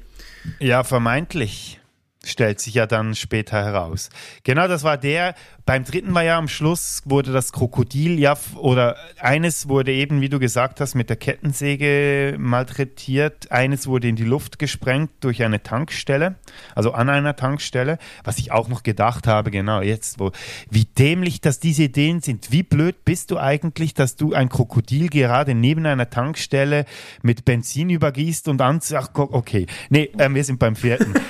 Ja, vermeintlich stellt sich ja dann später heraus. Genau, das war der. Beim dritten war ja am Schluss wurde das Krokodil ja oder eines wurde eben, wie du gesagt hast, mit der Kettensäge malträtiert. Eines wurde in die Luft gesprengt durch eine Tankstelle, also an einer Tankstelle. Was ich auch noch gedacht habe, genau jetzt, wo wie dämlich, dass diese Ideen sind. Wie blöd bist du eigentlich, dass du ein Krokodil gerade neben einer Tankstelle mit Benzin übergießt und an. Ach, okay, nee, äh, wir sind beim vierten.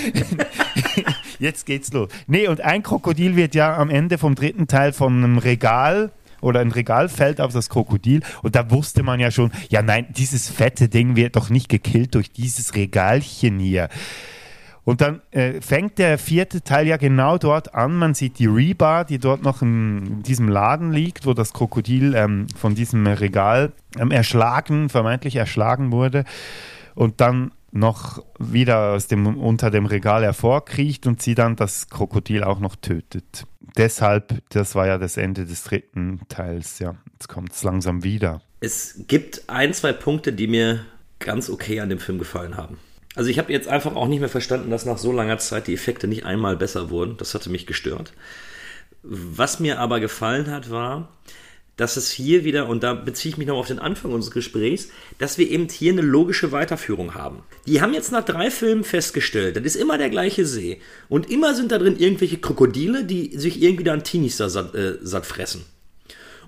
Jetzt geht's los. Nee, und ein Krokodil wird ja am Ende vom dritten Teil von einem Regal oder ein Regal fällt auf das Krokodil und da wusste man ja schon, ja nein, dieses fette Ding wird doch nicht gekillt durch dieses Regalchen hier. Und dann äh, fängt der vierte Teil ja genau dort an. Man sieht die Rebar, die dort noch in diesem Laden liegt, wo das Krokodil ähm, von diesem Regal ähm, erschlagen, vermeintlich erschlagen wurde. Und dann noch wieder aus dem, unter dem Regal hervorkriecht und sie dann das Krokodil auch noch tötet. Deshalb, das war ja das Ende des dritten Teils, ja. Jetzt kommt es langsam wieder.
Es gibt ein, zwei Punkte, die mir ganz okay an dem Film gefallen haben. Also ich habe jetzt einfach auch nicht mehr verstanden, dass nach so langer Zeit die Effekte nicht einmal besser wurden. Das hatte mich gestört. Was mir aber gefallen hat, war, dass es hier wieder, und da beziehe ich mich noch auf den Anfang unseres Gesprächs, dass wir eben hier eine logische Weiterführung haben. Die haben jetzt nach drei Filmen festgestellt, das ist immer der gleiche See. Und immer sind da drin irgendwelche Krokodile, die sich irgendwie da an Teenies da satt, äh, satt fressen.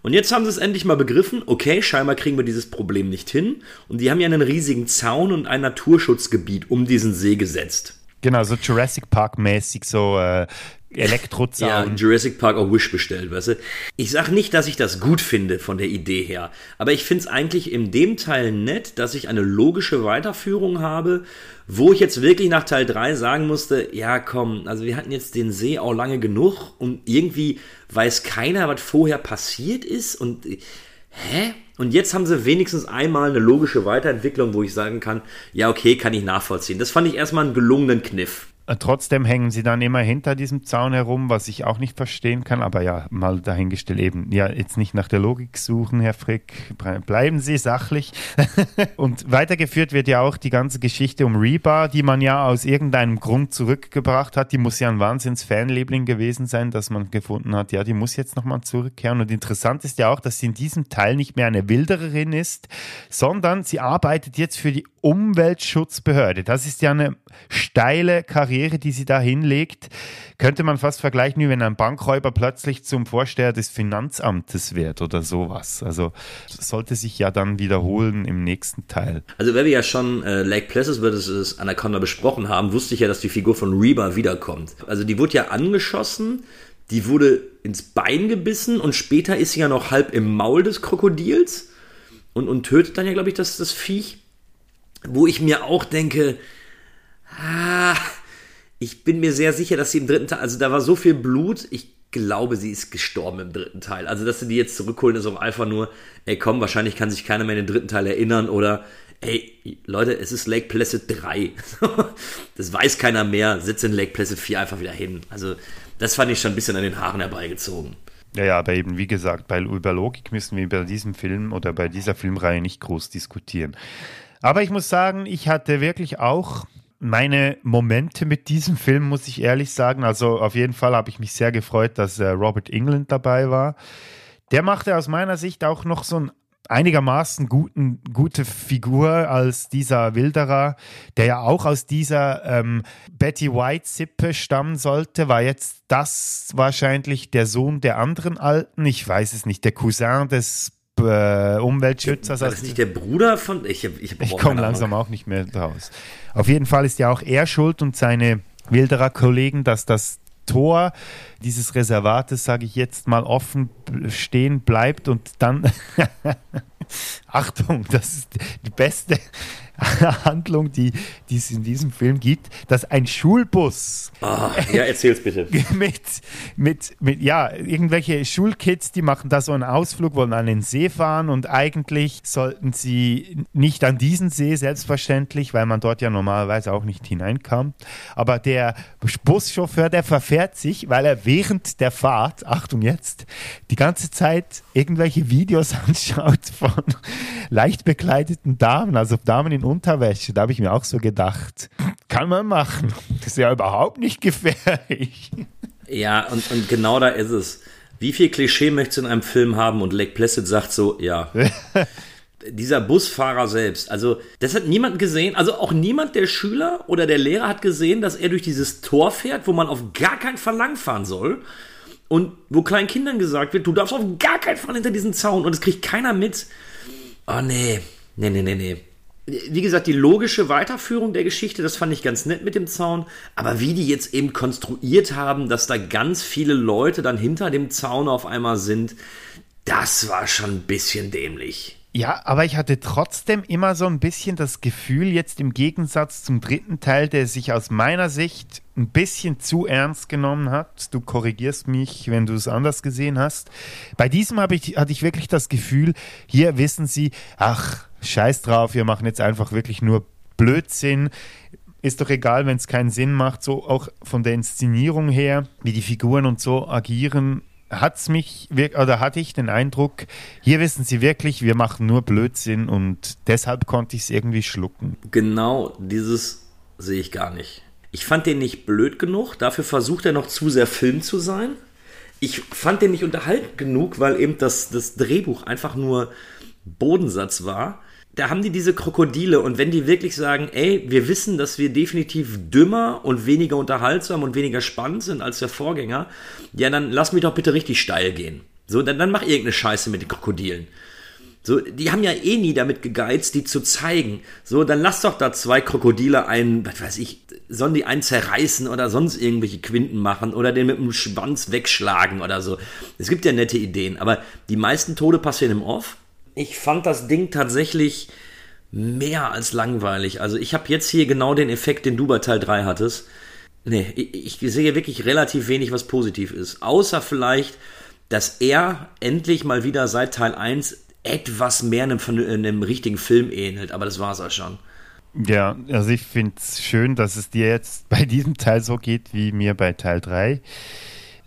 Und jetzt haben sie es endlich mal begriffen, okay, scheinbar kriegen wir dieses Problem nicht hin. Und die haben ja einen riesigen Zaun und ein Naturschutzgebiet um diesen See gesetzt.
Genau, so Jurassic Park mäßig, so äh, Elektrozaun.
Ja, Jurassic Park auch Wish bestellt, weißt du. Ich sag nicht, dass ich das gut finde von der Idee her, aber ich finde es eigentlich in dem Teil nett, dass ich eine logische Weiterführung habe, wo ich jetzt wirklich nach Teil 3 sagen musste, ja komm, also wir hatten jetzt den See auch lange genug und irgendwie weiß keiner, was vorher passiert ist und hä? Und jetzt haben sie wenigstens einmal eine logische Weiterentwicklung, wo ich sagen kann, ja okay, kann ich nachvollziehen. Das fand ich erstmal einen gelungenen Kniff.
Äh, trotzdem hängen sie dann immer hinter diesem Zaun herum, was ich auch nicht verstehen kann. Aber ja, mal dahingestellt eben. Ja, jetzt nicht nach der Logik suchen, Herr Frick. Bleiben Sie sachlich. und weitergeführt wird ja auch die ganze Geschichte um Reba, die man ja aus irgendeinem Grund zurückgebracht hat. Die muss ja ein Wahnsinns-Fanliebling gewesen sein, dass man gefunden hat, ja, die muss jetzt nochmal zurückkehren. Und interessant ist ja auch, dass sie in diesem Teil nicht mehr eine Wildererin ist, sondern sie arbeitet jetzt für die Umweltschutzbehörde. Das ist ja eine steile Karriere, die sie da hinlegt. Könnte man fast vergleichen, wie wenn ein Bankräuber plötzlich zum Vorsteher des Finanzamtes wird oder sowas. Also sollte sich ja dann wiederholen im nächsten Teil.
Also wenn wir ja schon äh, Lake Placid vs. Anaconda besprochen haben, wusste ich ja, dass die Figur von Reba wiederkommt. Also die wurde ja angeschossen, die wurde ins Bein gebissen und später ist sie ja noch halb im Maul des Krokodils und, und tötet dann ja, glaube ich, das, das Viech wo ich mir auch denke, ah, ich bin mir sehr sicher, dass sie im dritten Teil, also da war so viel Blut, ich glaube, sie ist gestorben im dritten Teil. Also, dass sie die jetzt zurückholen, ist auch einfach nur, ey, komm, wahrscheinlich kann sich keiner mehr in den dritten Teil erinnern oder, ey, Leute, es ist Lake Placid 3. das weiß keiner mehr, sitzt in Lake Placid 4 einfach wieder hin. Also, das fand ich schon ein bisschen an den Haaren herbeigezogen.
Ja, ja, aber eben, wie gesagt, bei, über Logik müssen wir bei diesem Film oder bei dieser Filmreihe nicht groß diskutieren. Aber ich muss sagen, ich hatte wirklich auch meine Momente mit diesem Film, muss ich ehrlich sagen. Also auf jeden Fall habe ich mich sehr gefreut, dass äh, Robert England dabei war. Der machte aus meiner Sicht auch noch so ein einigermaßen guten, gute Figur als dieser Wilderer, der ja auch aus dieser ähm, Betty White-Sippe stammen sollte, war jetzt das wahrscheinlich der Sohn der anderen Alten, ich weiß es nicht, der Cousin des äh, Umweltschützer.
War das nicht der Bruder von. Ich,
ich, ich komme langsam auch nicht mehr raus. Auf jeden Fall ist ja auch er schuld und seine Wilderer Kollegen, dass das Tor dieses Reservates, sage ich jetzt mal, offen stehen bleibt und dann. Achtung, das ist die beste Handlung, die, die es in diesem Film gibt, dass ein Schulbus.
Ah, ja, erzähl's bitte.
mit, mit, mit, ja, irgendwelche Schulkids, die machen da so einen Ausflug, wollen an den See fahren und eigentlich sollten sie nicht an diesen See, selbstverständlich, weil man dort ja normalerweise auch nicht hineinkam. Aber der Buschauffeur, der verfährt sich, weil er während der Fahrt, Achtung jetzt, die ganze Zeit irgendwelche Videos anschaut von leicht bekleideten Damen, also Damen in Unterwäsche. Da habe ich mir auch so gedacht, kann man machen. Das ist ja überhaupt nicht gefährlich.
Ja, und, und genau da ist es. Wie viel Klischee möchtest du in einem Film haben? Und Lake Placid sagt so, ja. Dieser Busfahrer selbst, also das hat niemand gesehen, also auch niemand der Schüler oder der Lehrer hat gesehen, dass er durch dieses Tor fährt, wo man auf gar keinen Fall langfahren soll und wo kleinen Kindern gesagt wird, du darfst auf gar keinen Fall hinter diesen Zaun und es kriegt keiner mit. Oh nee, nee, nee, nee, nee wie gesagt, die logische Weiterführung der Geschichte, das fand ich ganz nett mit dem Zaun. Aber wie die jetzt eben konstruiert haben, dass da ganz viele Leute dann hinter dem Zaun auf einmal sind, das war schon ein bisschen dämlich.
Ja, aber ich hatte trotzdem immer so ein bisschen das Gefühl, jetzt im Gegensatz zum dritten Teil, der sich aus meiner Sicht ein bisschen zu ernst genommen hat. Du korrigierst mich, wenn du es anders gesehen hast. Bei diesem habe ich, hatte ich wirklich das Gefühl, hier wissen sie, ach, scheiß drauf, wir machen jetzt einfach wirklich nur Blödsinn. Ist doch egal, wenn es keinen Sinn macht, so auch von der Inszenierung her, wie die Figuren und so agieren hat's mich oder hatte ich den Eindruck, hier wissen sie wirklich, wir machen nur Blödsinn und deshalb konnte ich es irgendwie schlucken.
Genau, dieses sehe ich gar nicht. Ich fand den nicht blöd genug, dafür versucht er noch zu sehr Film zu sein. Ich fand den nicht unterhalten genug, weil eben das, das Drehbuch einfach nur Bodensatz war da haben die diese Krokodile und wenn die wirklich sagen, ey, wir wissen, dass wir definitiv dümmer und weniger unterhaltsam und weniger spannend sind als der Vorgänger, ja, dann lass mich doch bitte richtig steil gehen. So, dann, dann mach irgendeine Scheiße mit den Krokodilen. So, die haben ja eh nie damit gegeizt, die zu zeigen. So, dann lass doch da zwei Krokodile einen, was weiß ich, sollen die einen zerreißen oder sonst irgendwelche Quinten machen oder den mit dem Schwanz wegschlagen oder so. Es gibt ja nette Ideen, aber die meisten Tode passieren im Off ich fand das Ding tatsächlich mehr als langweilig. Also ich habe jetzt hier genau den Effekt, den du bei Teil 3 hattest. Nee, ich, ich sehe wirklich relativ wenig, was positiv ist. Außer vielleicht, dass er endlich mal wieder seit Teil 1 etwas mehr einem, einem richtigen Film ähnelt. Aber das war es auch schon.
Ja, also ich finde es schön, dass es dir jetzt bei diesem Teil so geht wie mir bei Teil 3.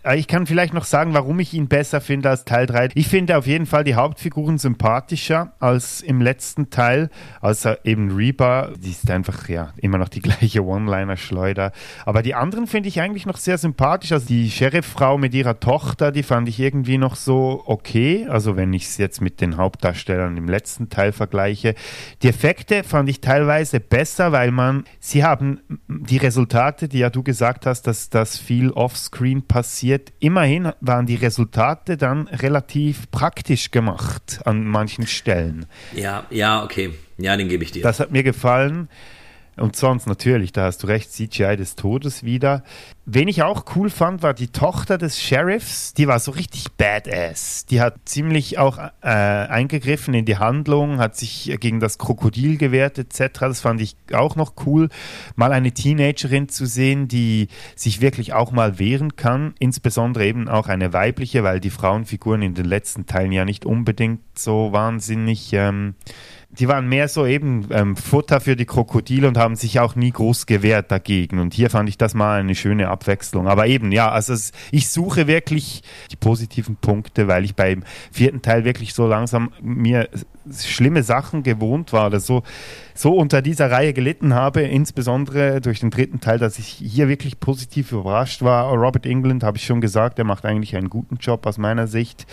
Äh, ich kann vielleicht noch sagen, warum ich ihn besser finde als Teil 3. Ich finde auf jeden Fall die Hauptfiguren sympathischer als im letzten Teil, außer eben Reba. Die ist einfach ja immer noch die gleiche One-Liner-Schleuder. Aber die anderen finde ich eigentlich noch sehr sympathisch. Also die Sheriff-Frau mit ihrer Tochter, die fand ich irgendwie noch so okay. Also wenn ich es jetzt mit den Hauptdarstellern im letzten Teil vergleiche. Die Effekte fand ich teilweise besser, weil man, sie haben die Resultate, die ja du gesagt hast, dass das viel offscreen passiert, wird. Immerhin waren die Resultate dann relativ praktisch gemacht an manchen Stellen.
Ja, ja, okay. Ja, den gebe ich dir.
Das hat mir gefallen. Und sonst natürlich, da hast du recht, CGI des Todes wieder. Wen ich auch cool fand, war die Tochter des Sheriffs. Die war so richtig badass. Die hat ziemlich auch äh, eingegriffen in die Handlung, hat sich gegen das Krokodil gewehrt etc. Das fand ich auch noch cool. Mal eine Teenagerin zu sehen, die sich wirklich auch mal wehren kann. Insbesondere eben auch eine weibliche, weil die Frauenfiguren in den letzten Teilen ja nicht unbedingt so wahnsinnig... Ähm, die waren mehr so eben ähm, Futter für die Krokodile und haben sich auch nie groß gewehrt dagegen. Und hier fand ich das mal eine schöne Abwechslung. Aber eben, ja, also es, ich suche wirklich die positiven Punkte, weil ich beim vierten Teil wirklich so langsam mir schlimme Sachen gewohnt war oder so, so unter dieser Reihe gelitten habe, insbesondere durch den dritten Teil, dass ich hier wirklich positiv überrascht war. Robert England, habe ich schon gesagt, der macht eigentlich einen guten Job aus meiner Sicht.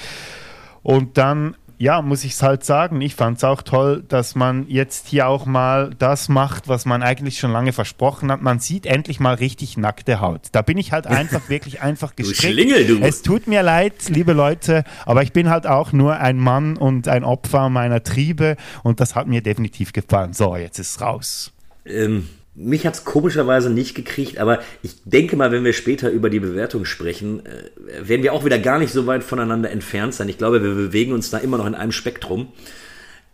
Und dann ja, muss ich es halt sagen, ich fand es auch toll, dass man jetzt hier auch mal das macht, was man eigentlich schon lange versprochen hat. Man sieht endlich mal richtig nackte Haut. Da bin ich halt einfach wirklich einfach gestrickt. Du Schlingel, du. Es tut mir leid, liebe Leute, aber ich bin halt auch nur ein Mann und ein Opfer meiner Triebe und das hat mir definitiv gefallen. So, jetzt ist es raus.
Ähm, mich hat es komischerweise nicht gekriegt, aber ich denke mal, wenn wir später über die Bewertung sprechen, äh, werden wir auch wieder gar nicht so weit voneinander entfernt sein. Ich glaube, wir bewegen uns da immer noch in einem Spektrum.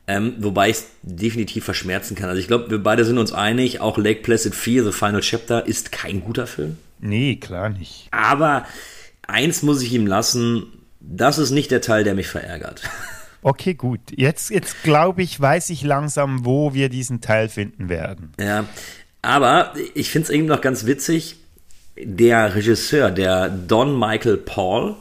Ähm, wobei ich es definitiv verschmerzen kann. Also ich glaube, wir beide sind uns einig, auch Lake Placid 4, The Final Chapter, ist kein guter Film.
Nee, klar nicht.
Aber eins muss ich ihm lassen, das ist nicht der Teil, der mich verärgert.
Okay, gut. Jetzt, jetzt glaube ich, weiß ich langsam, wo wir diesen Teil finden werden.
Ja, aber ich finde es irgendwie noch ganz witzig, der Regisseur, der Don Michael Paul,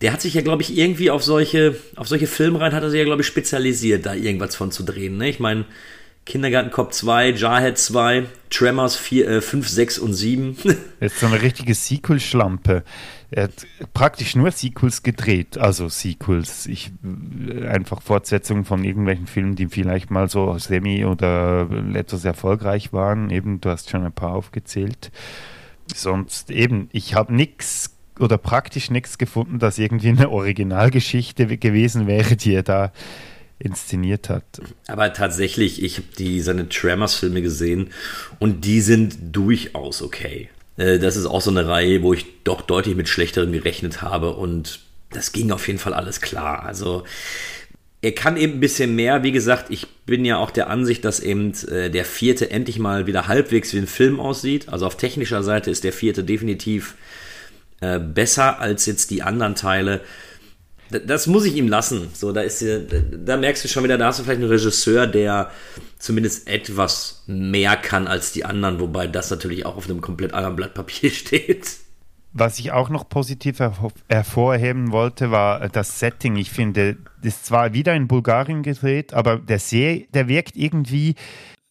der hat sich ja, glaube ich, irgendwie auf solche, auf solche Filmreihen hat er sich ja, glaube ich, spezialisiert, da irgendwas von zu drehen. Ne? Ich meine, Kindergarten Cop 2, Jarhead 2, Tremors 4, äh, 5, 6 und 7.
Das ist so eine richtige Sequel-Schlampe. Er hat praktisch nur Sequels gedreht, also Sequels, ich, einfach Fortsetzungen von irgendwelchen Filmen, die vielleicht mal so semi oder etwas erfolgreich waren. Eben, du hast schon ein paar aufgezählt. Sonst eben, ich habe nichts oder praktisch nichts gefunden, das irgendwie eine Originalgeschichte gewesen wäre, die er da inszeniert hat.
Aber tatsächlich, ich habe die seine Tremors-Filme gesehen und die sind durchaus okay. Äh, das ist auch so eine Reihe, wo ich doch deutlich mit schlechteren gerechnet habe und das ging auf jeden Fall alles klar. Also er kann eben ein bisschen mehr. Wie gesagt, ich bin ja auch der Ansicht, dass eben äh, der vierte endlich mal wieder halbwegs wie ein Film aussieht. Also auf technischer Seite ist der vierte definitiv äh, besser als jetzt die anderen Teile das muss ich ihm lassen. So, da ist da merkst du schon wieder, da hast du vielleicht einen Regisseur, der zumindest etwas mehr kann als die anderen, wobei das natürlich auch auf einem komplett anderen Blatt Papier steht.
Was ich auch noch positiv hervorheben wollte, war das Setting. Ich finde, das ist zwar wieder in Bulgarien gedreht, aber der See, der wirkt irgendwie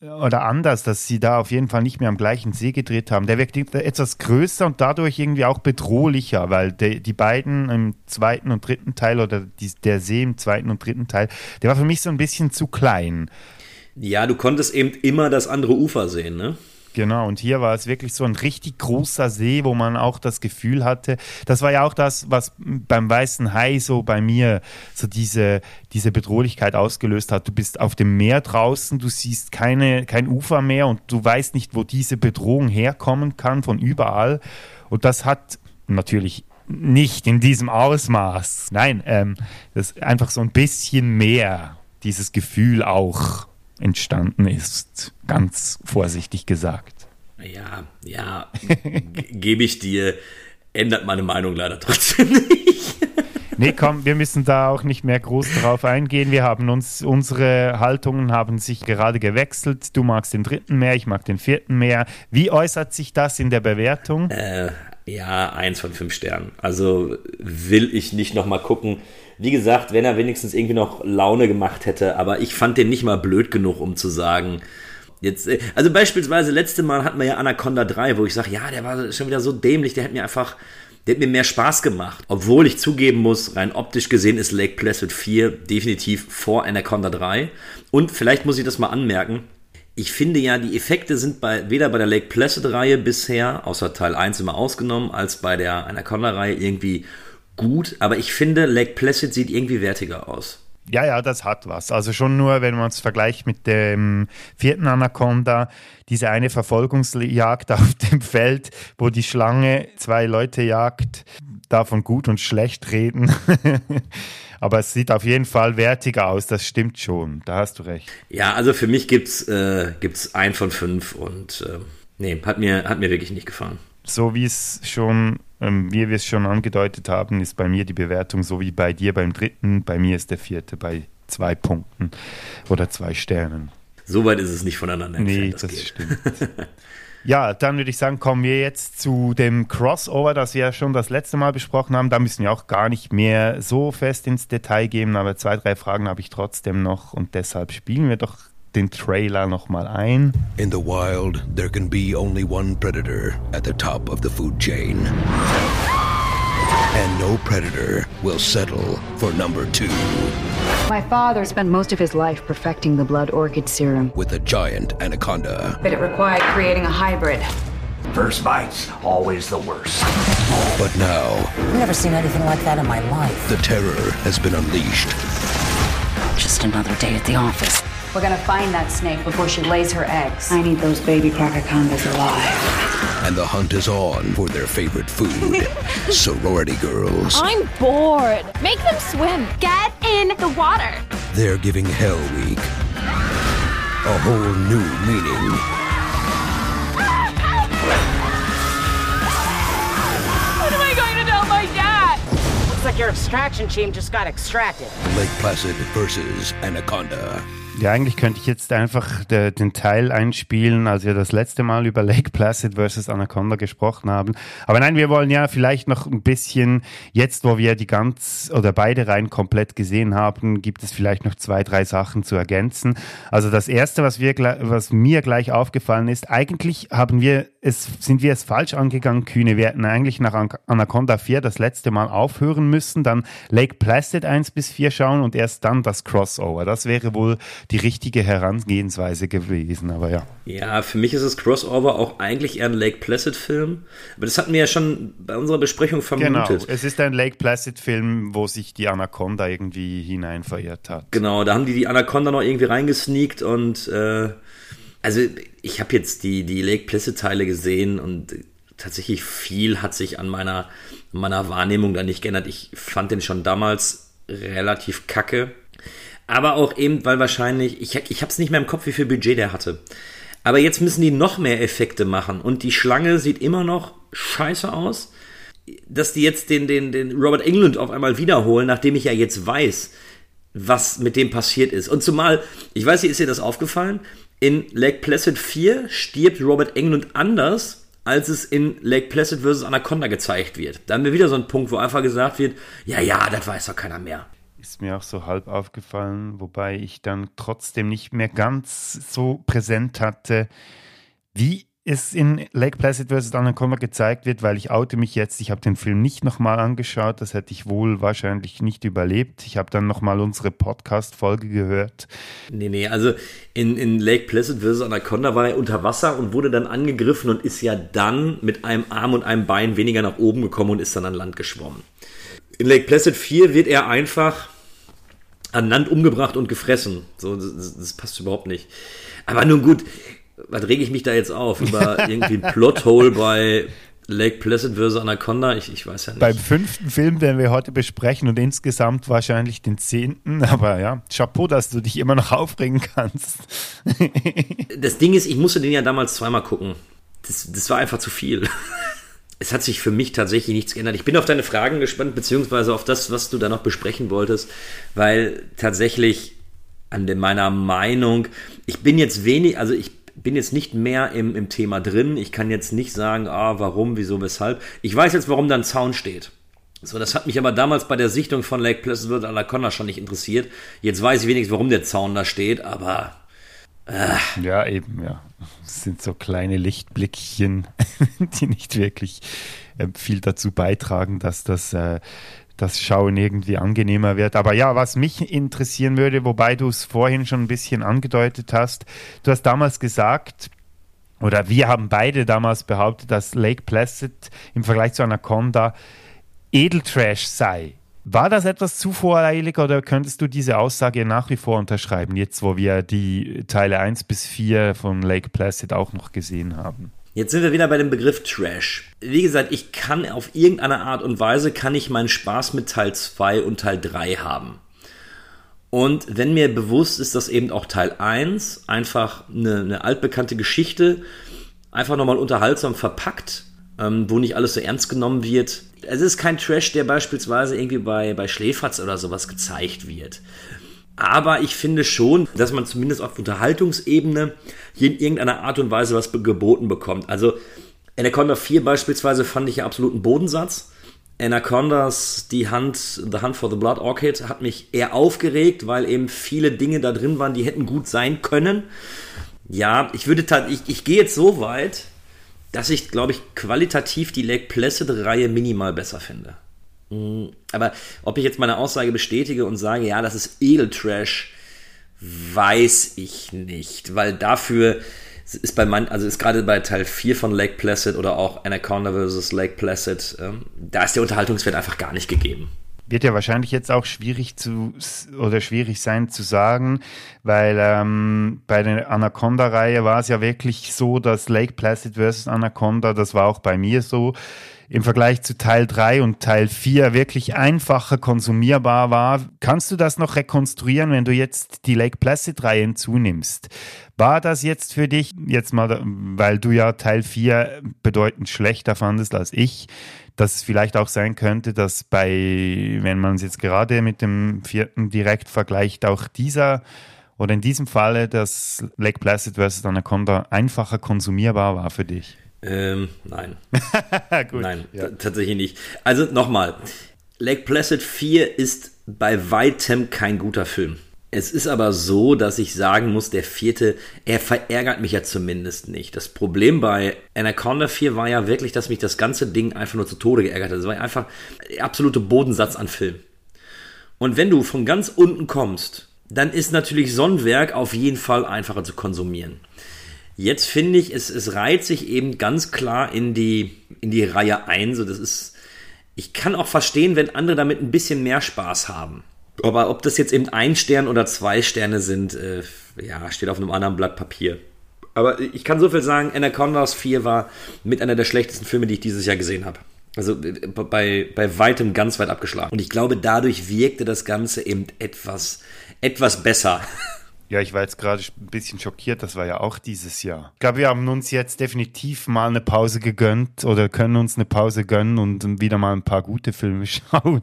oder anders, dass sie da auf jeden Fall nicht mehr am gleichen See gedreht haben. Der wirkt etwas größer und dadurch irgendwie auch bedrohlicher, weil de, die beiden im zweiten und dritten Teil oder die, der See im zweiten und dritten Teil, der war für mich so ein bisschen zu klein.
Ja, du konntest eben immer das andere Ufer sehen, ne?
Genau, und hier war es wirklich so ein richtig großer See, wo man auch das Gefühl hatte, das war ja auch das, was beim Weißen Hai so bei mir so diese, diese Bedrohlichkeit ausgelöst hat. Du bist auf dem Meer draußen, du siehst keine, kein Ufer mehr und du weißt nicht, wo diese Bedrohung herkommen kann, von überall. Und das hat natürlich nicht in diesem Ausmaß. Nein, ähm, das einfach so ein bisschen mehr, dieses Gefühl auch entstanden ist, ganz vorsichtig gesagt.
Ja, ja, gebe ich dir, ändert meine Meinung leider trotzdem nicht.
Nee, komm, wir müssen da auch nicht mehr groß drauf eingehen. Wir haben uns, unsere Haltungen haben sich gerade gewechselt. Du magst den dritten mehr, ich mag den vierten mehr. Wie äußert sich das in der Bewertung?
Äh, ja, eins von fünf Sternen. Also will ich nicht nochmal gucken. Wie gesagt, wenn er wenigstens irgendwie noch Laune gemacht hätte, aber ich fand den nicht mal blöd genug, um zu sagen, Jetzt, äh, also beispielsweise letzte Mal hatten wir ja Anaconda 3, wo ich sage, ja, der war schon wieder so dämlich, der hat mir einfach, der hat mir mehr Spaß gemacht. Obwohl ich zugeben muss, rein optisch gesehen ist Lake Placid 4 definitiv vor Anaconda 3. Und vielleicht muss ich das mal anmerken. Ich finde ja, die Effekte sind bei, weder bei der Lake Placid-Reihe bisher, außer Teil 1 immer ausgenommen, als bei der Anaconda-Reihe irgendwie gut. Aber ich finde, Lake Placid sieht irgendwie wertiger aus.
Ja, ja, das hat was. Also schon nur, wenn man es vergleicht mit dem vierten Anaconda, diese eine Verfolgungsjagd auf dem Feld, wo die Schlange zwei Leute jagt, davon gut und schlecht reden. Aber es sieht auf jeden Fall wertiger aus, das stimmt schon. Da hast du recht.
Ja, also für mich gibt's äh, gibt's ein von fünf und äh, nee, hat mir, hat mir wirklich nicht gefallen.
So wie es schon ähm, wie wir es schon angedeutet haben, ist bei mir die Bewertung so wie bei dir beim dritten. Bei mir ist der vierte bei zwei Punkten oder zwei Sternen.
So weit ist es nicht voneinander
entfernt. Nee, das, das stimmt. ja, dann würde ich sagen, kommen wir jetzt zu dem Crossover, das wir ja schon das letzte Mal besprochen haben. Da müssen wir auch gar nicht mehr so fest ins Detail gehen, aber zwei, drei Fragen habe ich trotzdem noch und deshalb spielen wir doch den Trailer nochmal ein.
In the wild, there can be only one predator at the top of the food chain. And no predator will settle for number two.
My father spent most of his life perfecting the blood orchid serum.
With a giant anaconda.
But it required creating a hybrid.
First bite's always the worst.
But now...
I've never seen anything like that in my life.
The terror has been unleashed.
Just another day at the office.
We're gonna find that snake before she lays her eggs. I need those baby Procacondas alive.
And the hunt is on for their favorite food sorority girls.
I'm bored. Make them swim.
Get in the water.
They're giving Hell Week a whole new meaning.
What am I going to tell my dad?
Looks like your extraction team just got extracted.
Lake Placid versus Anaconda.
Ja, eigentlich könnte ich jetzt einfach de, den Teil einspielen, als wir das letzte Mal über Lake Placid versus Anaconda gesprochen haben. Aber nein, wir wollen ja vielleicht noch ein bisschen, jetzt wo wir die ganz oder beide Reihen komplett gesehen haben, gibt es vielleicht noch zwei, drei Sachen zu ergänzen. Also das erste, was wir, was mir gleich aufgefallen ist, eigentlich haben wir es, sind wir es falsch angegangen, Kühne. Wir hätten eigentlich nach Anaconda 4 das letzte Mal aufhören müssen, dann Lake Placid 1 bis 4 schauen und erst dann das Crossover. Das wäre wohl die richtige Herangehensweise gewesen, aber ja.
Ja, für mich ist das Crossover auch eigentlich eher ein Lake Placid-Film. Aber das hatten wir ja schon bei unserer Besprechung vermutet.
Genau, es ist ein Lake Placid-Film, wo sich die Anaconda irgendwie hinein verirrt hat.
Genau, da haben die die Anaconda noch irgendwie reingesneakt und äh, also ich habe jetzt die, die Lake Placid-Teile gesehen und tatsächlich viel hat sich an meiner, meiner Wahrnehmung da nicht geändert. Ich fand den schon damals relativ kacke. Aber auch eben, weil wahrscheinlich, ich, ich habe es nicht mehr im Kopf, wie viel Budget der hatte. Aber jetzt müssen die noch mehr Effekte machen und die Schlange sieht immer noch scheiße aus. Dass die jetzt den, den, den Robert England auf einmal wiederholen, nachdem ich ja jetzt weiß, was mit dem passiert ist. Und zumal, ich weiß nicht, ist dir das aufgefallen? In Lake Placid 4 stirbt Robert England anders, als es in Lake Placid vs. Anaconda gezeigt wird. Da haben wir wieder so einen Punkt, wo einfach gesagt wird, ja, ja, das weiß doch keiner mehr.
Ist mir auch so halb aufgefallen, wobei ich dann trotzdem nicht mehr ganz so präsent hatte, wie es in Lake Placid vs. Anaconda gezeigt wird, weil ich oute mich jetzt, ich habe den Film nicht nochmal angeschaut, das hätte ich wohl wahrscheinlich nicht überlebt. Ich habe dann nochmal unsere Podcast-Folge gehört.
Nee, nee, also in, in Lake Placid vs. Anaconda war er unter Wasser und wurde dann angegriffen und ist ja dann mit einem Arm und einem Bein weniger nach oben gekommen und ist dann an Land geschwommen. In Lake Placid 4 wird er einfach an Land umgebracht und gefressen. So, das, das passt überhaupt nicht. Aber nun gut, was rege ich mich da jetzt auf? Über irgendwie ein Plothole bei Lake Placid vs. Anaconda? Ich, ich weiß ja nicht.
Beim fünften Film, den wir heute besprechen und insgesamt wahrscheinlich den zehnten, aber ja, Chapeau, dass du dich immer noch aufregen kannst.
das Ding ist, ich musste den ja damals zweimal gucken. Das, das war einfach zu viel. Es hat sich für mich tatsächlich nichts geändert. Ich bin auf deine Fragen gespannt, beziehungsweise auf das, was du da noch besprechen wolltest, weil tatsächlich an meiner Meinung, ich bin jetzt wenig, also ich bin jetzt nicht mehr im, im Thema drin. Ich kann jetzt nicht sagen, ah, warum, wieso, weshalb. Ich weiß jetzt, warum da ein Zaun steht. So, das hat mich aber damals bei der Sichtung von Lake und Anaconda schon nicht interessiert. Jetzt weiß ich wenigstens, warum der Zaun da steht, aber.
Äh. Ja, eben, ja. Das sind so kleine Lichtblickchen, die nicht wirklich äh, viel dazu beitragen, dass das äh, das Schauen irgendwie angenehmer wird. Aber ja, was mich interessieren würde, wobei du es vorhin schon ein bisschen angedeutet hast, du hast damals gesagt, oder wir haben beide damals behauptet, dass Lake Placid im Vergleich zu Anaconda Edeltrash sei. War das etwas zu voreilig oder könntest du diese Aussage nach wie vor unterschreiben, jetzt wo wir die Teile 1 bis 4 von Lake Placid auch noch gesehen haben?
Jetzt sind wir wieder bei dem Begriff Trash. Wie gesagt, ich kann auf irgendeine Art und Weise kann ich meinen Spaß mit Teil 2 und Teil 3 haben. Und wenn mir bewusst ist, dass eben auch Teil 1 einfach eine, eine altbekannte Geschichte einfach nochmal unterhaltsam verpackt, ähm, wo nicht alles so ernst genommen wird. Es ist kein Trash, der beispielsweise irgendwie bei, bei Schläferz oder sowas gezeigt wird. Aber ich finde schon, dass man zumindest auf Unterhaltungsebene hier in irgendeiner Art und Weise was geboten bekommt. Also Anaconda 4 beispielsweise fand ich ja absoluten Bodensatz. Anacondas Die Hand, The Hunt for the Blood Orchid hat mich eher aufgeregt, weil eben viele Dinge da drin waren, die hätten gut sein können. Ja, ich würde ich, ich gehe jetzt so weit, dass ich, glaube ich, qualitativ die Lake Placid-Reihe minimal besser finde. Aber ob ich jetzt meine Aussage bestätige und sage, ja, das ist Edeltrash, weiß ich nicht, weil dafür ist bei man, also ist gerade bei Teil 4 von Lake Placid oder auch Anaconda vs. Lake Placid, ähm, da ist der Unterhaltungswert einfach gar nicht gegeben.
Wird ja wahrscheinlich jetzt auch schwierig zu oder schwierig sein zu sagen, weil ähm, bei der Anaconda-Reihe war es ja wirklich so, dass Lake Placid vs. Anaconda, das war auch bei mir so, im Vergleich zu Teil 3 und Teil 4 wirklich einfacher konsumierbar war. Kannst du das noch rekonstruieren, wenn du jetzt die Lake Placid-Reihe hinzunimmst? War das jetzt für dich, jetzt mal, weil du ja Teil 4 bedeutend schlechter fandest als ich, dass es vielleicht auch sein könnte, dass bei, wenn man es jetzt gerade mit dem vierten direkt vergleicht, auch dieser oder in diesem Falle das Lake Placid vs. Anaconda einfacher konsumierbar war für dich?
Ähm, nein. Gut, nein, ja. tatsächlich nicht. Also nochmal, Lake Placid 4 ist bei weitem kein guter Film. Es ist aber so, dass ich sagen muss, der vierte, er verärgert mich ja zumindest nicht. Das Problem bei Anaconda 4 war ja wirklich, dass mich das ganze Ding einfach nur zu Tode geärgert hat. Es war einfach der absolute Bodensatz an Film. Und wenn du von ganz unten kommst, dann ist natürlich Sonnenwerk auf jeden Fall einfacher zu konsumieren. Jetzt finde ich, es, es reiht sich eben ganz klar in die, in die Reihe ein. So, das ist, ich kann auch verstehen, wenn andere damit ein bisschen mehr Spaß haben. Aber ob das jetzt eben ein Stern oder zwei Sterne sind, äh, ja, steht auf einem anderen Blatt Papier. Aber ich kann so viel sagen, Anacondas 4 war mit einer der schlechtesten Filme, die ich dieses Jahr gesehen habe. Also äh, bei, bei weitem ganz weit abgeschlagen. Und ich glaube, dadurch wirkte das Ganze eben etwas, etwas besser.
Ja, ich war jetzt gerade ein bisschen schockiert, das war ja auch dieses Jahr. Ich glaube, wir haben uns jetzt definitiv mal eine Pause gegönnt oder können uns eine Pause gönnen und wieder mal ein paar gute Filme schauen.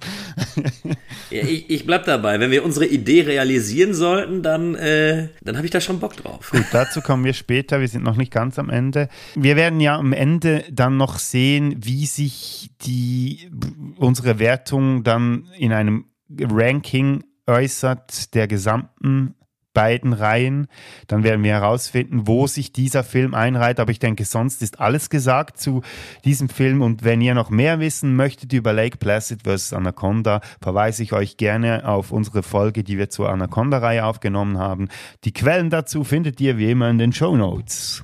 ja, ich, ich bleib dabei. Wenn wir unsere Idee realisieren sollten, dann, äh, dann habe ich da schon Bock drauf.
Gut, dazu kommen wir später. Wir sind noch nicht ganz am Ende. Wir werden ja am Ende dann noch sehen, wie sich die, unsere Wertung dann in einem Ranking äußert der gesamten beiden Reihen. Dann werden wir herausfinden, wo sich dieser Film einreiht. Aber ich denke, sonst ist alles gesagt zu diesem Film. Und wenn ihr noch mehr wissen möchtet über Lake Placid vs. Anaconda, verweise ich euch gerne auf unsere Folge, die wir zur Anaconda-Reihe aufgenommen haben. Die Quellen dazu findet ihr wie immer in den Show Notes.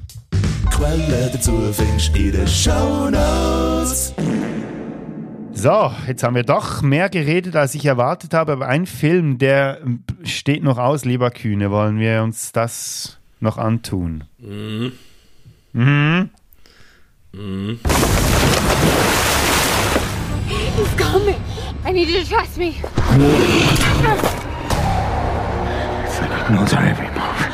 Quelle dazu findest du in den Show Notes. So, jetzt haben wir doch mehr geredet, als ich erwartet habe, aber ein Film, der steht noch aus, lieber Kühne. Wollen wir uns das noch antun? Mhm. Mhm. Mhm.
He's coming. I need you to trust me.
Philip knows our every move.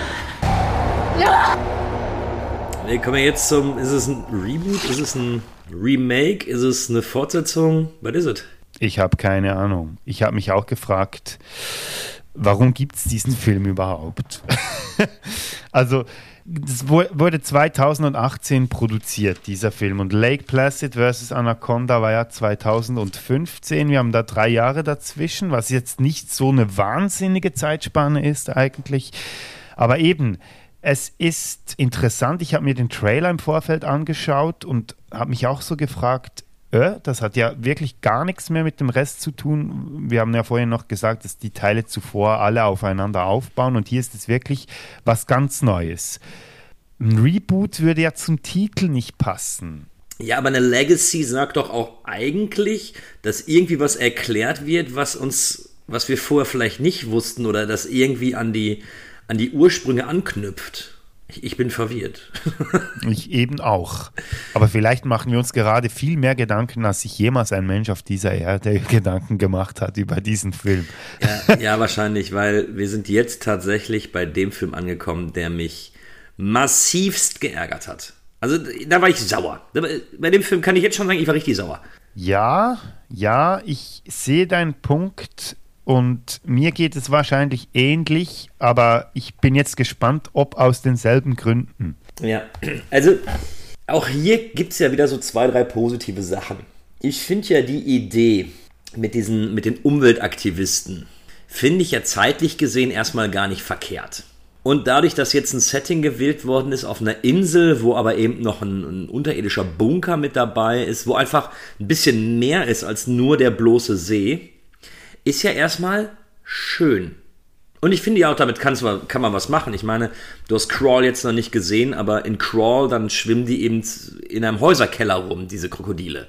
Wir kommen jetzt zum. Ist es ein Reboot? Ist es ein Remake? Ist es eine Fortsetzung? Was ist es?
Ich habe keine Ahnung. Ich habe mich auch gefragt, warum gibt es diesen Film überhaupt? also, es wurde 2018 produziert, dieser Film. Und Lake Placid vs. Anaconda war ja 2015. Wir haben da drei Jahre dazwischen, was jetzt nicht so eine wahnsinnige Zeitspanne ist eigentlich. Aber eben, es ist interessant. Ich habe mir den Trailer im Vorfeld angeschaut und habe mich auch so gefragt, äh, das hat ja wirklich gar nichts mehr mit dem Rest zu tun. Wir haben ja vorhin noch gesagt, dass die Teile zuvor alle aufeinander aufbauen und hier ist es wirklich was ganz Neues. Ein Reboot würde ja zum Titel nicht passen.
Ja, aber eine Legacy sagt doch auch eigentlich, dass irgendwie was erklärt wird, was uns, was wir vorher vielleicht nicht wussten oder das irgendwie an die, an die Ursprünge anknüpft. Ich, ich bin verwirrt.
ich eben auch. Aber vielleicht machen wir uns gerade viel mehr Gedanken, als sich jemals ein Mensch auf dieser Erde Gedanken gemacht hat über diesen Film.
Ja, ja, wahrscheinlich, weil wir sind jetzt tatsächlich bei dem Film angekommen, der mich massivst geärgert hat. Also da war ich sauer. Bei dem Film kann ich jetzt schon sagen, ich war richtig sauer.
Ja, ja, ich sehe deinen Punkt und mir geht es wahrscheinlich ähnlich, aber ich bin jetzt gespannt, ob aus denselben Gründen.
Ja, also auch hier gibt es ja wieder so zwei, drei positive Sachen. Ich finde ja die Idee mit, diesen, mit den Umweltaktivisten, finde ich ja zeitlich gesehen erstmal gar nicht verkehrt. Und dadurch, dass jetzt ein Setting gewählt worden ist auf einer Insel, wo aber eben noch ein, ein, unterirdischer Bunker mit dabei ist, wo einfach ein bisschen mehr ist als nur der bloße See, ist ja erstmal schön. Und ich finde ja auch, damit kann man was machen. Ich meine, du hast Crawl jetzt noch nicht gesehen, aber in Crawl, dann schwimmen die eben in einem Häuserkeller rum, diese Krokodile.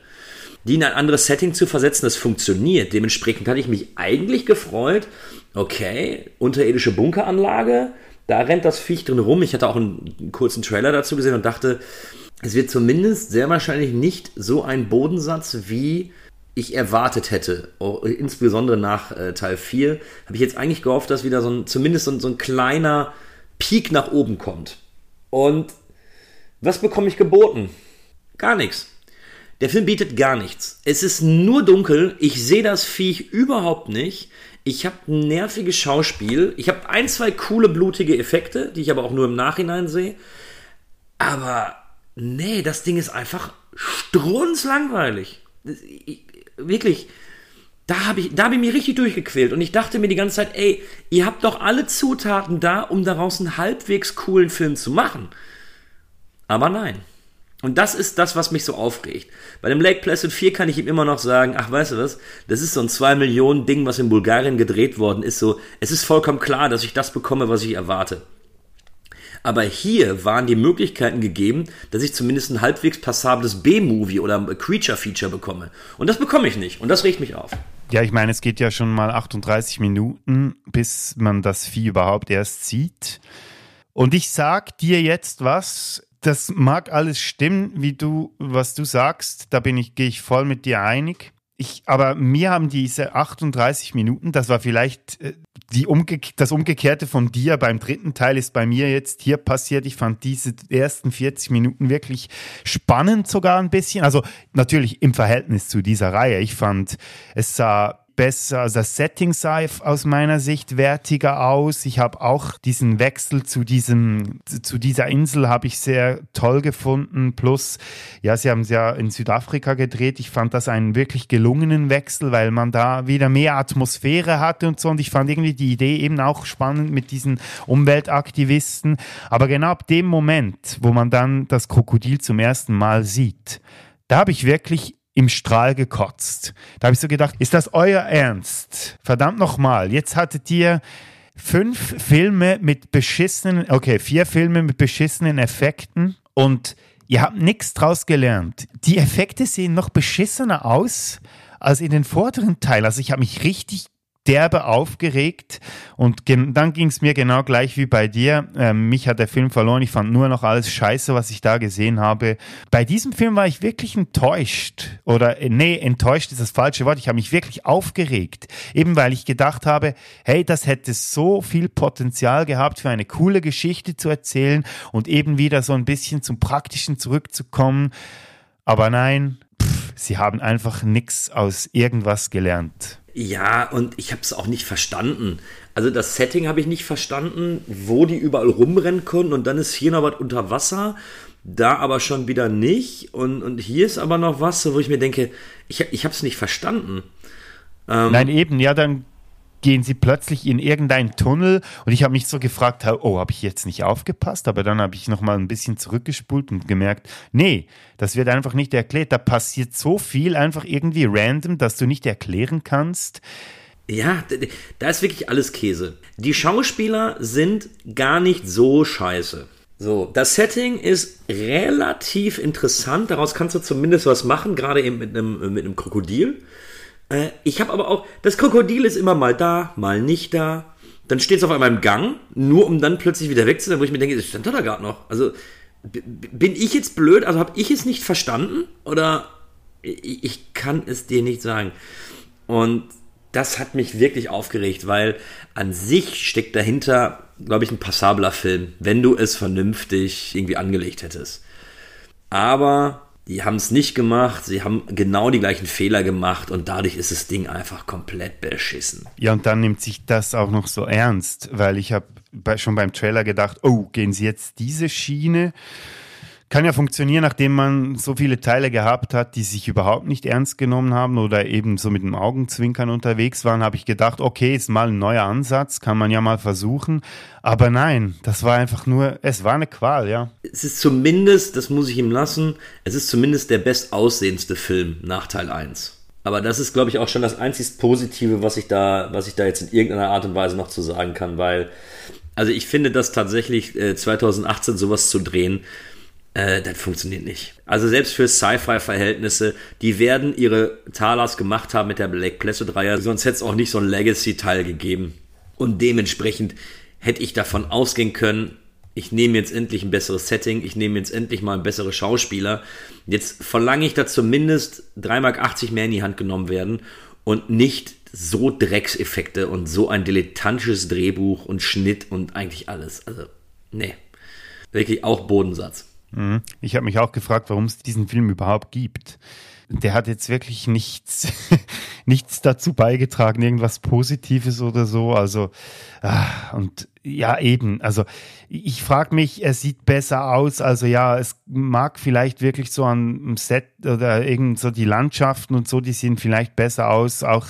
Die in ein anderes Setting zu versetzen, das funktioniert. Dementsprechend hatte ich mich eigentlich gefreut, okay, unterirdische Bunkeranlage, da rennt das Viech drin rum. Ich hatte auch einen kurzen Trailer dazu gesehen und dachte, es wird zumindest sehr wahrscheinlich nicht so ein Bodensatz wie ich erwartet hätte, auch insbesondere nach äh, Teil 4, habe ich jetzt eigentlich gehofft, dass wieder so ein, zumindest so ein, so ein kleiner Peak nach oben kommt. Und was bekomme ich geboten? Gar nichts. Der Film bietet gar nichts. Es ist nur dunkel, ich sehe das Viech überhaupt nicht. Ich habe ein nerviges Schauspiel. Ich habe ein, zwei coole, blutige Effekte, die ich aber auch nur im Nachhinein sehe. Aber nee, das Ding ist einfach strunzlangweilig. Ich, wirklich, da habe ich, hab ich mich richtig durchgequält und ich dachte mir die ganze Zeit, ey, ihr habt doch alle Zutaten da, um daraus einen halbwegs coolen Film zu machen. Aber nein. Und das ist das, was mich so aufregt. Bei dem Lake Placid 4 kann ich ihm immer noch sagen, ach, weißt du was, das ist so ein 2 Millionen Ding, was in Bulgarien gedreht worden ist, so, es ist vollkommen klar, dass ich das bekomme, was ich erwarte. Aber hier waren die Möglichkeiten gegeben, dass ich zumindest ein halbwegs passables B-Movie oder Creature-Feature bekomme. Und das bekomme ich nicht. Und das regt mich auf.
Ja, ich meine, es geht ja schon mal 38 Minuten, bis man das Vieh überhaupt erst sieht. Und ich sag dir jetzt was, das mag alles stimmen, wie du, was du sagst, da bin ich, gehe ich voll mit dir einig. Ich, aber mir haben diese 38 Minuten, das war vielleicht äh, die Umge das Umgekehrte von dir beim dritten Teil ist bei mir jetzt hier passiert. Ich fand diese ersten 40 Minuten wirklich spannend sogar ein bisschen. Also natürlich im Verhältnis zu dieser Reihe. Ich fand, es sah besser, also das Setting sah aus meiner Sicht wertiger aus. Ich habe auch diesen Wechsel zu diesem, zu dieser Insel habe ich sehr toll gefunden. Plus, ja, sie haben es ja in Südafrika gedreht. Ich fand das einen wirklich gelungenen Wechsel, weil man da wieder mehr Atmosphäre hatte und so. Und ich fand irgendwie die Idee eben auch spannend mit diesen Umweltaktivisten. Aber genau ab dem Moment, wo man dann das Krokodil zum ersten Mal sieht, da habe ich wirklich im Strahl gekotzt. Da habe ich so gedacht, ist das euer Ernst? Verdammt nochmal, jetzt hattet ihr fünf Filme mit beschissenen, okay, vier Filme mit beschissenen Effekten und ihr habt nichts draus gelernt. Die Effekte sehen noch beschissener aus als in den vorderen Teilen. Also ich habe mich richtig derbe aufgeregt und dann ging es mir genau gleich wie bei dir. Ähm, mich hat der Film verloren. Ich fand nur noch alles scheiße, was ich da gesehen habe. Bei diesem Film war ich wirklich enttäuscht. Oder äh, nee, enttäuscht ist das falsche Wort. Ich habe mich wirklich aufgeregt. Eben weil ich gedacht habe, hey, das hätte so viel Potenzial gehabt für eine coole Geschichte zu erzählen und eben wieder so ein bisschen zum Praktischen zurückzukommen. Aber nein, pff, sie haben einfach nichts aus irgendwas gelernt.
Ja, und ich habe es auch nicht verstanden. Also das Setting habe ich nicht verstanden, wo die überall rumrennen konnten und dann ist hier noch was unter Wasser, da aber schon wieder nicht und, und hier ist aber noch was, wo ich mir denke, ich, ich habe es nicht verstanden.
Ähm, Nein, eben, ja, dann gehen sie plötzlich in irgendeinen Tunnel und ich habe mich so gefragt, oh, habe ich jetzt nicht aufgepasst? Aber dann habe ich noch mal ein bisschen zurückgespult und gemerkt, nee, das wird einfach nicht erklärt. Da passiert so viel einfach irgendwie random, dass du nicht erklären kannst.
Ja, da ist wirklich alles Käse. Die Schauspieler sind gar nicht so scheiße. So, das Setting ist relativ interessant. Daraus kannst du zumindest was machen, gerade eben mit einem, mit einem Krokodil. Äh, ich habe aber auch, das Krokodil ist immer mal da, mal nicht da. Dann steht es auf einmal im Gang, nur um dann plötzlich wieder weg zu sein, wo ich mir denke, das stand da gerade noch. Also bin ich jetzt blöd? Also habe ich es nicht verstanden? Oder ich, ich kann es dir nicht sagen. Und das hat mich wirklich aufgeregt, weil an sich steckt dahinter, glaube ich, ein passabler Film, wenn du es vernünftig irgendwie angelegt hättest. Aber die haben es nicht gemacht, sie haben genau die gleichen Fehler gemacht und dadurch ist das Ding einfach komplett beschissen.
Ja, und dann nimmt sich das auch noch so ernst, weil ich habe schon beim Trailer gedacht, oh, gehen sie jetzt diese Schiene? Kann ja funktionieren, nachdem man so viele Teile gehabt hat, die sich überhaupt nicht ernst genommen haben oder eben so mit dem Augenzwinkern unterwegs waren, habe ich gedacht, okay, ist mal ein neuer Ansatz, kann man ja mal versuchen. Aber nein, das war einfach nur, es war eine Qual, ja.
Es ist zumindest, das muss ich ihm lassen, es ist zumindest der bestaussehendste Film nach Teil 1. Aber das ist, glaube ich, auch schon das einzig Positive, was ich da, was ich da jetzt in irgendeiner Art und Weise noch zu sagen kann, weil, also ich finde das tatsächlich äh, 2018 sowas zu drehen, äh, das funktioniert nicht. Also selbst für Sci-Fi-Verhältnisse, die werden ihre Talas gemacht haben mit der Black Placid-Reihe, sonst hätte es auch nicht so ein Legacy-Teil gegeben. Und dementsprechend hätte ich davon ausgehen können, ich nehme jetzt endlich ein besseres Setting, ich nehme jetzt endlich mal bessere Schauspieler. Jetzt verlange ich, dass zumindest 3,80 Mark mehr in die Hand genommen werden und nicht so Dreckseffekte und so ein dilettantisches Drehbuch und Schnitt und eigentlich alles. Also, nee. Wirklich auch Bodensatz.
Ich habe mich auch gefragt, warum es diesen Film überhaupt gibt. Der hat jetzt wirklich nichts, nichts dazu beigetragen, irgendwas Positives oder so. Also, ah, und ja, eben. Also, ich frage mich, er sieht besser aus. Also, ja, es mag vielleicht wirklich so am Set oder irgend so die Landschaften und so, die sehen vielleicht besser aus. Auch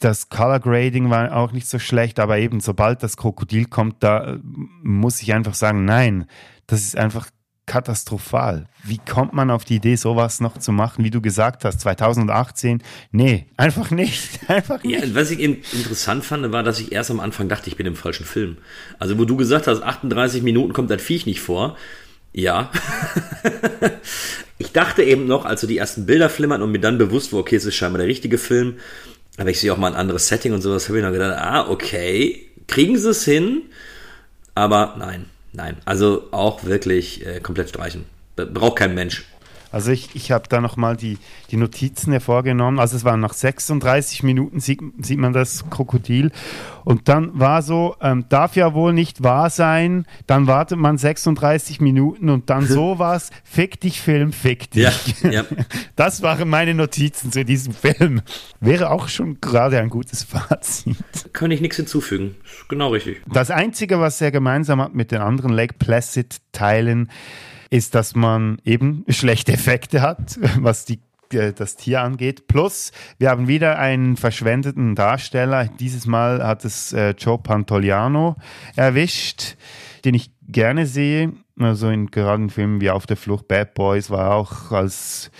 das Color Grading war auch nicht so schlecht. Aber eben, sobald das Krokodil kommt, da muss ich einfach sagen, nein, das ist einfach katastrophal. Wie kommt man auf die Idee, sowas noch zu machen, wie du gesagt hast, 2018? Nee, einfach nicht. Einfach nicht.
Ja, was ich eben interessant fand, war, dass ich erst am Anfang dachte, ich bin im falschen Film. Also, wo du gesagt hast, 38 Minuten kommt das Viech nicht vor. Ja. ich dachte eben noch, als so die ersten Bilder flimmern und mir dann bewusst war, okay, es ist scheinbar der richtige Film, aber ich sehe auch mal ein anderes Setting und sowas, habe ich noch gedacht, ah, okay, kriegen sie es hin? Aber nein, Nein, also auch wirklich äh, komplett streichen. Braucht kein Mensch.
Also ich, ich habe da nochmal die, die Notizen hervorgenommen. Also es waren nach 36 Minuten, sieht, sieht man das Krokodil. Und dann war so, ähm, darf ja wohl nicht wahr sein. Dann wartet man 36 Minuten und dann sowas. Fick dich, Film, fick dich. Ja, ja. Das waren meine Notizen zu diesem Film. Wäre auch schon gerade ein gutes Fazit.
Kann ich nichts hinzufügen. Genau richtig.
Das Einzige, was er gemeinsam hat mit den anderen Lake Placid-Teilen, ist, dass man eben schlechte Effekte hat, was die äh, das Tier angeht. Plus, wir haben wieder einen verschwendeten Darsteller. Dieses Mal hat es äh, Joe Pantoliano erwischt, den ich gerne sehe. Also in geraden Filmen wie Auf der Flucht, Bad Boys war auch als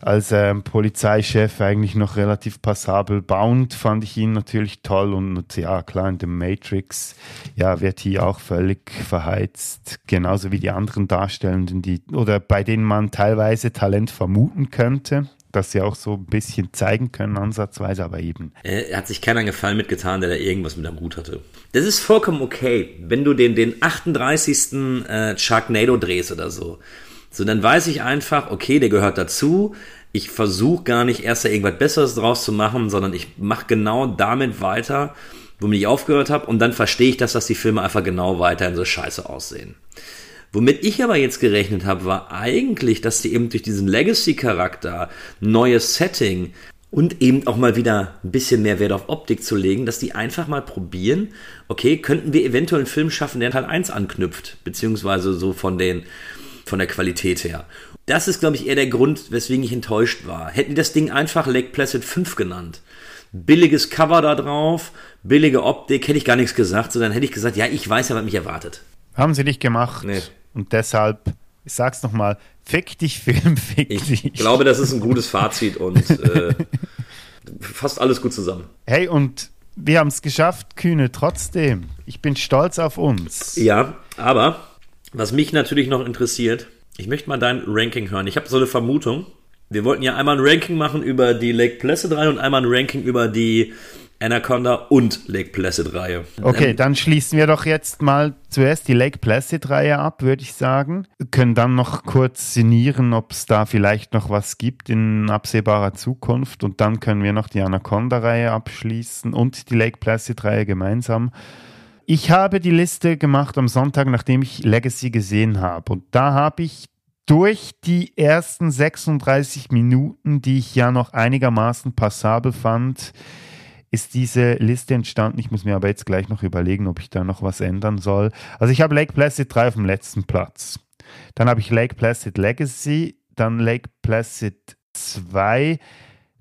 als ähm, Polizeichef eigentlich noch relativ passabel. Bound fand ich ihn natürlich toll und ja, klar, in The Matrix, ja, wird hier auch völlig verheizt. Genauso wie die anderen Darstellenden, die, oder bei denen man teilweise Talent vermuten könnte. dass sie auch so ein bisschen zeigen können, ansatzweise, aber eben.
Er hat sich keiner Gefallen mitgetan, der da irgendwas mit am Hut hatte. Das ist vollkommen okay, wenn du den, den 38. Äh, Sharknado drehst oder so. So, dann weiß ich einfach, okay, der gehört dazu. Ich versuche gar nicht erst da irgendwas Besseres draus zu machen, sondern ich mache genau damit weiter, womit ich aufgehört habe. Und dann verstehe ich das, dass die Filme einfach genau weiterhin so scheiße aussehen. Womit ich aber jetzt gerechnet habe, war eigentlich, dass die eben durch diesen Legacy-Charakter, neues Setting und eben auch mal wieder ein bisschen mehr Wert auf Optik zu legen, dass die einfach mal probieren, okay, könnten wir eventuell einen Film schaffen, der Teil 1 anknüpft, beziehungsweise so von den, von der Qualität her. Das ist, glaube ich, eher der Grund, weswegen ich enttäuscht war. Hätten das Ding einfach Lake Placid 5 genannt. Billiges Cover da drauf, billige Optik, hätte ich gar nichts gesagt, sondern hätte ich gesagt, ja, ich weiß ja, was mich erwartet.
Haben sie nicht gemacht. Nee. Und deshalb, ich sag's nochmal, fick dich, Film, fick
ich
dich.
Ich glaube, das ist ein gutes Fazit und äh, fasst alles gut zusammen.
Hey, und wir haben es geschafft, Kühne, trotzdem. Ich bin stolz auf uns.
Ja, aber was mich natürlich noch interessiert, ich möchte mal dein Ranking hören. Ich habe so eine Vermutung. Wir wollten ja einmal ein Ranking machen über die Lake Placid Reihe und einmal ein Ranking über die Anaconda und Lake Placid Reihe.
Okay, dann schließen wir doch jetzt mal zuerst die Lake Placid Reihe ab, würde ich sagen. Wir können dann noch kurz sinnieren, ob es da vielleicht noch was gibt in absehbarer Zukunft und dann können wir noch die Anaconda Reihe abschließen und die Lake Placid Reihe gemeinsam. Ich habe die Liste gemacht am Sonntag, nachdem ich Legacy gesehen habe und da habe ich durch die ersten 36 Minuten, die ich ja noch einigermaßen passabel fand, ist diese Liste entstanden. Ich muss mir aber jetzt gleich noch überlegen, ob ich da noch was ändern soll. Also ich habe Lake Placid 3 auf dem letzten Platz. Dann habe ich Lake Placid Legacy, dann Lake Placid 2,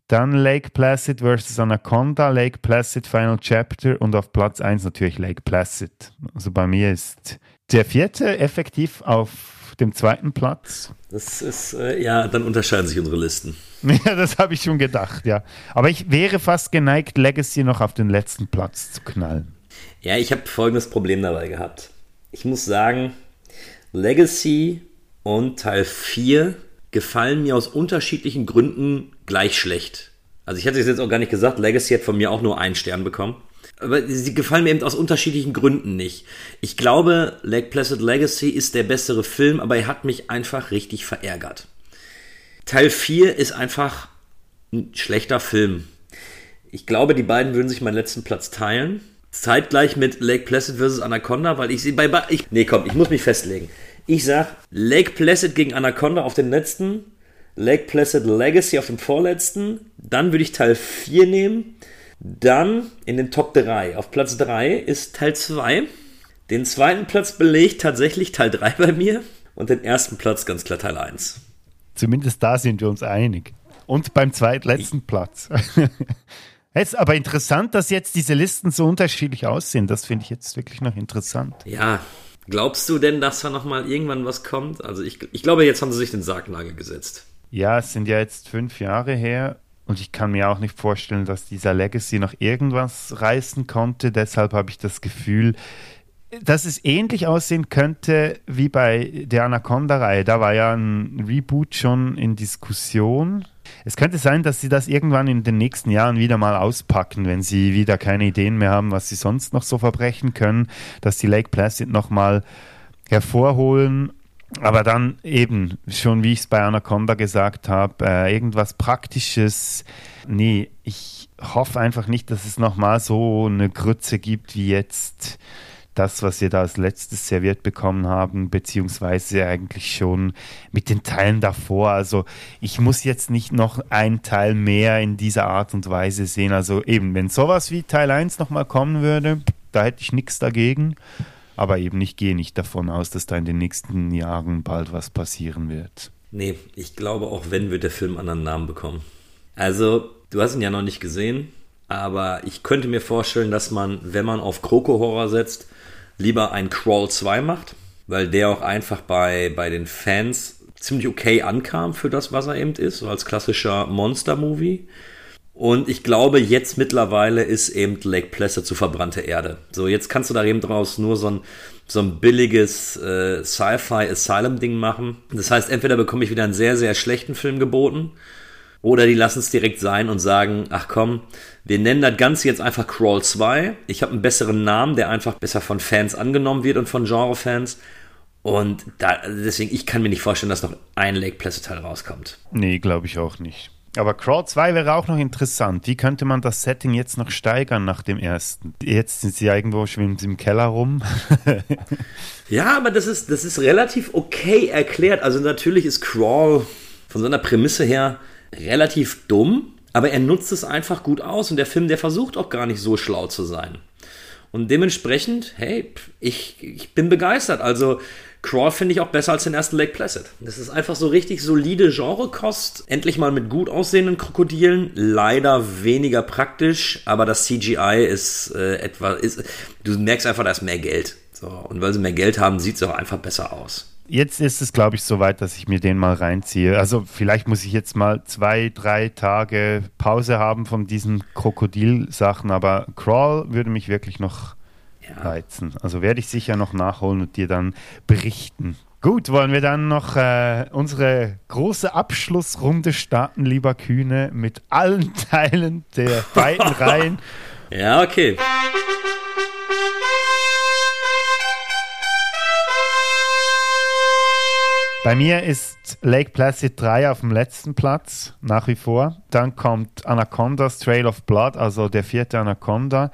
dann Lake Placid vs. Anaconda, Lake Placid Final Chapter und auf Platz 1 natürlich Lake Placid. Also bei mir ist der vierte effektiv auf dem zweiten Platz.
Das ist, äh, ja, dann unterscheiden sich unsere Listen.
Ja, das habe ich schon gedacht, ja. Aber ich wäre fast geneigt, Legacy noch auf den letzten Platz zu knallen.
Ja, ich habe folgendes Problem dabei gehabt. Ich muss sagen, Legacy und Teil 4 gefallen mir aus unterschiedlichen Gründen gleich schlecht. Also ich hatte es jetzt auch gar nicht gesagt, Legacy hat von mir auch nur einen Stern bekommen. Aber sie gefallen mir eben aus unterschiedlichen Gründen nicht. Ich glaube, Lake Placid Legacy ist der bessere Film, aber er hat mich einfach richtig verärgert. Teil 4 ist einfach ein schlechter Film. Ich glaube, die beiden würden sich meinen letzten Platz teilen. Zeitgleich mit Lake Placid vs. Anaconda, weil ich sie bei. Ich, nee, komm, ich muss mich festlegen. Ich sag Lake Placid gegen Anaconda auf den letzten, Lake Placid Legacy auf dem vorletzten. Dann würde ich Teil 4 nehmen. Dann in den Top 3. Auf Platz 3 ist Teil 2. Den zweiten Platz belegt tatsächlich Teil 3 bei mir. Und den ersten Platz ganz klar Teil 1.
Zumindest da sind wir uns einig. Und beim zweitletzten Platz. Jetzt aber interessant, dass jetzt diese Listen so unterschiedlich aussehen. Das finde ich jetzt wirklich noch interessant.
Ja, glaubst du denn, dass da nochmal irgendwann was kommt? Also ich, ich glaube, jetzt haben sie sich den Sargnagel gesetzt.
Ja, es sind ja jetzt fünf Jahre her und ich kann mir auch nicht vorstellen, dass dieser Legacy noch irgendwas reißen konnte. Deshalb habe ich das Gefühl, dass es ähnlich aussehen könnte wie bei der Anaconda-Reihe. Da war ja ein Reboot schon in Diskussion. Es könnte sein, dass sie das irgendwann in den nächsten Jahren wieder mal auspacken, wenn sie wieder keine Ideen mehr haben, was sie sonst noch so verbrechen können, dass die Lake Placid nochmal hervorholen. Aber dann eben, schon wie ich es bei Anaconda gesagt habe, äh, irgendwas Praktisches. Nee, ich hoffe einfach nicht, dass es nochmal so eine Grütze gibt wie jetzt das, was wir da als letztes serviert bekommen haben, beziehungsweise eigentlich schon mit den Teilen davor. Also ich muss jetzt nicht noch ein Teil mehr in dieser Art und Weise sehen. Also eben, wenn sowas wie Teil 1 nochmal kommen würde, da hätte ich nichts dagegen. Aber eben, ich gehe nicht davon aus, dass da in den nächsten Jahren bald was passieren wird.
Nee, ich glaube, auch wenn wird der Film einen anderen Namen bekommen. Also, du hast ihn ja noch nicht gesehen, aber ich könnte mir vorstellen, dass man, wenn man auf Kroko-Horror setzt, lieber ein Crawl 2 macht, weil der auch einfach bei, bei den Fans ziemlich okay ankam für das, was er eben ist, so als klassischer Monster-Movie. Und ich glaube, jetzt mittlerweile ist eben Lake Placid zu verbrannte Erde. So, jetzt kannst du da eben draus nur so ein, so ein billiges äh, Sci-Fi Asylum-Ding machen. Das heißt, entweder bekomme ich wieder einen sehr, sehr schlechten Film geboten Oder die lassen es direkt sein und sagen, ach komm, wir nennen das Ganze jetzt einfach Crawl 2. Ich habe einen besseren Namen, der einfach besser von Fans angenommen wird und von Genre-Fans. Und da, deswegen, ich kann mir nicht vorstellen, dass noch ein Lake Placid Teil rauskommt.
Nee, glaube ich auch nicht. Aber Crawl 2 wäre auch noch interessant. Wie könnte man das Setting jetzt noch steigern nach dem ersten? Jetzt sind sie irgendwo, schwimmen im Keller rum.
ja, aber das ist, das ist relativ okay erklärt. Also natürlich ist Crawl von seiner Prämisse her relativ dumm, aber er nutzt es einfach gut aus und der Film, der versucht auch gar nicht so schlau zu sein. Und dementsprechend, hey, ich, ich bin begeistert. Also Crawl finde ich auch besser als den ersten Lake Placid. Das ist einfach so richtig solide Genrekost. Endlich mal mit gut aussehenden Krokodilen. Leider weniger praktisch, aber das CGI ist äh, etwa. Ist, du merkst einfach, da ist mehr Geld. So, und weil sie mehr Geld haben, sieht es auch einfach besser aus.
Jetzt ist es, glaube ich, soweit, dass ich mir den mal reinziehe. Also vielleicht muss ich jetzt mal zwei, drei Tage Pause haben von diesen Krokodilsachen, aber Crawl würde mich wirklich noch ja. reizen. Also werde ich sicher noch nachholen und dir dann berichten. Gut, wollen wir dann noch äh, unsere große Abschlussrunde starten, lieber Kühne, mit allen Teilen der beiden Reihen.
Ja, okay.
Bei mir ist Lake Placid 3 auf dem letzten Platz, nach wie vor. Dann kommt Anaconda's Trail of Blood, also der vierte Anaconda.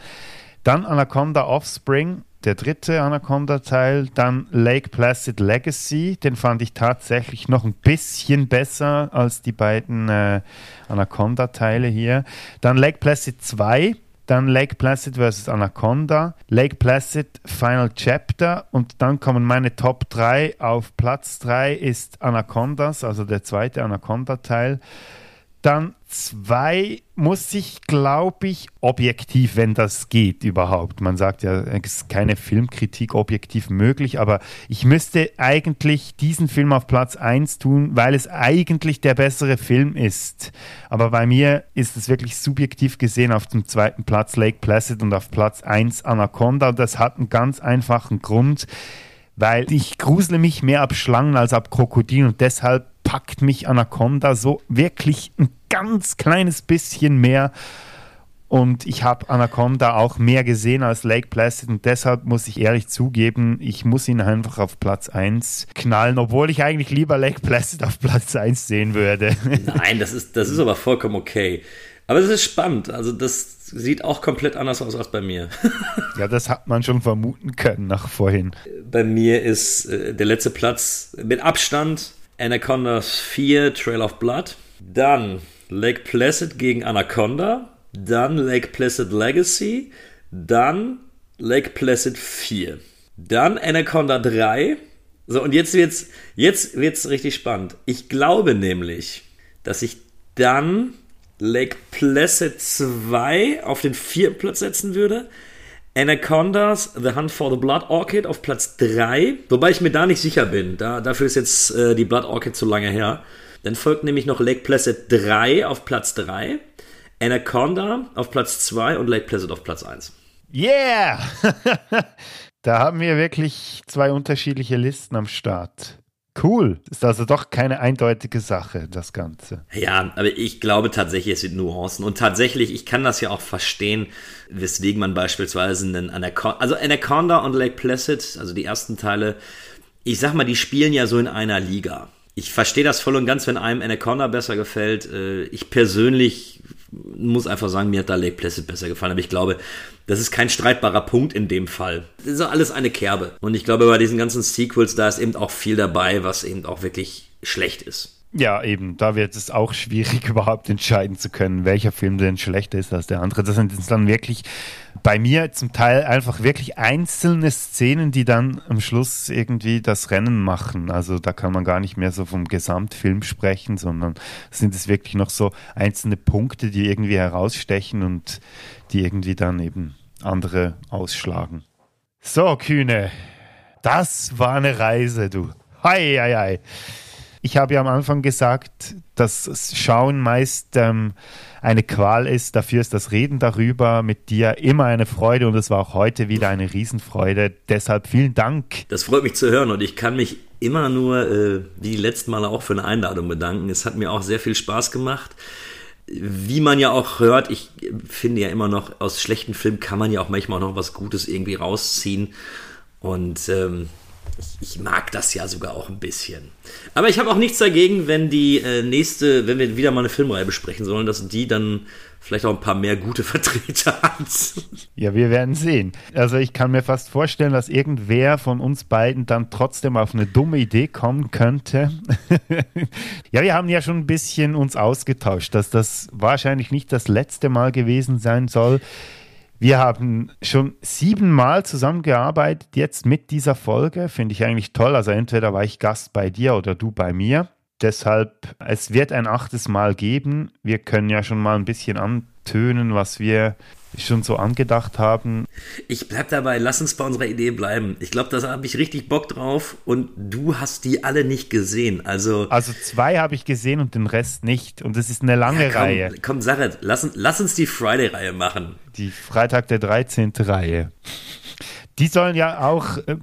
Dann Anaconda Offspring, der dritte Anaconda-Teil. Dann Lake Placid Legacy, den fand ich tatsächlich noch ein bisschen besser als die beiden äh, Anaconda-Teile hier. Dann Lake Placid 2, dann Lake Placid vs. Anaconda, Lake Placid Final Chapter und dann kommen meine Top 3. Auf Platz 3 ist Anacondas, also der zweite Anaconda-Teil. Dann zwei muss ich, glaube ich, objektiv, wenn das geht überhaupt. Man sagt ja, es ist keine Filmkritik objektiv möglich, aber ich müsste eigentlich diesen Film auf Platz 1 tun, weil es eigentlich der bessere Film ist. Aber bei mir ist es wirklich subjektiv gesehen auf dem zweiten Platz Lake Placid und auf Platz 1 Anaconda. Und das hat einen ganz einfachen Grund weil ich grusele mich mehr ab Schlangen als ab Krokodilen und deshalb packt mich Anaconda so wirklich ein ganz kleines bisschen mehr. Und ich habe Anaconda auch mehr gesehen als Lake Placid und deshalb muss ich ehrlich zugeben, ich muss ihn einfach auf Platz 1 knallen, obwohl ich eigentlich lieber Lake Placid auf Platz 1 sehen würde.
Nein, das ist, das ist aber vollkommen okay. Aber es ist spannend. Also das sieht auch komplett anders aus als bei mir.
ja, das hat man schon vermuten können nach vorhin.
Bei mir ist äh, der letzte Platz mit Abstand Anacondas 4 Trail of Blood. Dann Lake Placid gegen Anaconda. Dann Lake Placid Legacy. Dann Lake Placid 4. Dann Anaconda 3. So, und jetzt wird's, jetzt wird's richtig spannend. Ich glaube nämlich, dass ich dann Lake Placid 2 auf den vierten Platz setzen würde. Anacondas, The Hunt for the Blood Orchid auf Platz 3, wobei ich mir da nicht sicher bin. Da, dafür ist jetzt äh, die Blood Orchid zu lange her. Dann folgt nämlich noch Lake Placid 3 auf Platz 3, Anaconda auf Platz 2 und Lake Placid auf Platz 1.
Yeah! da haben wir wirklich zwei unterschiedliche Listen am Start. Cool. Ist also doch keine eindeutige Sache, das Ganze.
Ja, aber ich glaube tatsächlich, es sind Nuancen. Und tatsächlich, ich kann das ja auch verstehen, weswegen man beispielsweise einen Anaconda, also Anaconda und Lake Placid, also die ersten Teile, ich sag mal, die spielen ja so in einer Liga. Ich verstehe das voll und ganz, wenn einem Anaconda besser gefällt. Äh, ich persönlich muss einfach sagen, mir hat da Lake Placid besser gefallen. Aber ich glaube, das ist kein streitbarer Punkt in dem Fall. Das ist alles eine Kerbe. Und ich glaube, bei diesen ganzen Sequels, da ist eben auch viel dabei, was eben auch wirklich schlecht ist.
Ja, eben, da wird es auch schwierig, überhaupt entscheiden zu können, welcher Film denn schlechter ist als der andere. Das sind dann wirklich bei mir zum Teil einfach wirklich einzelne Szenen, die dann am Schluss irgendwie das Rennen machen. Also da kann man gar nicht mehr so vom Gesamtfilm sprechen, sondern sind es wirklich noch so einzelne Punkte, die irgendwie herausstechen und die irgendwie dann eben andere ausschlagen. So, Kühne, das war eine Reise, du. Hei, hei, hei. Ich habe ja am Anfang gesagt, dass Schauen meist ähm, eine Qual ist. Dafür ist das Reden darüber mit dir immer eine Freude und es war auch heute wieder eine Riesenfreude. Deshalb vielen Dank.
Das freut mich zu hören und ich kann mich immer nur, äh, wie die letzten Male auch, für eine Einladung bedanken. Es hat mir auch sehr viel Spaß gemacht. Wie man ja auch hört, ich finde ja immer noch, aus schlechten Filmen kann man ja auch manchmal noch was Gutes irgendwie rausziehen. Und ähm, ich, ich, mag das ja sogar auch ein bisschen. Aber ich habe auch nichts dagegen, wenn die äh, nächste, wenn wir wieder mal eine Filmreihe besprechen sollen, dass die dann vielleicht auch ein paar mehr gute Vertreter hat.
Ja, wir werden sehen. Also ich kann mir fast vorstellen, dass irgendwer von uns beiden dann trotzdem auf eine dumme Idee kommen könnte. ja, wir haben ja schon ein bisschen uns ausgetauscht, dass das wahrscheinlich nicht das letzte Mal gewesen sein soll. Wir haben schon siebenmal zusammengearbeitet jetzt mit dieser Folge. Finde ich eigentlich toll. Also entweder war ich Gast bei dir oder du bei mir. Deshalb, es wird ein achtes Mal geben. Wir können ja schon mal ein bisschen antönen, was wir schon so angedacht haben.
Ich bleib dabei, lass uns bei unserer Idee bleiben. Ich glaube, da habe ich richtig Bock drauf und du hast die alle nicht gesehen. Also,
also zwei habe ich gesehen und den Rest nicht. Und es ist eine lange
ja, komm,
Reihe.
Komm, Sache, lass, lass uns die Friday-Reihe machen.
Die Freitag der 13. Reihe. Die sollen ja auch äh,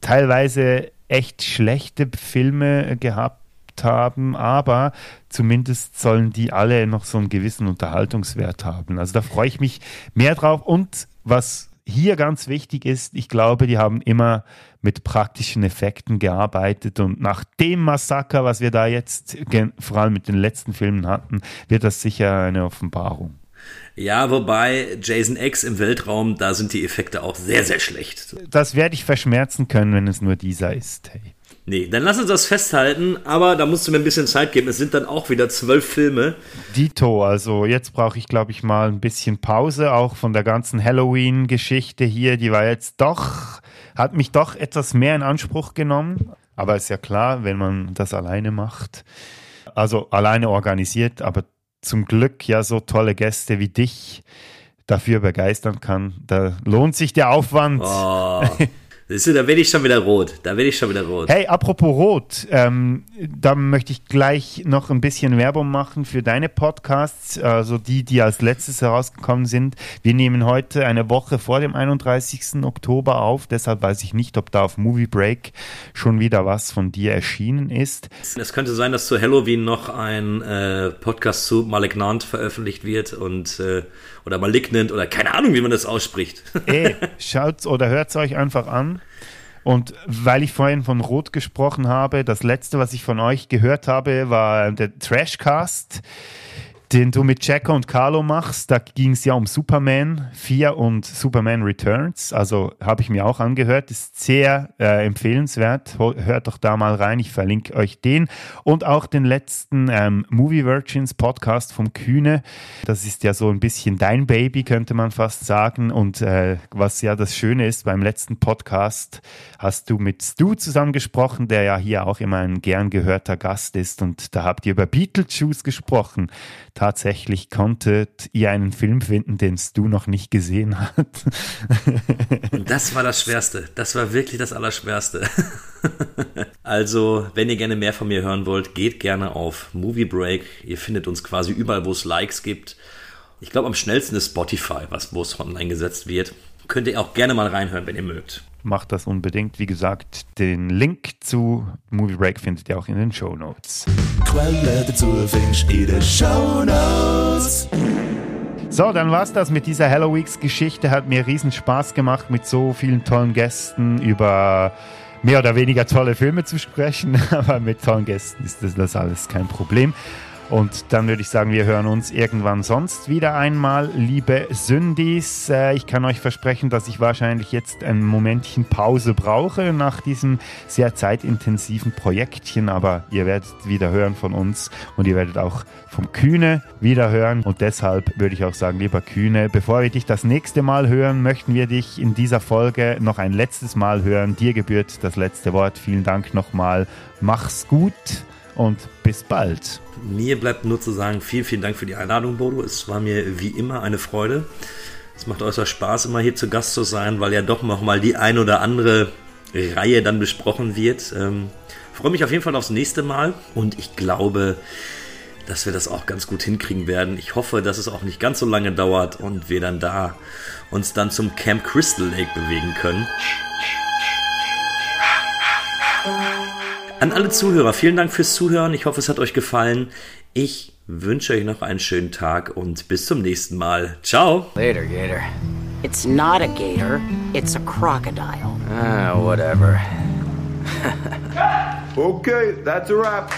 teilweise echt schlechte Filme gehabt haben, aber zumindest sollen die alle noch so einen gewissen Unterhaltungswert haben. Also da freue ich mich mehr drauf. Und was hier ganz wichtig ist, ich glaube, die haben immer mit praktischen Effekten gearbeitet und nach dem Massaker, was wir da jetzt vor allem mit den letzten Filmen hatten, wird das sicher eine Offenbarung.
Ja, wobei Jason X im Weltraum, da sind die Effekte auch sehr, sehr schlecht.
Das werde ich verschmerzen können, wenn es nur dieser ist. Hey.
Nee, dann lass uns das festhalten, aber da musst du mir ein bisschen Zeit geben. Es sind dann auch wieder zwölf Filme.
Dito, also jetzt brauche ich, glaube ich, mal ein bisschen Pause, auch von der ganzen Halloween-Geschichte hier. Die war jetzt doch, hat mich doch etwas mehr in Anspruch genommen. Aber ist ja klar, wenn man das alleine macht. Also alleine organisiert, aber zum Glück ja so tolle Gäste wie dich dafür begeistern kann. Da lohnt sich der Aufwand.
Oh. Siehst du, da werde ich schon wieder rot. Da werde ich schon wieder rot.
Hey, apropos rot, ähm, da möchte ich gleich noch ein bisschen Werbung machen für deine Podcasts, also die, die als letztes herausgekommen sind. Wir nehmen heute eine Woche vor dem 31. Oktober auf, deshalb weiß ich nicht, ob da auf Movie Break schon wieder was von dir erschienen ist.
Es könnte sein, dass zu Halloween noch ein äh, Podcast zu Malignant veröffentlicht wird und äh, oder Malignant oder keine Ahnung, wie man das ausspricht.
Ey, schaut oder hört es euch einfach an. Und weil ich vorhin von Rot gesprochen habe, das letzte, was ich von euch gehört habe, war der Trashcast den du mit Jacko und Carlo machst. Da ging es ja um Superman 4 und Superman Returns. Also habe ich mir auch angehört. Ist sehr äh, empfehlenswert. Hört doch da mal rein. Ich verlinke euch den. Und auch den letzten ähm, Movie Virgins Podcast vom Kühne. Das ist ja so ein bisschen dein Baby, könnte man fast sagen. Und äh, was ja das Schöne ist, beim letzten Podcast hast du mit Stu zusammen gesprochen, der ja hier auch immer ein gern gehörter Gast ist. Und da habt ihr über Beetlejuice gesprochen tatsächlich konntet ihr einen Film finden, den du noch nicht gesehen hast.
Und das war das Schwerste. Das war wirklich das Allerschwerste. Also, wenn ihr gerne mehr von mir hören wollt, geht gerne auf Movie Break. Ihr findet uns quasi überall, wo es Likes gibt. Ich glaube, am schnellsten ist Spotify, was, wo es online gesetzt wird. Könnt ihr auch gerne mal reinhören, wenn ihr mögt
macht das unbedingt. Wie gesagt, den Link zu Movie Break findet ihr auch in den Show Notes. Quelle dazu findest in den Show Notes. So, dann war's das mit dieser Halloween-Geschichte. Hat mir riesen Spaß gemacht, mit so vielen tollen Gästen über mehr oder weniger tolle Filme zu sprechen. Aber mit tollen Gästen ist das, das alles kein Problem. Und dann würde ich sagen, wir hören uns irgendwann sonst wieder einmal. Liebe Sündis, äh, ich kann euch versprechen, dass ich wahrscheinlich jetzt ein Momentchen Pause brauche nach diesem sehr zeitintensiven Projektchen. Aber ihr werdet wieder hören von uns und ihr werdet auch vom Kühne wieder hören. Und deshalb würde ich auch sagen, lieber Kühne, bevor wir dich das nächste Mal hören, möchten wir dich in dieser Folge noch ein letztes Mal hören. Dir gebührt das letzte Wort. Vielen Dank nochmal. Mach's gut und bis bald.
Mir bleibt nur zu sagen, vielen, vielen Dank für die Einladung, Bodo. Es war mir wie immer eine Freude. Es macht äußerst Spaß, immer hier zu Gast zu sein, weil ja doch noch mal die ein oder andere Reihe dann besprochen wird. Ähm, freue mich auf jeden Fall aufs nächste Mal und ich glaube, dass wir das auch ganz gut hinkriegen werden. Ich hoffe, dass es auch nicht ganz so lange dauert und wir dann da uns dann zum Camp Crystal Lake bewegen können. An alle Zuhörer, vielen Dank fürs Zuhören. Ich hoffe, es hat euch gefallen. Ich wünsche euch noch einen schönen Tag und bis zum nächsten Mal. Ciao.
Later, Gator.
It's not a gator, it's a crocodile.
Ah, whatever.
okay, that's a wrap.